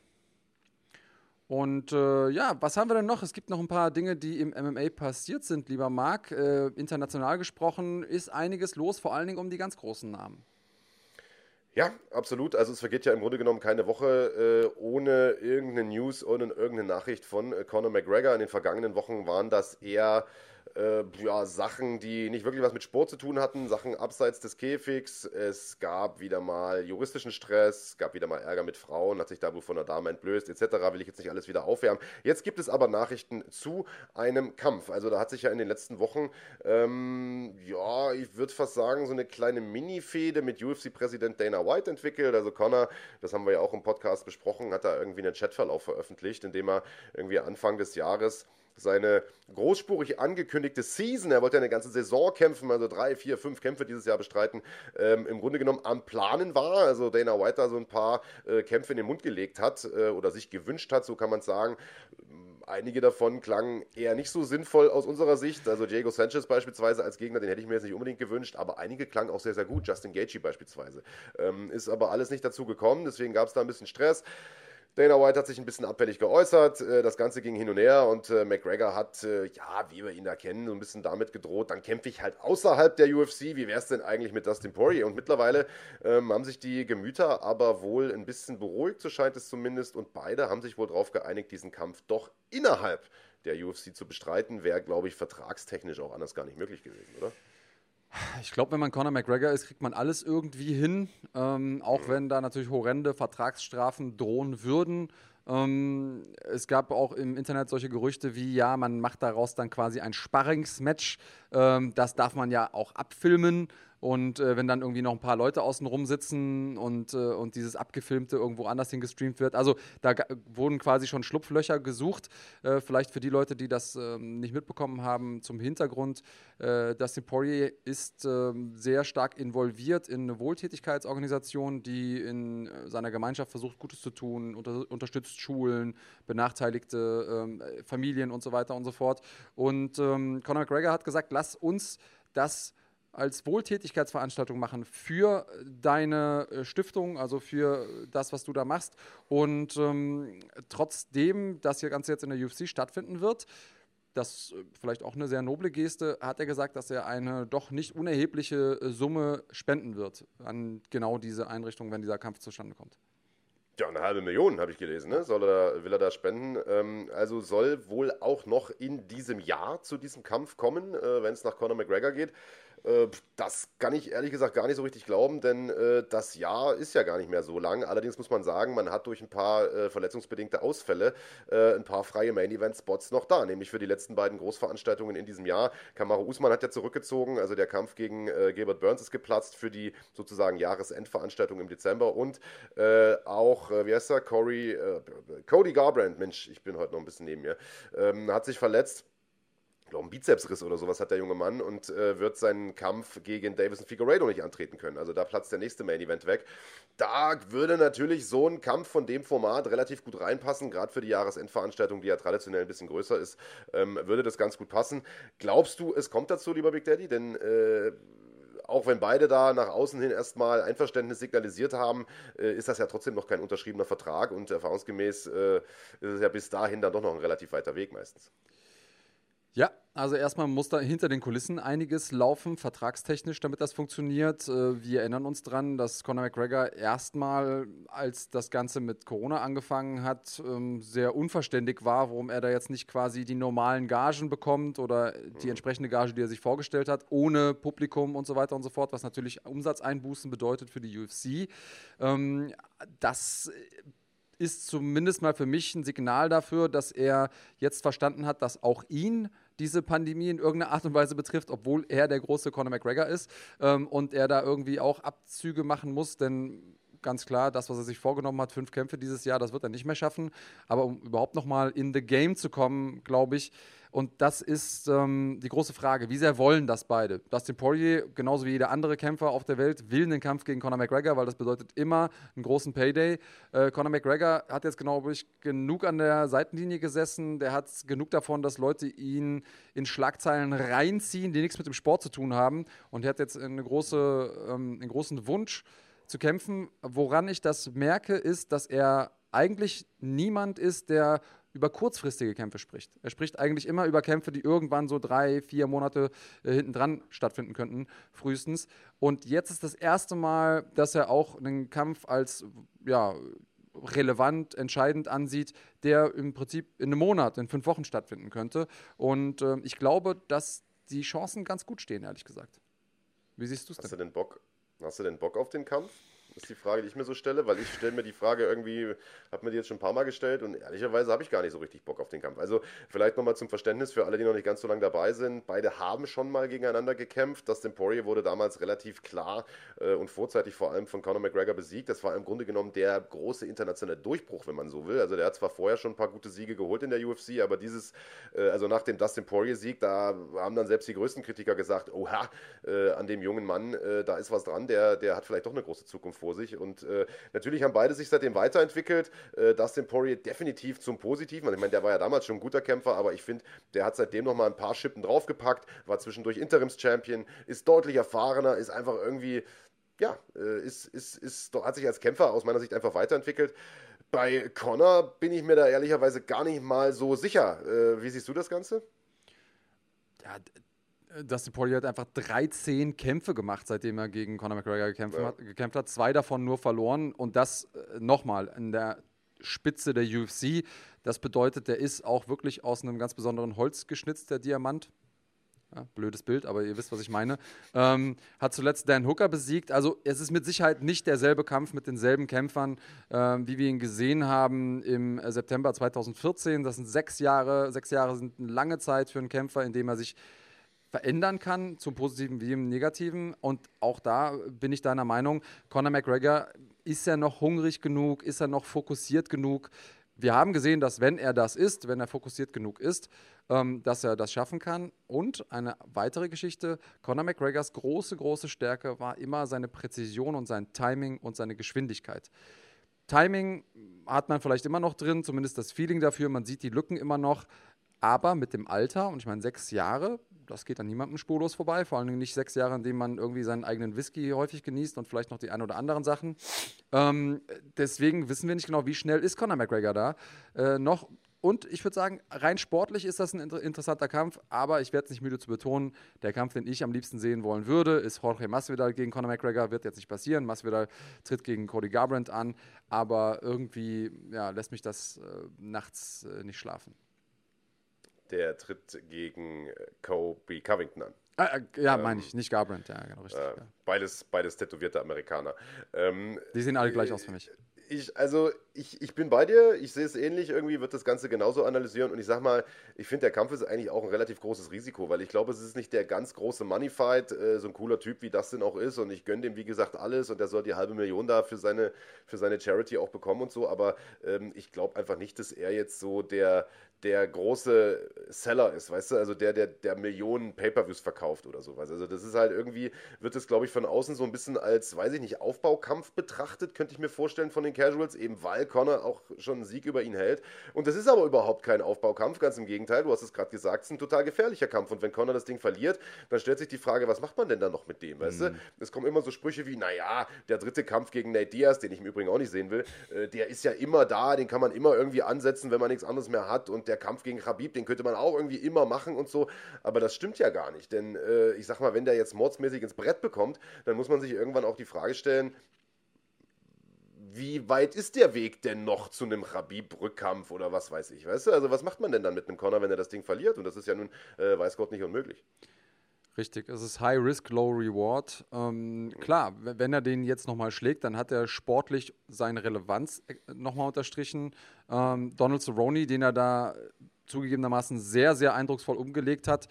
Und äh, ja, was haben wir denn noch? Es gibt noch ein paar Dinge, die im MMA passiert sind, lieber Marc. Äh, international gesprochen ist einiges los, vor allen Dingen um die ganz großen Namen. Ja, absolut. Also es vergeht ja im Grunde genommen keine Woche äh, ohne irgendeine News, ohne irgendeine Nachricht von äh, Conor McGregor. In den vergangenen Wochen waren das eher äh, ja, Sachen, die nicht wirklich was mit Sport zu tun hatten, Sachen abseits des Käfigs. Es gab wieder mal juristischen Stress, gab wieder mal Ärger mit Frauen, hat sich da wohl von der Dame entblößt, etc. Will ich jetzt nicht alles wieder aufwärmen. Jetzt gibt es aber Nachrichten zu einem Kampf. Also da hat sich ja in den letzten Wochen, ähm, ja, ich würde fast sagen, so eine kleine Mini-Fehde mit UFC-Präsident Dana White entwickelt. Also Connor, das haben wir ja auch im Podcast besprochen, hat da irgendwie einen Chatverlauf veröffentlicht, in dem er irgendwie Anfang des Jahres seine großspurig angekündigte Season, er wollte ja eine ganze Saison kämpfen, also drei, vier, fünf Kämpfe dieses Jahr bestreiten, ähm, im Grunde genommen am Planen war. Also Dana White da so ein paar äh, Kämpfe in den Mund gelegt hat äh, oder sich gewünscht hat, so kann man sagen. Einige davon klangen eher nicht so sinnvoll aus unserer Sicht. Also Diego Sanchez beispielsweise als Gegner, den hätte ich mir jetzt nicht unbedingt gewünscht, aber einige klangen auch sehr, sehr gut. Justin Gaethje beispielsweise. Ähm, ist aber alles nicht dazu gekommen, deswegen gab es da ein bisschen Stress. Dana White hat sich ein bisschen abfällig geäußert. Äh, das Ganze ging hin und her und äh, McGregor hat, äh, ja, wie wir ihn da kennen, so ein bisschen damit gedroht, dann kämpfe ich halt außerhalb der UFC. Wie wäre es denn eigentlich mit Dustin Poirier? Und mittlerweile ähm, haben sich die Gemüter aber wohl ein bisschen beruhigt, so scheint es zumindest. Und beide haben sich wohl darauf geeinigt, diesen Kampf doch innerhalb der UFC zu bestreiten. Wäre, glaube ich, vertragstechnisch auch anders gar nicht möglich gewesen, oder? Ich glaube, wenn man Conor McGregor ist, kriegt man alles irgendwie hin. Ähm, auch wenn da natürlich horrende Vertragsstrafen drohen würden. Ähm, es gab auch im Internet solche Gerüchte wie, ja, man macht daraus dann quasi ein Sparringsmatch. Ähm, das darf man ja auch abfilmen. Und äh, wenn dann irgendwie noch ein paar Leute außen rum sitzen und, äh, und dieses Abgefilmte irgendwo anders hingestreamt wird. Also da wurden quasi schon Schlupflöcher gesucht. Äh, vielleicht für die Leute, die das ähm, nicht mitbekommen haben, zum Hintergrund. Äh, Dustin Poirier ist ähm, sehr stark involviert in eine Wohltätigkeitsorganisation, die in äh, seiner Gemeinschaft versucht, Gutes zu tun, unter, unterstützt Schulen, benachteiligte ähm, Familien und so weiter und so fort. Und ähm, Conor McGregor hat gesagt, lass uns das als Wohltätigkeitsveranstaltung machen für deine äh, Stiftung, also für das, was du da machst. Und ähm, trotzdem, dass hier Ganze jetzt in der UFC stattfinden wird, das äh, vielleicht auch eine sehr noble Geste, hat er gesagt, dass er eine doch nicht unerhebliche äh, Summe spenden wird an genau diese Einrichtung, wenn dieser Kampf zustande kommt. Ja, eine halbe Million habe ich gelesen, ne? Soll er, will er da spenden. Ähm, also soll wohl auch noch in diesem Jahr zu diesem Kampf kommen, äh, wenn es nach Conor McGregor geht. Äh, das kann ich ehrlich gesagt gar nicht so richtig glauben, denn äh, das Jahr ist ja gar nicht mehr so lang. Allerdings muss man sagen, man hat durch ein paar äh, verletzungsbedingte Ausfälle ein paar freie Main-Event-Spots noch da, nämlich für die letzten beiden Großveranstaltungen in diesem Jahr. Kamaru Usman hat ja zurückgezogen, also der Kampf gegen Gilbert Burns ist geplatzt für die sozusagen Jahresendveranstaltung im Dezember und auch, wie heißt er, Corey, Cody Garbrandt, Mensch, ich bin heute noch ein bisschen neben mir, ähm, hat sich verletzt glaube, einen Bizepsriss oder sowas hat der junge Mann und äh, wird seinen Kampf gegen Davison Figueiredo nicht antreten können. Also da platzt der nächste Main Event weg. Da würde natürlich so ein Kampf von dem Format relativ gut reinpassen, gerade für die Jahresendveranstaltung, die ja traditionell ein bisschen größer ist, ähm, würde das ganz gut passen. Glaubst du, es kommt dazu, lieber Big Daddy? Denn äh, auch wenn beide da nach außen hin erstmal Einverständnis signalisiert haben, äh, ist das ja trotzdem noch kein unterschriebener Vertrag und erfahrungsgemäß äh, ist es ja bis dahin dann doch noch ein relativ weiter Weg meistens. Ja, also erstmal muss da hinter den Kulissen einiges laufen, vertragstechnisch, damit das funktioniert. Äh, wir erinnern uns dran, dass Conor McGregor erstmal, als das Ganze mit Corona angefangen hat, ähm, sehr unverständlich war, warum er da jetzt nicht quasi die normalen Gagen bekommt oder die entsprechende Gage, die er sich vorgestellt hat, ohne Publikum und so weiter und so fort, was natürlich Umsatzeinbußen bedeutet für die UFC. Ähm, das ist zumindest mal für mich ein Signal dafür, dass er jetzt verstanden hat, dass auch ihn diese Pandemie in irgendeiner Art und Weise betrifft, obwohl er der große Conor McGregor ist ähm, und er da irgendwie auch Abzüge machen muss, denn ganz klar, das, was er sich vorgenommen hat, fünf Kämpfe dieses Jahr, das wird er nicht mehr schaffen. Aber um überhaupt nochmal in the game zu kommen, glaube ich, und das ist ähm, die große Frage. Wie sehr wollen das beide? Dustin Poirier, genauso wie jeder andere Kämpfer auf der Welt, will den Kampf gegen Conor McGregor, weil das bedeutet immer einen großen Payday. Äh, Conor McGregor hat jetzt, glaube ich, genug an der Seitenlinie gesessen. Der hat genug davon, dass Leute ihn in Schlagzeilen reinziehen, die nichts mit dem Sport zu tun haben. Und er hat jetzt eine große, ähm, einen großen Wunsch zu kämpfen. Woran ich das merke, ist, dass er eigentlich niemand ist, der über kurzfristige Kämpfe spricht. Er spricht eigentlich immer über Kämpfe, die irgendwann so drei, vier Monate äh, hinten dran stattfinden könnten, frühestens. Und jetzt ist das erste Mal, dass er auch einen Kampf als ja, relevant, entscheidend ansieht, der im Prinzip in einem Monat, in fünf Wochen stattfinden könnte. Und äh, ich glaube, dass die Chancen ganz gut stehen, ehrlich gesagt. Wie siehst du es denn? Hast du denn Bock? Hast du denn Bock auf den Kampf? Ist die Frage, die ich mir so stelle, weil ich stelle mir die Frage irgendwie, habe mir die jetzt schon ein paar Mal gestellt und ehrlicherweise habe ich gar nicht so richtig Bock auf den Kampf. Also vielleicht nochmal zum Verständnis für alle, die noch nicht ganz so lange dabei sind. Beide haben schon mal gegeneinander gekämpft. Dustin Poirier wurde damals relativ klar äh, und vorzeitig vor allem von Conor McGregor besiegt. Das war im Grunde genommen der große internationale Durchbruch, wenn man so will. Also der hat zwar vorher schon ein paar gute Siege geholt in der UFC, aber dieses, äh, also nach dem Dustin Poirier-Sieg, da haben dann selbst die größten Kritiker gesagt, oha, äh, an dem jungen Mann, äh, da ist was dran, der, der hat vielleicht doch eine große Zukunft vor sich und äh, natürlich haben beide sich seitdem weiterentwickelt. Äh, Dustin Poirier definitiv zum Positiven. Also ich meine, der war ja damals schon ein guter Kämpfer, aber ich finde, der hat seitdem noch mal ein paar Schippen draufgepackt, war zwischendurch Interims-Champion, ist deutlich erfahrener, ist einfach irgendwie, ja, äh, ist, ist, ist, hat sich als Kämpfer aus meiner Sicht einfach weiterentwickelt. Bei Connor bin ich mir da ehrlicherweise gar nicht mal so sicher. Äh, wie siehst du das Ganze? Ja, Dustin Poirier hat einfach 13 Kämpfe gemacht, seitdem er gegen Conor McGregor gekämpft, ja. hat, gekämpft hat. Zwei davon nur verloren und das äh, nochmal in der Spitze der UFC. Das bedeutet, der ist auch wirklich aus einem ganz besonderen Holz geschnitzt, der Diamant. Ja, blödes Bild, aber ihr wisst, was ich meine. Ähm, hat zuletzt Dan Hooker besiegt. Also es ist mit Sicherheit nicht derselbe Kampf mit denselben Kämpfern, ähm, wie wir ihn gesehen haben im September 2014. Das sind sechs Jahre. Sechs Jahre sind eine lange Zeit für einen Kämpfer, in dem er sich verändern kann, zum Positiven wie im Negativen. Und auch da bin ich deiner Meinung, Conor McGregor ist er noch hungrig genug, ist er noch fokussiert genug. Wir haben gesehen, dass wenn er das ist, wenn er fokussiert genug ist, ähm, dass er das schaffen kann. Und eine weitere Geschichte, Conor McGregors große, große Stärke war immer seine Präzision und sein Timing und seine Geschwindigkeit. Timing hat man vielleicht immer noch drin, zumindest das Feeling dafür, man sieht die Lücken immer noch. Aber mit dem Alter, und ich meine sechs Jahre, das geht an niemandem spurlos vorbei, vor allem nicht sechs Jahre, in denen man irgendwie seinen eigenen Whisky häufig genießt und vielleicht noch die ein oder anderen Sachen. Ähm, deswegen wissen wir nicht genau, wie schnell ist Conor McGregor da. Äh, noch und ich würde sagen, rein sportlich ist das ein inter interessanter Kampf, aber ich werde es nicht müde zu betonen, der Kampf, den ich am liebsten sehen wollen würde, ist Jorge Masvidal gegen Conor McGregor, wird jetzt nicht passieren. Masvidal tritt gegen Cody Garbrandt an, aber irgendwie ja, lässt mich das äh, nachts äh, nicht schlafen. Der tritt gegen äh, Kobe Covington an. Ah, äh, ja, ähm, meine ich, nicht Garbrandt, ja, genau, richtig. Äh, ja. Beides, beides tätowierte Amerikaner. Ähm, Die sehen alle gleich aus für mich ich, also ich, ich bin bei dir, ich sehe es ähnlich, irgendwie wird das Ganze genauso analysieren und ich sag mal, ich finde, der Kampf ist eigentlich auch ein relativ großes Risiko, weil ich glaube, es ist nicht der ganz große Money-Fight, äh, so ein cooler Typ wie das denn auch ist und ich gönne dem, wie gesagt, alles und der soll die halbe Million da für seine, für seine Charity auch bekommen und so, aber ähm, ich glaube einfach nicht, dass er jetzt so der, der große Seller ist, weißt du, also der, der, der Millionen Pay-Per-Views verkauft oder sowas. Also das ist halt irgendwie, wird es, glaube ich, von außen so ein bisschen als, weiß ich nicht, Aufbaukampf betrachtet, könnte ich mir vorstellen von den Casuals, eben weil Connor auch schon einen Sieg über ihn hält. Und das ist aber überhaupt kein Aufbaukampf, ganz im Gegenteil, du hast es gerade gesagt, es ist ein total gefährlicher Kampf. Und wenn Connor das Ding verliert, dann stellt sich die Frage, was macht man denn da noch mit dem, weißt mhm. du? Es kommen immer so Sprüche wie, naja, der dritte Kampf gegen Nate Diaz, den ich im Übrigen auch nicht sehen will, äh, der ist ja immer da, den kann man immer irgendwie ansetzen, wenn man nichts anderes mehr hat und der der Kampf gegen Khabib, den könnte man auch irgendwie immer machen und so, aber das stimmt ja gar nicht, denn äh, ich sag mal, wenn der jetzt mordsmäßig ins Brett bekommt, dann muss man sich irgendwann auch die Frage stellen, wie weit ist der Weg denn noch zu einem Khabib-Rückkampf oder was weiß ich, weißt du? Also was macht man denn dann mit einem Conor, wenn er das Ding verliert? Und das ist ja nun, äh, weiß Gott, nicht unmöglich. Richtig, es ist High Risk, Low Reward. Ähm, klar, wenn er den jetzt nochmal schlägt, dann hat er sportlich seine Relevanz äh, nochmal unterstrichen. Ähm, Donald Cerrone, den er da zugegebenermaßen sehr, sehr eindrucksvoll umgelegt hat,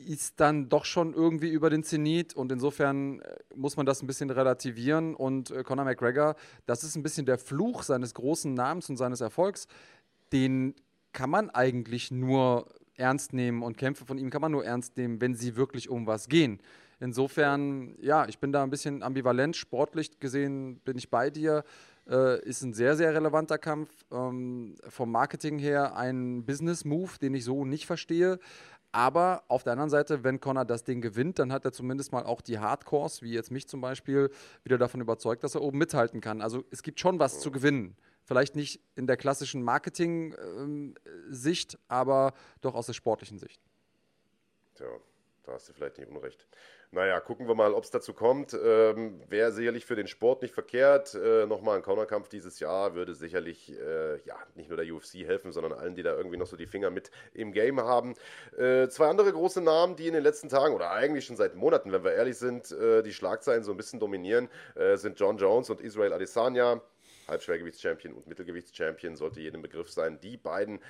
ist dann doch schon irgendwie über den Zenit und insofern äh, muss man das ein bisschen relativieren und äh, Conor McGregor, das ist ein bisschen der Fluch seines großen Namens und seines Erfolgs, den kann man eigentlich nur ernst nehmen und Kämpfe von ihm kann man nur ernst nehmen, wenn sie wirklich um was gehen. Insofern, ja, ich bin da ein bisschen ambivalent. Sportlich gesehen bin ich bei dir. Äh, ist ein sehr, sehr relevanter Kampf. Ähm, vom Marketing her ein Business-Move, den ich so nicht verstehe. Aber auf der anderen Seite, wenn Connor das Ding gewinnt, dann hat er zumindest mal auch die Hardcores, wie jetzt mich zum Beispiel, wieder davon überzeugt, dass er oben mithalten kann. Also es gibt schon was zu gewinnen. Vielleicht nicht in der klassischen Marketing-Sicht, aber doch aus der sportlichen Sicht. Tja, da hast du vielleicht nicht unrecht. Naja, gucken wir mal, ob es dazu kommt. Ähm, Wäre sicherlich für den Sport nicht verkehrt. Äh, Nochmal ein Cornerkampf dieses Jahr würde sicherlich äh, ja, nicht nur der UFC helfen, sondern allen, die da irgendwie noch so die Finger mit im Game haben. Äh, zwei andere große Namen, die in den letzten Tagen oder eigentlich schon seit Monaten, wenn wir ehrlich sind, äh, die Schlagzeilen so ein bisschen dominieren, äh, sind John Jones und Israel Adesanya. Halbschwergewichtschampion und Mittelgewichtschampion sollte jedem Begriff sein. Die beiden,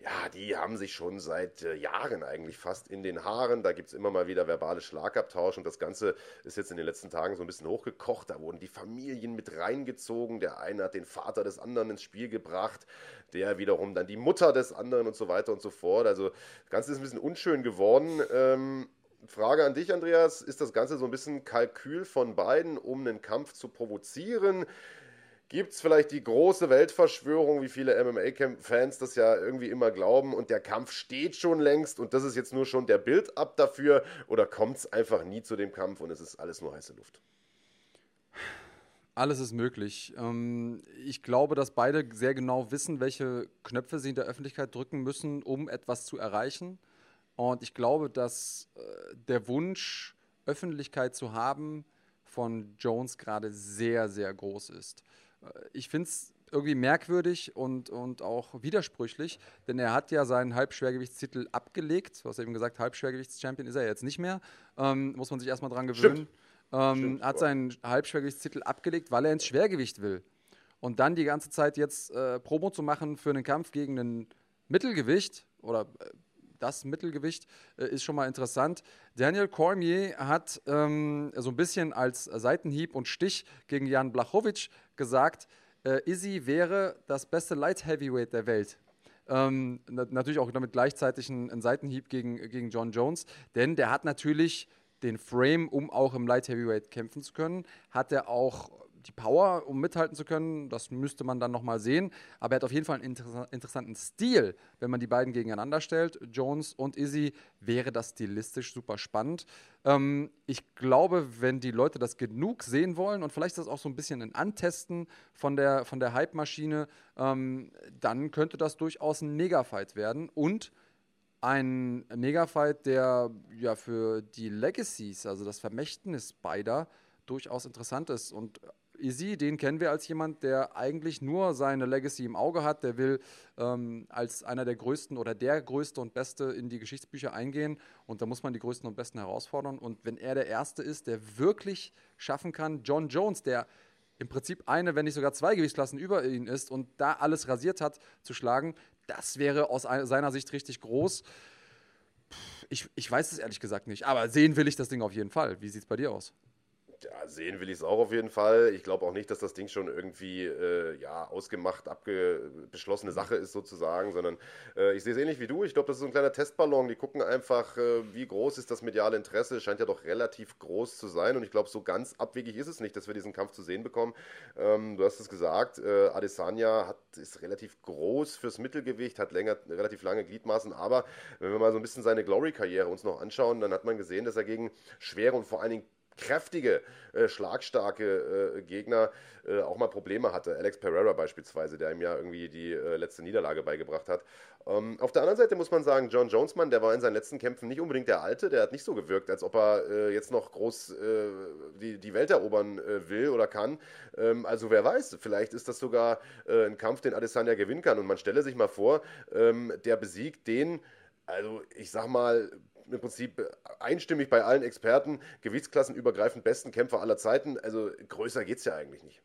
ja, die haben sich schon seit äh, Jahren eigentlich fast in den Haaren. Da gibt es immer mal wieder verbale Schlagabtausch und das Ganze ist jetzt in den letzten Tagen so ein bisschen hochgekocht. Da wurden die Familien mit reingezogen. Der eine hat den Vater des anderen ins Spiel gebracht, der wiederum dann die Mutter des anderen und so weiter und so fort. Also das Ganze ist ein bisschen unschön geworden. Ähm, Frage an dich, Andreas. Ist das Ganze so ein bisschen Kalkül von beiden, um einen Kampf zu provozieren? Gibt es vielleicht die große Weltverschwörung, wie viele MMA-Fans das ja irgendwie immer glauben, und der Kampf steht schon längst und das ist jetzt nur schon der Build-up dafür, oder kommt es einfach nie zu dem Kampf und es ist alles nur heiße Luft? Alles ist möglich. Ähm, ich glaube, dass beide sehr genau wissen, welche Knöpfe sie in der Öffentlichkeit drücken müssen, um etwas zu erreichen. Und ich glaube, dass äh, der Wunsch, Öffentlichkeit zu haben, von Jones gerade sehr, sehr groß ist ich finde es irgendwie merkwürdig und, und auch widersprüchlich, denn er hat ja seinen Halbschwergewichtstitel abgelegt. Du hast eben gesagt, Halbschwergewichtschampion ist er jetzt nicht mehr. Ähm, muss man sich erstmal dran gewöhnen. Ähm, Stimmt, hat seinen Halbschwergewichtstitel abgelegt, weil er ins Schwergewicht will. Und dann die ganze Zeit jetzt äh, Promo zu machen für einen Kampf gegen ein Mittelgewicht oder äh, das Mittelgewicht äh, ist schon mal interessant. Daniel Cormier hat ähm, so ein bisschen als Seitenhieb und Stich gegen Jan Blachowicz gesagt, äh, Izzy wäre das beste Light Heavyweight der Welt. Ähm, natürlich auch damit gleichzeitig ein, Seitenhieb gegen, gegen John Jones, denn der hat natürlich den Frame, um auch im Light Heavyweight kämpfen zu können, hat er auch die Power, um mithalten zu können, das müsste man dann nochmal sehen. Aber er hat auf jeden Fall einen inter interessanten Stil. Wenn man die beiden gegeneinander stellt, Jones und Izzy, wäre das stilistisch super spannend. Ähm, ich glaube, wenn die Leute das genug sehen wollen und vielleicht das auch so ein bisschen ein Antesten von der, von der Hype-Maschine, ähm, dann könnte das durchaus ein Mega-Fight werden. Und ein Megafight, der ja für die Legacies, also das Vermächtnis beider, durchaus interessant ist. Und Izzy, den kennen wir als jemand, der eigentlich nur seine Legacy im Auge hat. Der will ähm, als einer der größten oder der größte und beste in die Geschichtsbücher eingehen. Und da muss man die größten und besten herausfordern. Und wenn er der Erste ist, der wirklich schaffen kann, John Jones, der im Prinzip eine, wenn nicht sogar zwei Gewichtsklassen über ihn ist und da alles rasiert hat, zu schlagen, das wäre aus seiner Sicht richtig groß. Ich, ich weiß es ehrlich gesagt nicht, aber sehen will ich das Ding auf jeden Fall. Wie sieht es bei dir aus? Ja, sehen will ich es auch auf jeden Fall. Ich glaube auch nicht, dass das Ding schon irgendwie äh, ja, ausgemacht, beschlossene Sache ist sozusagen, sondern äh, ich sehe es ähnlich wie du. Ich glaube, das ist so ein kleiner Testballon. Die gucken einfach, äh, wie groß ist das mediale Interesse. Scheint ja doch relativ groß zu sein und ich glaube, so ganz abwegig ist es nicht, dass wir diesen Kampf zu sehen bekommen. Ähm, du hast es gesagt, äh, Adesanya hat, ist relativ groß fürs Mittelgewicht, hat länger, relativ lange Gliedmaßen, aber wenn wir mal so ein bisschen seine Glory-Karriere uns noch anschauen, dann hat man gesehen, dass er gegen schwere und vor allen Dingen kräftige, äh, schlagstarke äh, Gegner äh, auch mal Probleme hatte. Alex Pereira beispielsweise, der ihm ja irgendwie die äh, letzte Niederlage beigebracht hat. Ähm, auf der anderen Seite muss man sagen, John Jonesman, der war in seinen letzten Kämpfen nicht unbedingt der Alte, der hat nicht so gewirkt, als ob er äh, jetzt noch groß äh, die, die Welt erobern will oder kann. Ähm, also wer weiß, vielleicht ist das sogar ein Kampf, den Adesanya gewinnen kann. Und man stelle sich mal vor, ähm, der besiegt den, also ich sag mal, im Prinzip einstimmig bei allen Experten, gewichtsklassenübergreifend besten Kämpfer aller Zeiten. Also größer geht es ja eigentlich nicht.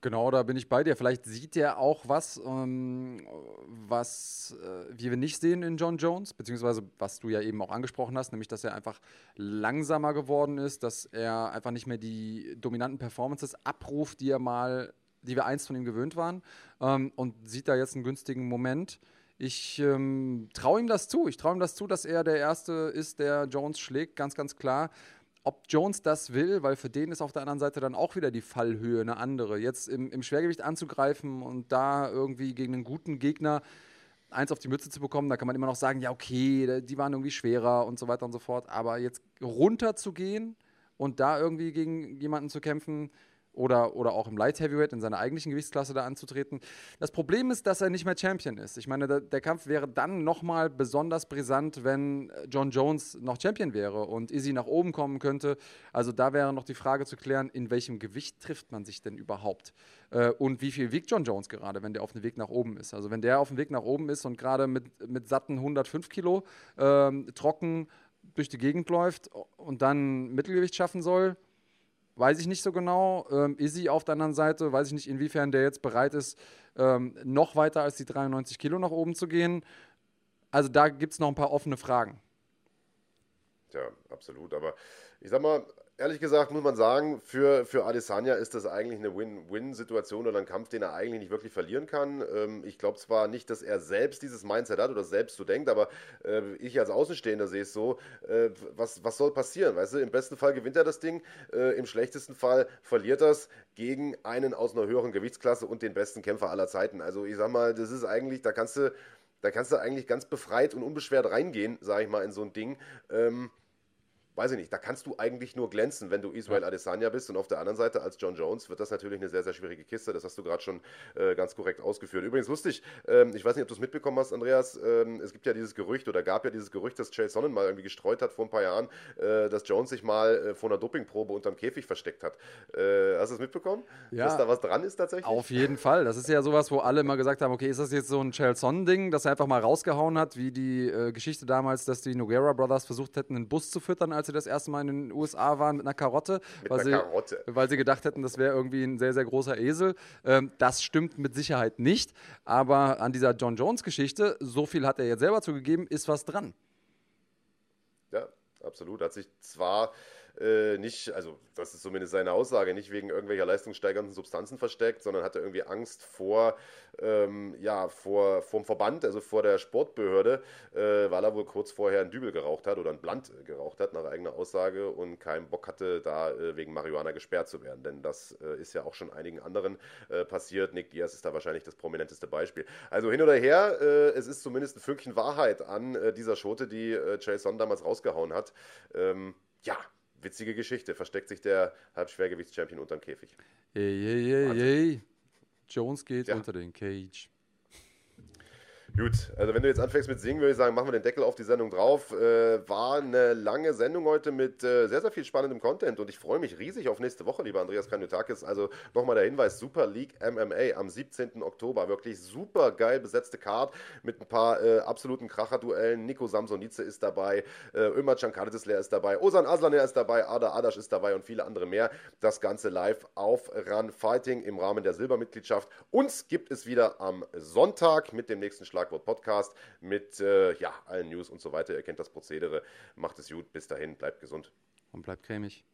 Genau, da bin ich bei dir. Vielleicht sieht er auch was, ähm, was äh, wir nicht sehen in John Jones, beziehungsweise was du ja eben auch angesprochen hast, nämlich dass er einfach langsamer geworden ist, dass er einfach nicht mehr die dominanten Performances abruft, die er mal, die wir einst von ihm gewöhnt waren, ähm, und sieht da jetzt einen günstigen Moment. Ich ähm, traue ihm das zu. Ich traue ihm das zu, dass er der Erste ist, der Jones schlägt, ganz, ganz klar. Ob Jones das will, weil für den ist auf der anderen Seite dann auch wieder die Fallhöhe eine andere. Jetzt im, im Schwergewicht anzugreifen und da irgendwie gegen einen guten Gegner eins auf die Mütze zu bekommen, da kann man immer noch sagen, ja, okay, die waren irgendwie schwerer und so weiter und so fort. Aber jetzt runter zu gehen und da irgendwie gegen jemanden zu kämpfen, oder, oder auch im Light Heavyweight in seiner eigentlichen Gewichtsklasse da anzutreten. Das Problem ist, dass er nicht mehr Champion ist. Ich meine, der, der Kampf wäre dann nochmal besonders brisant, wenn John Jones noch Champion wäre und Izzy nach oben kommen könnte. Also da wäre noch die Frage zu klären, in welchem Gewicht trifft man sich denn überhaupt? Äh, und wie viel wiegt John Jones gerade, wenn der auf dem Weg nach oben ist? Also wenn der auf dem Weg nach oben ist und gerade mit, mit satten 105 Kilo äh, trocken durch die Gegend läuft und dann Mittelgewicht schaffen soll, weiß ich nicht so genau. Ähm, Izzy auf der anderen Seite, weiß ich nicht, inwiefern der jetzt bereit ist, ähm, noch weiter als die 93 Kilo nach oben zu gehen. Also da gibt es noch ein paar offene Fragen. Ja, absolut. Aber ich sag mal, ehrlich gesagt muss man sagen, für, für Adesanya ist das eigentlich eine Win-Win-Situation oder ein Kampf, den er eigentlich nicht wirklich verlieren kann. Ähm, ich glaube zwar nicht, dass er selbst dieses Mindset hat oder selbst so denkt, aber äh, ich als Außenstehender sehe es so, äh, was, was soll passieren? Weißt du, im besten Fall gewinnt er das Ding, äh, im schlechtesten Fall verliert er es gegen einen aus einer höheren Gewichtsklasse und den besten Kämpfer aller Zeiten. Also ich sag mal, das ist eigentlich, da kannst du, da kannst du eigentlich ganz befreit und unbeschwert reingehen, sage ich mal, in so ein Ding. Ähm, weiß ich nicht, da kannst du eigentlich nur glänzen, wenn du Israel. Adesanya bist. Und auf der anderen Seite als John Jones wird das natürlich eine sehr, sehr schwierige Kiste. Das hast du gerade schon äh, ganz korrekt ausgeführt. Übrigens lustig, ähm, ich weiß nicht, ob du es mitbekommen hast, Andreas, ähm, es gibt ja dieses Gerücht oder gab ja dieses Gerücht, dass Chael Sonnen mal irgendwie gestreut hat vor ein paar Jahren, äh, dass Jones sich mal äh, vor einer Dopingprobe unterm Käfig versteckt hat. Äh, hast du es mitbekommen? Ja, dass da was dran ist tatsächlich? Auf jeden Fall. Das ist ja sowas, wo alle immer gesagt haben, okay, ist das jetzt so ein Chael Sonnen-Ding, das er einfach mal rausgehauen hat, wie die äh, Geschichte damals, dass die Noguera Brothers versucht hätten, einen Bus zu füttern, als sie das erste Mal in den USA waren mit einer Karotte, mit weil, einer sie, Karotte. weil sie gedacht hätten, das wäre irgendwie ein sehr, sehr großer Esel. Ähm, das stimmt mit Sicherheit nicht. Aber an dieser John Jones-Geschichte, so viel hat er jetzt selber zugegeben, ist was dran. Ja, absolut. Hat sich zwar äh, nicht, also das ist zumindest seine Aussage, nicht wegen irgendwelcher leistungssteigernden Substanzen versteckt, sondern hatte irgendwie Angst vor, ähm, ja, vor vom Verband, also vor der Sportbehörde, äh, weil er wohl kurz vorher einen Dübel geraucht hat oder ein Blunt geraucht hat, nach eigener Aussage, und keinen Bock hatte, da äh, wegen Marihuana gesperrt zu werden. Denn das äh, ist ja auch schon einigen anderen äh, passiert. Nick Diaz ist da wahrscheinlich das prominenteste Beispiel. Also hin oder her, äh, es ist zumindest ein Fünkchen Wahrheit an dieser Schote, die äh, Jason damals rausgehauen hat. Ähm, ja, witzige Geschichte. Versteckt sich der Halbschwergewichtschampion unterm Käfig. Ey, ey, ey, ey. Jones geht Ja. unter den Cage. Gut, also wenn du jetzt anfängst mit Singen, würde ich sagen, machen wir den Deckel auf die Sendung drauf. Äh, war eine lange Sendung heute mit äh, sehr, sehr viel spannendem Content und ich freue mich riesig auf nächste Woche, lieber Andreas Kanyotakis. Also nochmal der Hinweis, Super League MMA am 17. Oktober. Wirklich super geil besetzte Card mit ein paar äh, absoluten Kracher-Duellen. Nico Samsonice ist dabei, äh, Ömer Cankadesler ist dabei, Osan Aslaner ist dabei, Ada Adasch ist dabei und viele andere mehr. Das Ganze live auf Run Fighting im Rahmen der Silbermitgliedschaft. Uns gibt es wieder am Sonntag mit dem nächsten Schlagwort Podcast mit äh, ja, allen News und so weiter. Ihr kennt das Prozedere. Macht es gut. Bis dahin. Bleibt gesund. Und bleibt cremig.